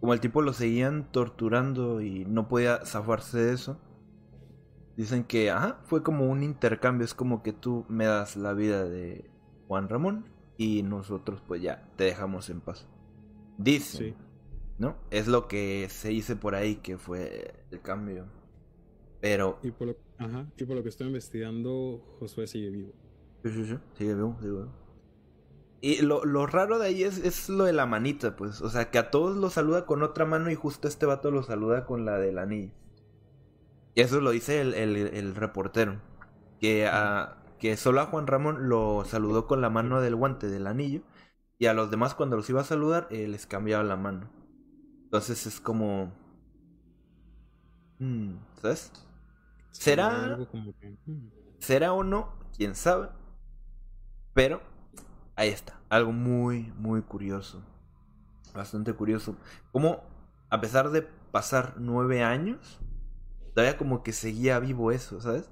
como el tipo lo seguían torturando y no podía zafarse de eso dicen que ajá fue como un intercambio es como que tú me das la vida de Juan Ramón y nosotros pues ya te dejamos en paz dicen ¿no? Es lo que se dice por ahí que fue el cambio. Pero... Y por lo, ajá, y por lo que estoy investigando, Josué sigue vivo. Sí, sí, sí, sigue vivo, sigue vivo. Y lo, lo raro de ahí es, es, lo de la manita, pues. O sea, que a todos los saluda con otra mano y justo este vato lo saluda con la del anillo. Y eso lo dice el, el, el reportero. Que, a, que solo a Juan Ramón lo saludó con la mano del guante del anillo. Y a los demás cuando los iba a saludar, eh, les cambiaba la mano. Entonces es como... Mm, ¿Sabes? ¿Será- algo como que, mm, ¿Será o no? ¿Quién sabe? Pero ahí está. Algo muy, muy curioso. Bastante curioso. Como a pesar de pasar nueve años, todavía como que seguía vivo eso, ¿sabes?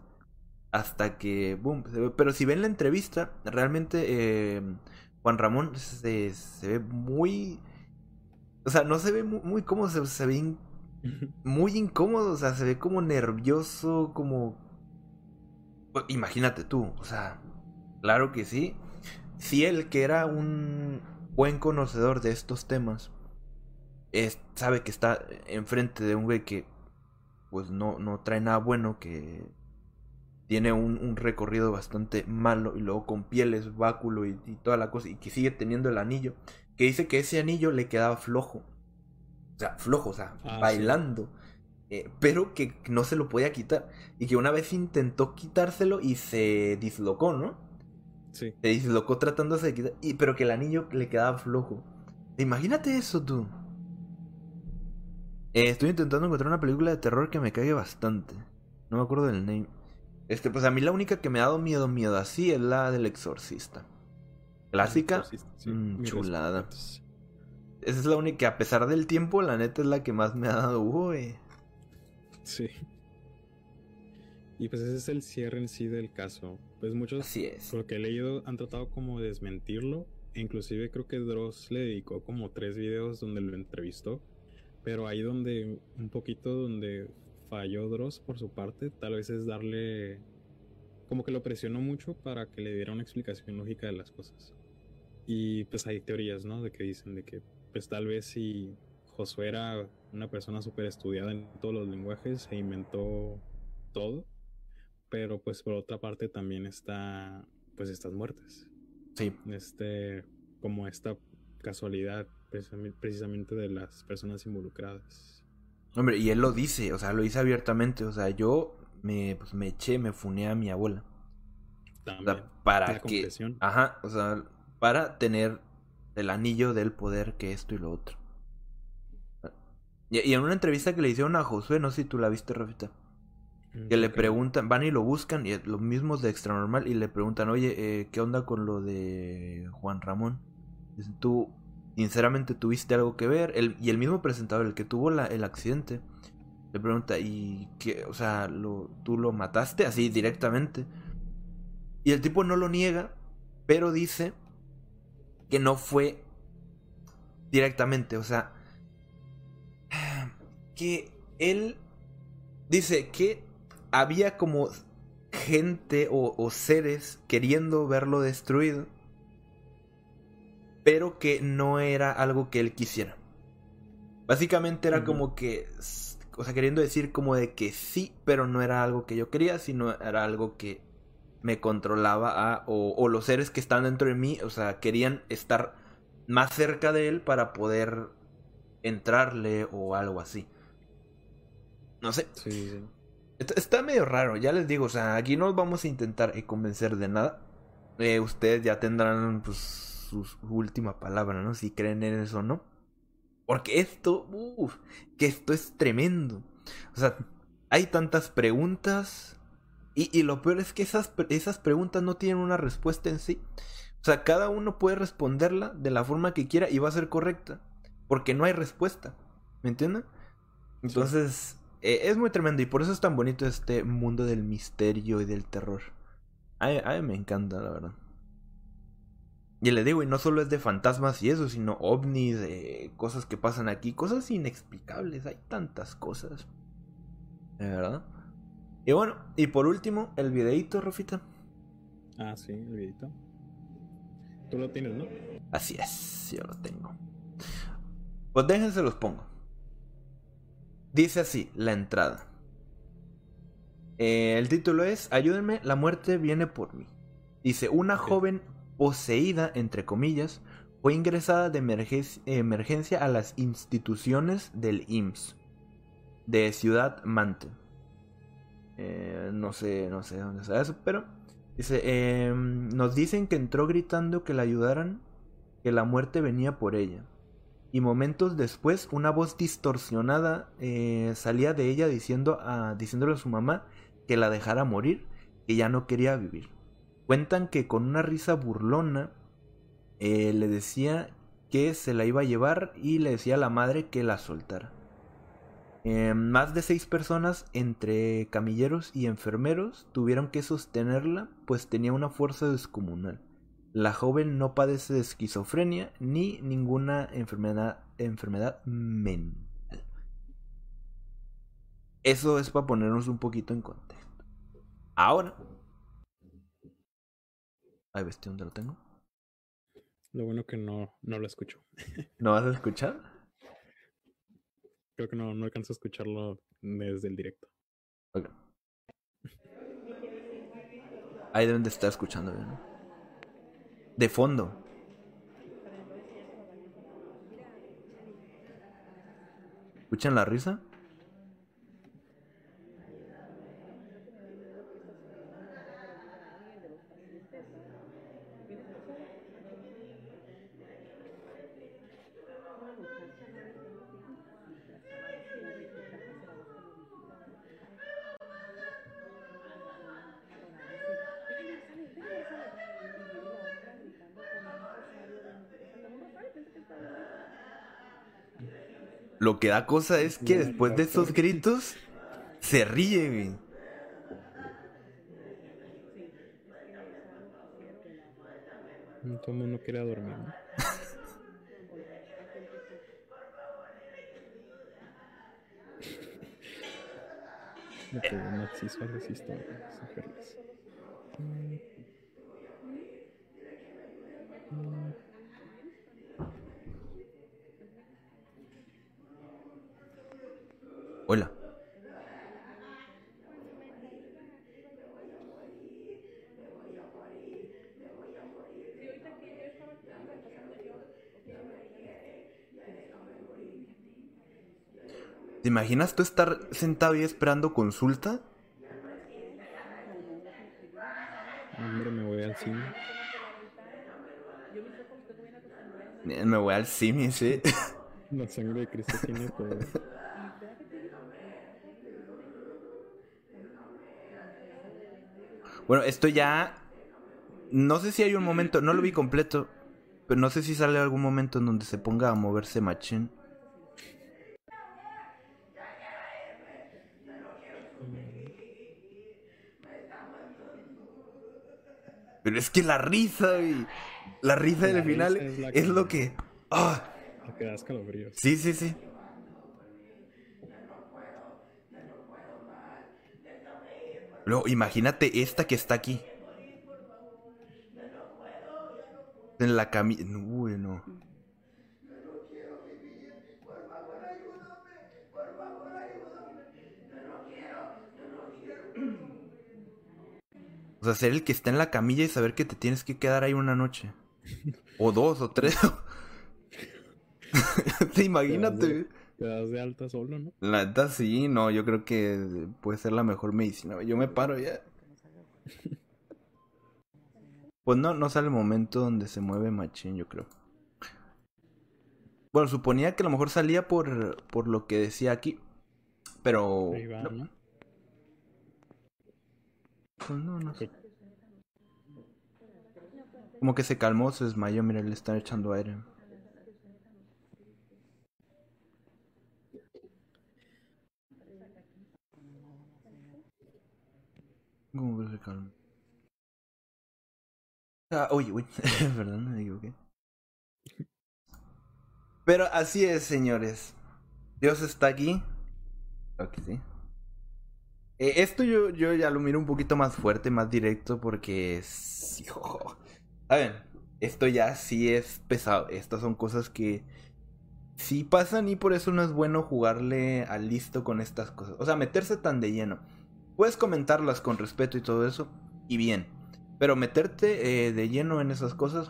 Hasta que, boom. se ve- Pero si ven la entrevista, realmente eh, Juan Ramón se, se ve muy... O sea, no se ve muy, muy cómodo, se, se ve in- (laughs) muy incómodo, o sea, se ve como nervioso, como... Pues, Imagínate tú, o sea, claro que sí. Si él, que era un buen conocedor de estos temas, es- sabe que está enfrente de un güey que pues no, no trae nada bueno, que tiene un, un recorrido bastante malo y luego con pieles, báculo y, y toda la cosa, y que sigue teniendo el anillo, que dice que ese anillo le quedaba flojo. O sea, flojo, o sea, Ah, sí. bailando. eh, pero que no se lo podía quitar. Y que una vez intentó quitárselo y se dislocó, ¿no? Sí. Se dislocó tratándose de quitar. Y, pero que el anillo le quedaba flojo. Imagínate eso, tú. Eh, estoy intentando encontrar una película de terror que me cague bastante. No me acuerdo del name. Este, pues a mí la única que me ha dado miedo, miedo así es la del exorcista. Clásica. Exorcista, sí, Mm, chulada. respetos. Esa es la única que a pesar del tiempo, la neta es la que más me ha dado. Uy. Sí. Y pues ese es el cierre en sí del caso. Pues muchos, Así es. por lo que he leído, han tratado como de desmentirlo. E inclusive creo que Dross le dedicó como tres videos donde lo entrevistó. Pero ahí donde, un poquito donde falló Dross por su parte, tal vez es darle... Como que lo presionó mucho para que le diera una explicación lógica de las cosas. Y pues hay teorías, ¿no? De que dicen de que pues tal vez si Josué era una persona súper estudiada en todos los lenguajes e inventó todo. Pero pues por otra parte también está pues estas muertes. Sí. Este, como esta casualidad precisam- precisamente de las personas involucradas. Hombre, y él lo dice, o sea, lo dice abiertamente. O sea, yo me, pues, me eché, me funé a mi abuela. O También. sea, para que. Ajá, o sea, para tener el anillo del poder que esto y lo otro. Y, y en una entrevista que le hicieron a Josué, no sé si tú la viste, Rafita, Que le preguntan, van y lo buscan, y los mismos de Extra Normal, y le preguntan, oye, eh, ¿qué onda con lo de Juan Ramón? Tú, sinceramente, tuviste algo que ver. El, y el mismo presentador, el que tuvo la- el accidente, le pregunta, ¿y qué? O sea, lo, ¿tú lo mataste así directamente? Y el tipo no lo niega, pero dice que no fue directamente, o sea, (sighs) que él dice que había como gente o, o seres queriendo verlo destruido, pero que no era algo que él quisiera. Básicamente era como que, o sea, queriendo decir como de que sí, pero no era algo que yo quería, sino era algo que me controlaba a, o, o los seres que están dentro de mí, o sea, querían estar más cerca de él para poder entrarle o algo así. No sé, sí, sí. Está, está medio raro, ya les digo, o sea, aquí no os vamos a intentar convencer de nada. Eh, ustedes ya tendrán pues su, su última palabra, ¿no? Si creen en eso o no. Porque esto, uff, que esto es tremendo. O sea, hay tantas preguntas y, y lo peor es que esas, esas preguntas no tienen una respuesta en sí. O sea, cada uno puede responderla de la forma que quiera y va a ser correcta. Porque no hay respuesta. ¿Me entienden? Entonces, eh, es muy tremendo y por eso es tan bonito este mundo del misterio y del terror. A mí, a mí me encanta, la verdad. Y le digo, y no solo es de fantasmas y eso, sino ovnis, eh, cosas que pasan aquí, cosas inexplicables, hay tantas cosas. De verdad. Y bueno, y por último, el videito, Rafita. Ah, sí, el videito. Tú lo tienes, ¿no? Así es, yo lo tengo. Pues déjense los pongo. Dice así, la entrada. Eh, el título es Ayúdenme, la muerte viene por mí. Dice, una joven poseída, entre comillas, fue ingresada de emergen- emergencia a las instituciones del IMSS de Ciudad Mante. Eh, no sé, no sé dónde está eso, pero dice, em, nos dicen que entró gritando que la ayudaran, que la muerte venía por ella. Y momentos después una voz distorsionada eh, salía de ella diciendo a, diciéndole a su mamá que la dejara morir, que ya no quería vivir. Cuentan que con una risa burlona eh, le decía que se la iba a llevar y le decía a la madre que la soltara. Eh, más de seis personas, entre camilleros y enfermeros, tuvieron que sostenerla, pues tenía una fuerza descomunal. La joven no padece de esquizofrenia ni ninguna enfermedad, enfermedad mental. Eso es para ponernos un poquito en contexto. Ahora. Ay, ¿ves dónde lo tengo? Lo bueno que no, no lo escucho. (laughs) ¿No vas a escuchar? Creo que no, no alcanzo a escucharlo desde el directo. Ok. Ahí deben de estar escuchando bien. ¿no? De fondo. ¿Escuchan la risa? Lo que da cosa es que después de esos gritos se ríe, güey. El mundo quiere dormir. ¿no? Que no existe, resisto, sugerirles. Hola. ¿Te imaginas tú estar sentado y esperando consulta? Hombre, me voy al cine. Me voy al cine, sí. (laughs) La sangre de Cristo tiene poder. Bueno, esto ya. No sé si hay un momento, no lo vi completo, pero no sé si sale algún momento en donde se ponga a moverse machín. Pero es que la risa, güey. La risa La del final es es que- lo que. ¡Ah! Lo que da escalofríos. Sí, sí, sí. Luego, imagínate esta que está aquí. En la camilla. Uy, O sea, ser el que está en la camilla y saber que te tienes que quedar ahí una noche. O dos, o tres. (laughs) Te imagínate. Te das de alta solo, ¿no? La neta sí, no, yo creo que puede ser la mejor medicina. Yo me paro ya. Pues no, no sale el momento donde se mueve machín, yo creo. Bueno, suponía que a lo mejor salía por, por lo que decía aquí. Pero... pues no, no sé. Como que se calmó, se desmayó, mira, le están echando aire. ¿Cómo que se calmó? Ah, oye, uy, (laughs) perdón, me equivoqué. Pero así es, señores. Dios está aquí. Creo sí. Eh, esto yo, yo ya lo miro un poquito más fuerte, más directo, porque sí, Saben, esto ya sí es pesado. Estas son cosas que sí pasan y por eso no es bueno jugarle al listo con estas cosas. O sea, meterse tan de lleno. Puedes comentarlas con respeto y todo eso, y bien. Pero meterte eh, de lleno en esas cosas.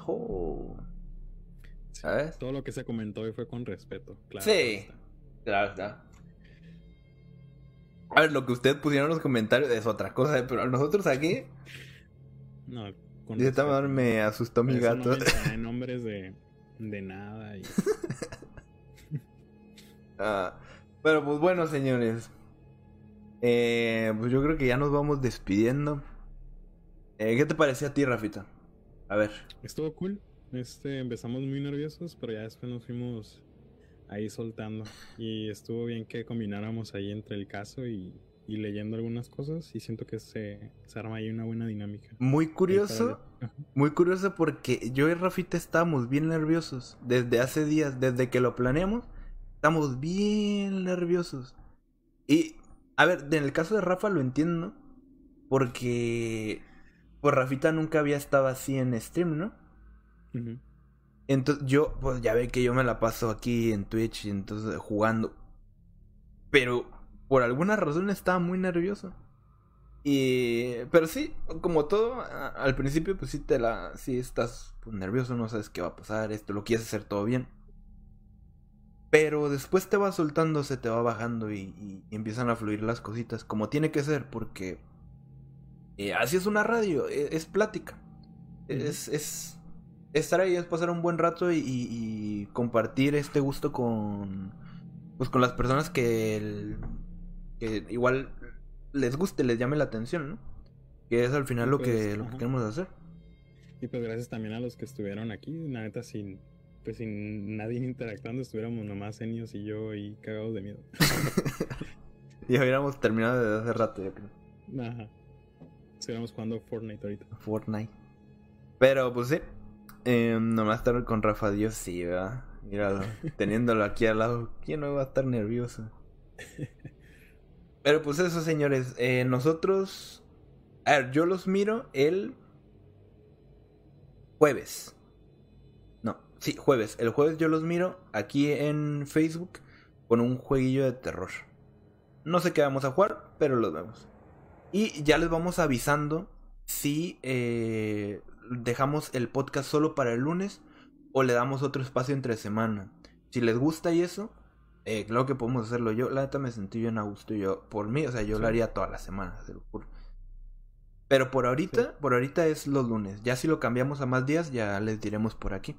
Sí, ¿Sabes? Todo lo que se comentó hoy fue con respeto. Claro, Sí. Claro, está. A ver, lo que ustedes pusieron en los comentarios es otra cosa, eh, pero nosotros aquí. No, con respeto. manera me asustó mi gato. (laughs) No nombres de, de nada. Y... (laughs) Ah, pero pues bueno, señores. Eh, pues yo creo que ya nos vamos despidiendo. Eh, ¿Qué te pareció a ti, Rafita? A ver. Estuvo cool. Este, empezamos muy nerviosos, pero ya después nos fuimos ahí soltando. Y estuvo bien que combináramos ahí entre el caso y, y leyendo algunas cosas. Y siento que se, se arma ahí una buena dinámica. Muy curioso. Muy curioso porque yo y Rafita estábamos bien nerviosos. Desde hace días, desde que lo planeamos, estamos bien nerviosos. Y, a ver, en el caso de Rafa lo entiendo. Porque, pues Rafita nunca había estado así en stream, ¿no? Ujú. Entonces yo, pues ya ve que yo me la paso aquí en Twitch y entonces jugando. Pero por alguna razón estaba muy nervioso. Y pero sí, como todo, al principio pues sí te la sí estás pues, nervioso, no sabes qué va a pasar, esto lo quieres hacer todo bien. Pero después te va soltando, se te va bajando y, y- y empiezan a fluir las cositas como tiene que ser porque eh, así es una radio, e- es, plática. Es, es estar ahí, es pasar un buen rato y, y- y compartir este gusto con pues con las personas que, el- que igual les guste, les llame la atención, ¿no? Que es al final lo que, Pues, lo que ajá. queremos hacer. Y pues gracias también a los que estuvieron aquí. La neta, sin, pues sin nadie (laughs) interactuando, estuviéramos nomás Enios y yo y cagados de miedo. (laughs) Y hubiéramos terminado desde hace rato, yo creo. Ajá. Estuviéramos jugando Fortnite ahorita. Fortnite. Pero pues sí. Eh, nomás estar con Rafa Dios, sí, ¿verdad? Míralo, (laughs) teniéndolo aquí al lado. ¿Quién no va a estar nervioso? Pero pues eso, señores. eh, nosotros. A ver, yo los miro el. Jueves. No, sí, jueves. El jueves yo los miro aquí en Facebook con un jueguillo de terror. No sé qué vamos a jugar, pero los vemos. Y ya les vamos avisando si eh, dejamos el podcast solo para el lunes o le damos otro espacio entre semana. Si les gusta y eso, eh, claro que podemos hacerlo. Yo, la neta, me sentí bien a gusto. Yo, por mí, o sea, yo Sí. lo haría todas las semanas, se lo juro. Pero por ahorita, Sí. por ahorita es los lunes. Ya si lo cambiamos a más días, ya les diremos por aquí.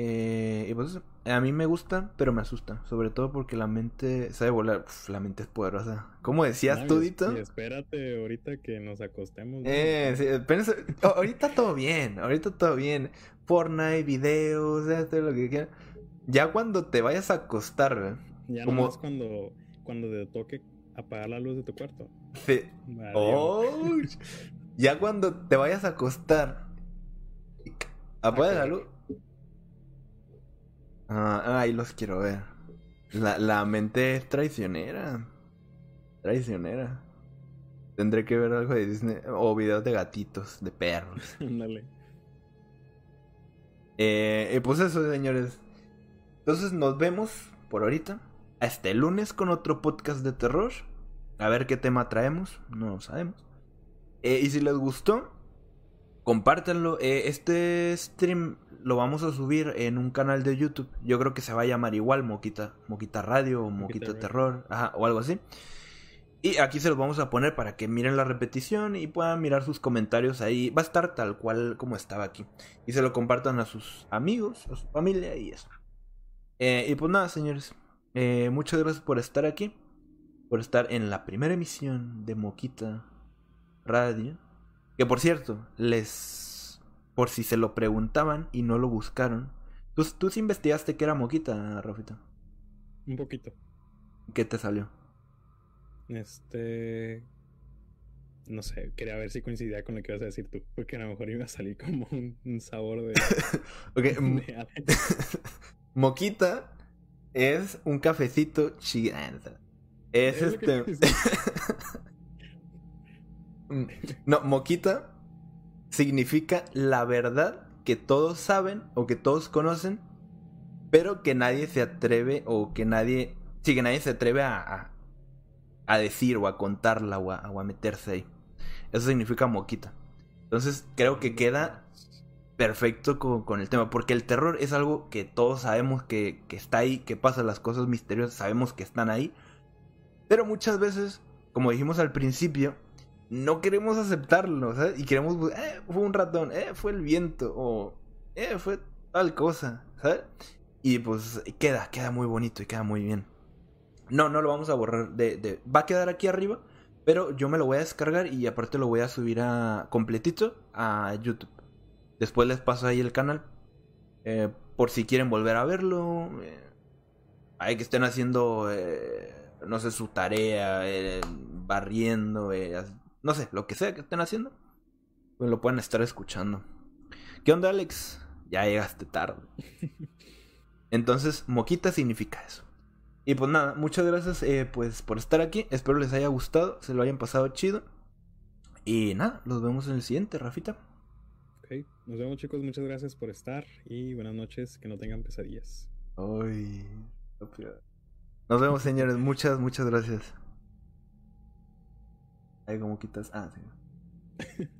Eh, y pues a mí me gusta, pero me asusta. Sobre todo porque la mente sabe volar. Uf, la mente es poderosa. ¿Cómo decías No, tú, Dito? y espérate ahorita que nos acostemos. ¿no? Eh, sí, a- ahorita todo bien, ahorita todo bien. Fortnite, videos, esto, lo que quieras. Ya cuando te vayas a acostar. Ya como- nomás cuando, cuando te toque apagar la luz de tu cuarto. Sí. Oh, ya cuando te vayas a acostar, (laughs) apaga la luz. Ah, ahí los quiero ver. La, la mente es traicionera. Traicionera. Tendré que ver algo de Disney o videos de gatitos, de perros. (laughs) Ándale. Eh, pues eso, señores. Entonces nos vemos por ahorita. Hasta el lunes con otro podcast de terror. A ver qué tema traemos. No lo sabemos. Eh, y si les gustó, compártanlo. Eh, este stream lo vamos a subir en un canal de YouTube. Yo creo que se va a llamar igual Moquita, Moquita Radio o Moquita. Terror. Ajá, o algo así. Y aquí se los vamos a poner para que miren la repetición y puedan mirar sus comentarios ahí. Va a estar tal cual como estaba aquí y se lo compartan a sus amigos, a su familia y eso. Eh, y pues nada, señores, eh, muchas gracias por estar aquí, por estar en la primera emisión de Moquita Radio. Que por cierto, les, por si se lo preguntaban y no lo buscaron, tú, tú sí investigaste que era Moquita, Rafita. Un poquito. ¿Qué te salió? Este. No sé, quería ver si coincidía con lo que ibas a decir tú. Porque a lo mejor iba a salir como un, un sabor de. (laughs) Ok, de- (laughs) Moquita es un cafecito chigante. Es este. (laughs) Mm, No, Moquita significa la verdad que todos saben o que todos conocen, pero que nadie se atreve o que nadie. Sí, que nadie se atreve a, a, decir o a contarla o a, a meterse ahí. Eso significa Moquita. Entonces creo que queda perfecto con, con el tema, porque el terror es algo que todos sabemos que, que está ahí, que pasa las cosas misteriosas, sabemos que están ahí, pero muchas veces, como dijimos al principio, no queremos aceptarlo, ¿sabes? Y queremos, eh, fue un ratón, eh, fue el viento, o eh, fue tal cosa, ¿sabes? Y pues queda, queda muy bonito y queda muy bien. No, no lo vamos a borrar de. Va a quedar aquí arriba, pero yo me lo voy a descargar y aparte lo voy a subir a completito a YouTube. Después les paso ahí el canal. eh, por si quieren volver a verlo. eh, hay que estén haciendo, eh, no sé, su tarea, eh, barriendo, no sé, lo que sea que estén haciendo. Pues lo pueden estar escuchando. ¿Qué onda, Alex? Ya llegaste tarde. (laughs) Entonces, moquita significa eso. Y pues nada, muchas gracias eh, pues por estar aquí. Espero les haya gustado, se lo hayan pasado chido. Y nada, nos vemos en el siguiente, Rafita. Ok, nos vemos chicos, muchas gracias por estar y buenas noches, que no tengan pesadillas. Ay, Nos vemos, señores. Muchas, muchas gracias. Ay, como quitas. Ah, sí. (laughs)